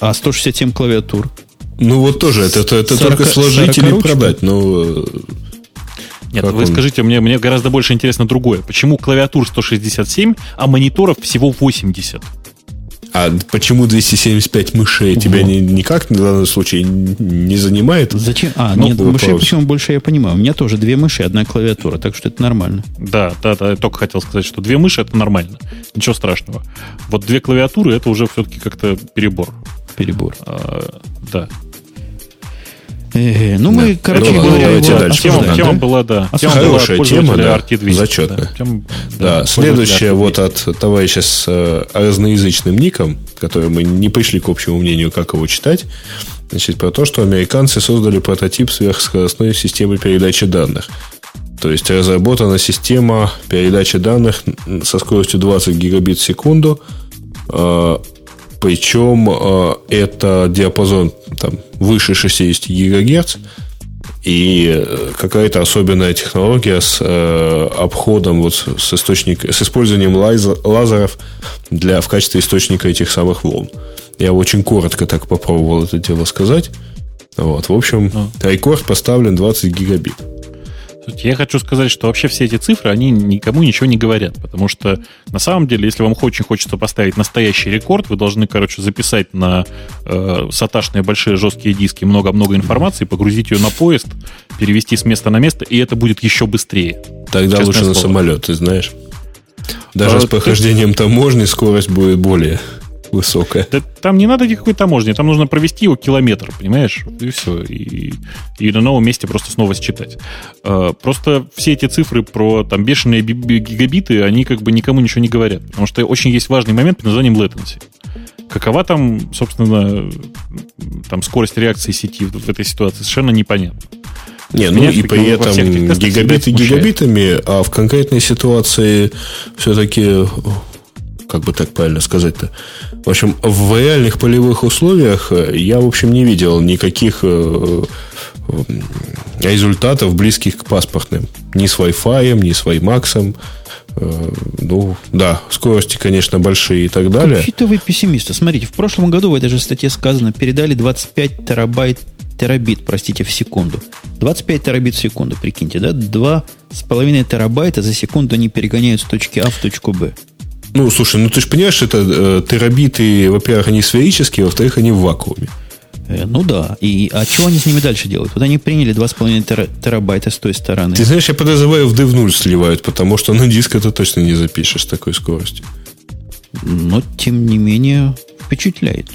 А 167 клавиатур. Ну вот тоже, это, это, это 40, только сложить или продать. Но нет, как вы он? скажите, мне, мне гораздо больше интересно другое. Почему клавиатур 167, а мониторов всего 80? А почему 275 мышей Ого. тебя ни, никак в данном случае не занимает? Зачем? А, ну, нет, вопрос. мышей почему больше я понимаю. У меня тоже две мыши, одна клавиатура, так что это нормально. Да, да, да, я только хотел сказать, что две мыши это нормально. Ничего страшного. Вот две клавиатуры это уже все-таки как-то перебор. Перебор. А, да. Ну, мы, да. короче ну, говоря, давайте его дальше. Тема, тема была, да. Тема Хорошая была тема, да, RT200, зачетная. Да, да, да следующая вот от товарища с э, разноязычным ником, который мы не пришли к общему мнению, как его читать, значит, про то, что американцы создали прототип сверхскоростной системы передачи данных. То есть разработана система передачи данных со скоростью 20 гигабит в секунду, э, причем э, это диапазон там, выше 60 ГГц и э, какая-то особенная технология с э, обходом, вот с, источник, с использованием лазер, лазеров для, в качестве источника этих самых волн. Я очень коротко так попробовал это дело сказать. Вот, в общем, а. рекорд поставлен 20 гигабит. Я хочу сказать, что вообще все эти цифры, они никому ничего не говорят, потому что на самом деле, если вам очень хочется поставить настоящий рекорд, вы должны, короче, записать на э, саташные большие жесткие диски много-много информации, погрузить ее на поезд, перевести с места на место, и это будет еще быстрее. Тогда лучше слово. на самолет, ты знаешь. Даже а, с прохождением ты... таможни скорость будет более высокая. Да, там не надо никакой таможни, там нужно провести его километр, понимаешь? И все. И, и на новом месте просто снова считать. А, просто все эти цифры про там бешеные гигабиты, они как бы никому ничего не говорят. Потому что очень есть важный момент под названием latency. Какова там, собственно, там скорость реакции сети в этой ситуации, совершенно непонятно. Не, ну и при этом гигабиты гигабитами, а в конкретной ситуации все-таки как бы так правильно сказать-то. В общем, в реальных полевых условиях э, я, в общем, не видел никаких э, э, результатов, близких к паспортным. Ни с Wi-Fi, ни с WiMAX. Ну, да, скорости, конечно, большие и так далее. Какие-то вы пессимисты. Смотрите, в прошлом году в этой же статье сказано, передали 25 терабайт терабит, простите, в секунду. 25 терабит в секунду, прикиньте, да? 2,5 терабайта за секунду они перегоняют с точки А в точку Б. Ну, слушай, ну ты же понимаешь, это э, терабиты, во-первых, они сферические, во-вторых, они в вакууме. Э, ну да. И, а что они с ними дальше делают? Вот они приняли 2,5 тера, терабайта с той стороны. Ты знаешь, я подозреваю, в DEV0 сливают, потому что на диск это точно не запишешь с такой скоростью. Но, тем не менее, впечатляет.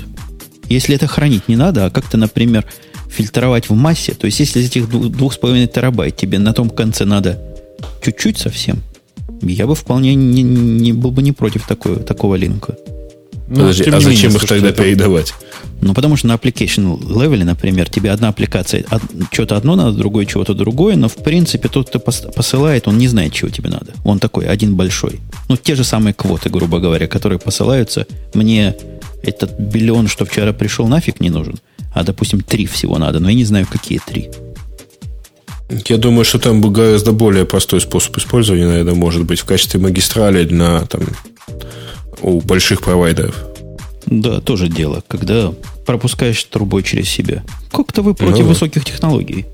Если это хранить не надо, а как-то, например, фильтровать в массе, то есть если из этих 2,5 терабайт тебе на том конце надо чуть-чуть совсем, я бы вполне не, не был бы не против такой, такого линка. Ну, Подожди, а зачем менее, их тогда это... передавать? Ну, потому что на application level, например, тебе одна аппликация, од, что-то одно надо, другое чего-то другое, но, в принципе, тот, кто посылает, он не знает, чего тебе надо. Он такой, один большой. Ну, те же самые квоты, грубо говоря, которые посылаются. Мне этот биллион, что вчера пришел, нафиг не нужен. А, допустим, три всего надо, но я не знаю, какие три. Я думаю, что там гораздо более простой способ использования, наверное, может быть в качестве магистрали на там, у больших провайдеров. Да, тоже дело, когда пропускаешь трубой через себя. Как-то вы против ну, высоких технологий.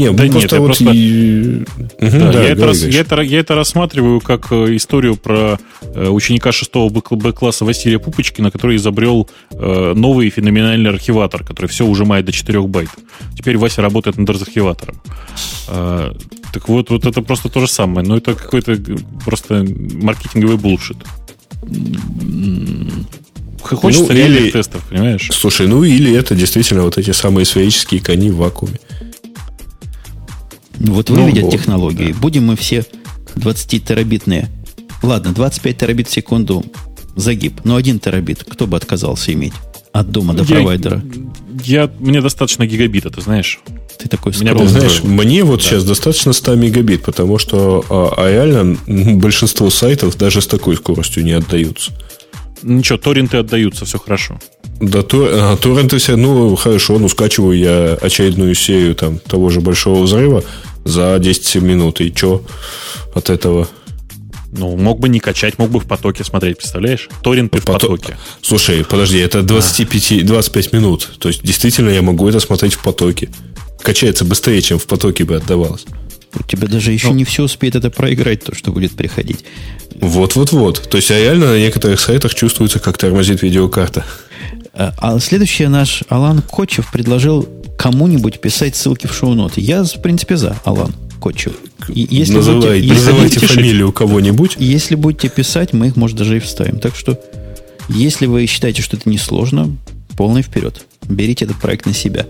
Не, да нет, я вот просто... И... Угу, да, да, я, это рас... я, это, я это рассматриваю как э, историю про э, ученика 6 Б-класса Василия Пупочкина, который изобрел э, новый феноменальный архиватор, который все ужимает до 4 байт. Теперь Вася работает над архиватором. Так вот, вот это просто то же самое. Но это какой-то просто маркетинговый булшит. Хочется ну, реальных или, тестов, понимаешь? Слушай, ну или это действительно вот эти самые сферические кони в вакууме. Вот ну, выведят вот, технологии. Да. Будем мы все 20-терабитные. Ладно, 25 терабит в секунду загиб. Но 1 терабит кто бы отказался иметь? От дома до я, провайдера. Я, мне достаточно гигабита, ты знаешь. Ты такой Меня ты знаешь, мне вот да. сейчас достаточно 100 мегабит, потому что а, а реально большинство сайтов даже с такой скоростью не отдаются. Ничего, торренты отдаются, все хорошо. Да, то, а, торренты все, ну, хорошо, ну, скачиваю я очередную серию там того же большого взрыва за 10 минут. И что от этого? Ну, мог бы не качать, мог бы в потоке смотреть, представляешь? Торренты в, в потоке. Слушай, подожди, это 25, 25 минут. То есть, действительно, я могу это смотреть в потоке. Качается быстрее, чем в потоке бы отдавалось. У тебя даже еще ну, не все успеет это проиграть, то, что будет приходить. Вот-вот-вот. То есть, а реально на некоторых сайтах чувствуется, как тормозит видеокарта. А, а следующее наш Алан Кочев предложил кому-нибудь писать ссылки в шоу-ноты. Я, в принципе, за Алан Кочев. если называйте будете, называйте если фамилию кого-нибудь. Если будете писать, мы их, может, даже и вставим. Так что, если вы считаете, что это несложно, полный вперед. Берите этот проект на себя.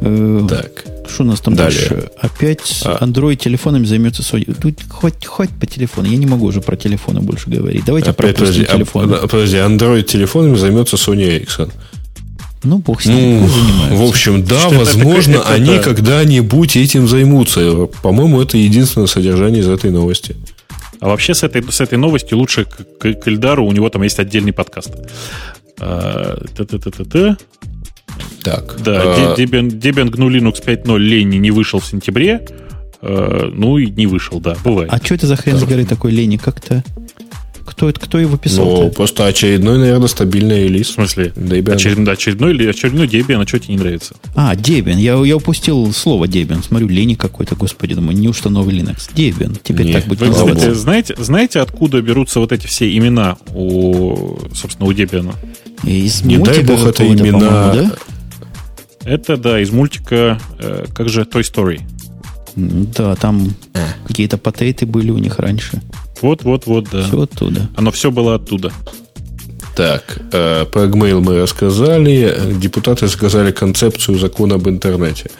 Э, так. Что у нас там Далее. дальше? Опять а. Android телефонами займется Sony. Тут хоть, хоть по телефону. Я не могу уже про телефоны больше говорить. Давайте Опять, про телефоны. А, подожди, Android телефонами займется Sony Ericsson. Ну, бог с ним, ну. В общем, да, Что возможно, это, это, они да. когда-нибудь этим займутся. По-моему, это единственное содержание из этой новости. А вообще с этой, с этой новостью лучше к, к, к Эльдару, у него там есть отдельный подкаст. А, та-та-та-та-та. Так. Да. Debian, Debian GNU Linux 5.0 Лени не вышел в сентябре. Э, ну и не вышел, да, бывает. А что это за хрен с горы такой Лени? Как-то... Кто, кто его писал? Ну, просто очередной, наверное, стабильный релиз. В смысле? Debian. Очеред, очередной, очередной Debian, а что тебе не нравится? А, Debian. Я, я упустил слово Debian. Смотрю, Лени какой-то, господи, думаю, неужто новый Linux? Debian. Теперь Нет. так будет Вы, кстати, знаете, знаете, откуда берутся вот эти все имена у, собственно, у Debian? Из не дай бог это имена... Да? Это, да, из мультика, э, как же, Toy Story. Да, там а. какие-то патейты были у них раньше. Вот, вот, вот, да. Все оттуда. Оно все было оттуда. Так, э, про Gmail мы рассказали. Депутаты сказали концепцию закона об интернете.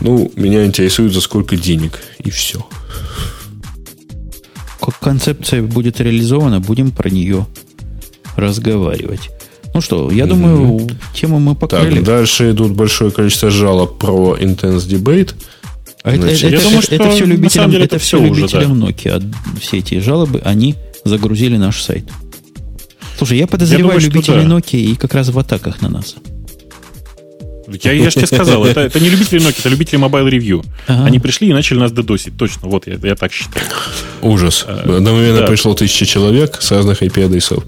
Ну, меня интересует, за сколько денег. И все. Как концепция будет реализована, будем про нее разговаривать. Ну что, я думаю, mm-hmm. тему мы покрыли. Так, дальше идут большое количество жалоб про Intense Debate. А это, это, это, думаю, что это все любителям, деле, это, это все любителям уже, да. Nokia. Все эти жалобы, они загрузили наш сайт. Слушай, я подозреваю я думаю, любителей да. Nokia и как раз в атаках на нас. Я, я же тебе сказал, это, это не любители Nokia, это любители Mobile Review. Ага. Они пришли и начали нас дедосить. Точно, вот я, я так считаю. Ужас. А, Одновременно да. пришло тысяча человек с разных IP-адресов.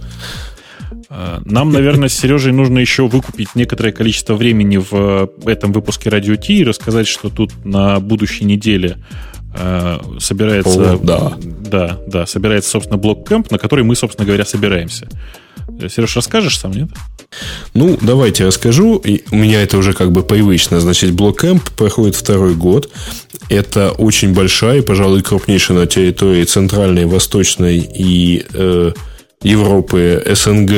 А, нам, наверное, с Сережей нужно еще выкупить некоторое количество времени в этом выпуске Радио Ти и рассказать, что тут на будущей неделе э, собирается... О, да. Да, да, собирается, собственно, блок кэмп, на который мы, собственно говоря, собираемся. Сереж, расскажешь сам, нет? Ну, давайте расскажу. И у меня это уже как бы привычно. Значит, блоккэмп проходит второй год. Это очень большая, пожалуй, крупнейшая на территории Центральной, Восточной и э, Европы, СНГ,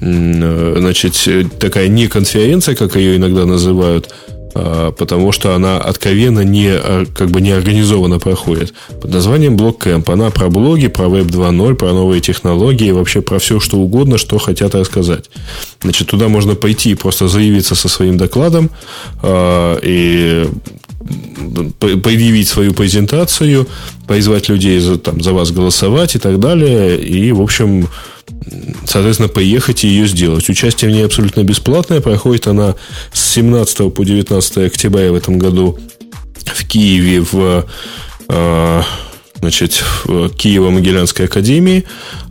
э, значит, такая не конференция, как ее иногда называют, а, потому что она откровенно не, а, как бы не организованно проходит. Под названием Блоккэмп. Она про блоги, про Web 2.0, про новые технологии, вообще про все, что угодно, что хотят рассказать. Значит, туда можно пойти и просто заявиться со своим докладом э, и предъявить свою презентацию, призвать людей за, там, за вас голосовать и так далее. И, в общем, соответственно, поехать и ее сделать. Участие в ней абсолютно бесплатное. Проходит она с 17 по 19 октября в этом году в Киеве в э, значит, в Киево-Могилянской академии.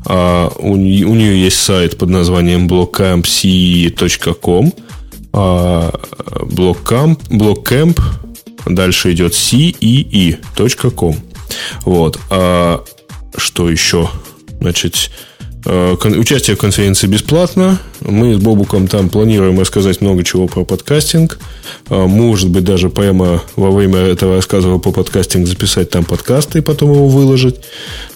А у, нее есть сайт под названием blogcampc.com. Блоккамп, блоккэмп, дальше идет cee.com. Вот. А что еще? Значит, Э, участие в конференции бесплатно. Мы с Бобуком там планируем рассказать много чего про подкастинг. Э, может быть, даже прямо во время этого рассказа по подкастинг записать там подкасты и потом его выложить.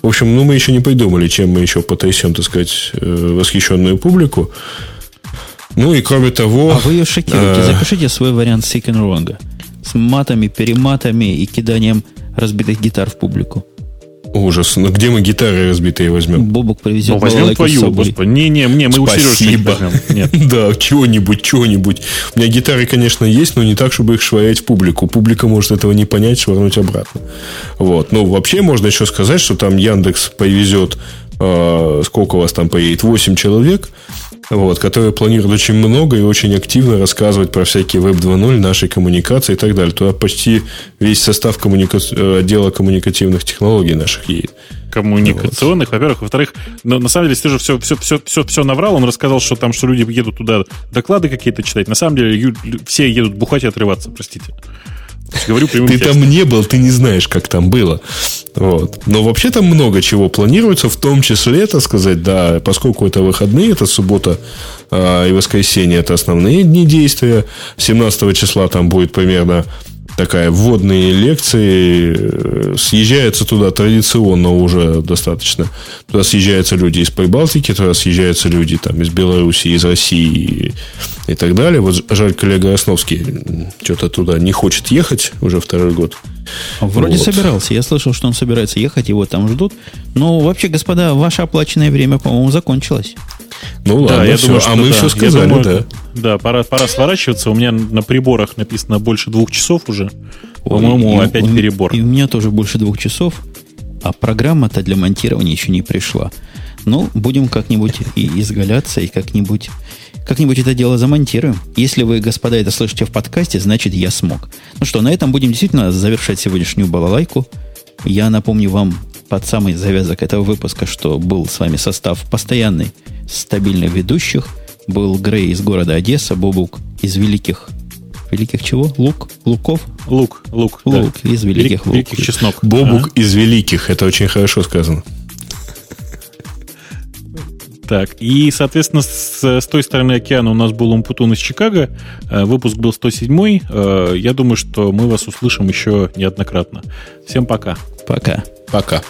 В общем, ну, мы еще не придумали, чем мы еще потрясем, так сказать, э, восхищенную публику. Ну и кроме того... А вы ее шокируете. Запишите свой вариант Sick and Wrong. С матами, перематами и киданием разбитых гитар в публику. Ужас. Ну где мы гитары разбитые возьмем? Бобок привезет ну, возьмем твою, господи. Не-не, мне, мы Спасибо. у Сережи возьмем. Нет. да, чего-нибудь, чего-нибудь. У меня гитары, конечно, есть, но не так, чтобы их швырять в публику. Публика может этого не понять, швырнуть обратно. Вот. Ну, вообще можно еще сказать, что там Яндекс повезет, э, сколько у вас там поедет, 8 человек вот, которые планируют очень много и очень активно рассказывать про всякие Web 2.0, наши коммуникации и так далее. Туда почти весь состав коммуника... Э, отдела коммуникативных технологий наших едет. Коммуникационных, вот. во-первых. Во-вторых, ну, на самом деле, Стежа все, все, все, все, все наврал. Он рассказал, что там, что люди едут туда доклады какие-то читать. На самом деле, все едут бухать и отрываться, простите. Говорю Ты текстом. там не был, ты не знаешь, как там было. Вот. Но вообще там много чего планируется, в том числе, так сказать, да, поскольку это выходные, это суббота э, и воскресенье, это основные дни действия. 17 числа там будет примерно такая вводные лекции. Съезжаются туда традиционно уже достаточно. Туда съезжаются люди из Прибалтики, туда съезжаются люди там, из Беларуси, из России и, и так далее. Вот жаль, коллега Основский что-то туда не хочет ехать уже второй год. Вроде вот. собирался. Я слышал, что он собирается ехать, его там ждут. Но вообще, господа, ваше оплаченное время, по-моему, закончилось. Ну ладно, да, я все. думаю, что а мы да. все сказали, думаю, да. Да, пора, пора сворачиваться. У меня на приборах написано больше двух часов уже. По-моему, опять у, перебор. И у меня тоже больше двух часов, а программа-то для монтирования еще не пришла. Ну, будем как-нибудь и изгаляться, и как-нибудь как-нибудь это дело замонтируем. Если вы, господа, это слышите в подкасте, значит, я смог. Ну что, на этом будем действительно завершать сегодняшнюю балалайку. Я напомню вам под самый завязок этого выпуска, что был с вами состав постоянный, стабильных ведущих. Был Грей из города Одесса, Бобук из великих... Великих чего? Лук? Луков? Лук, лук. Лук да. из великих лук. Великих чеснок. Бобук а? из великих. Это очень хорошо сказано. Так, и, соответственно, с, с той стороны океана у нас был Умпутун из Чикаго. Э, выпуск был 107. Э, я думаю, что мы вас услышим еще неоднократно. Всем пока. Пока. Пока.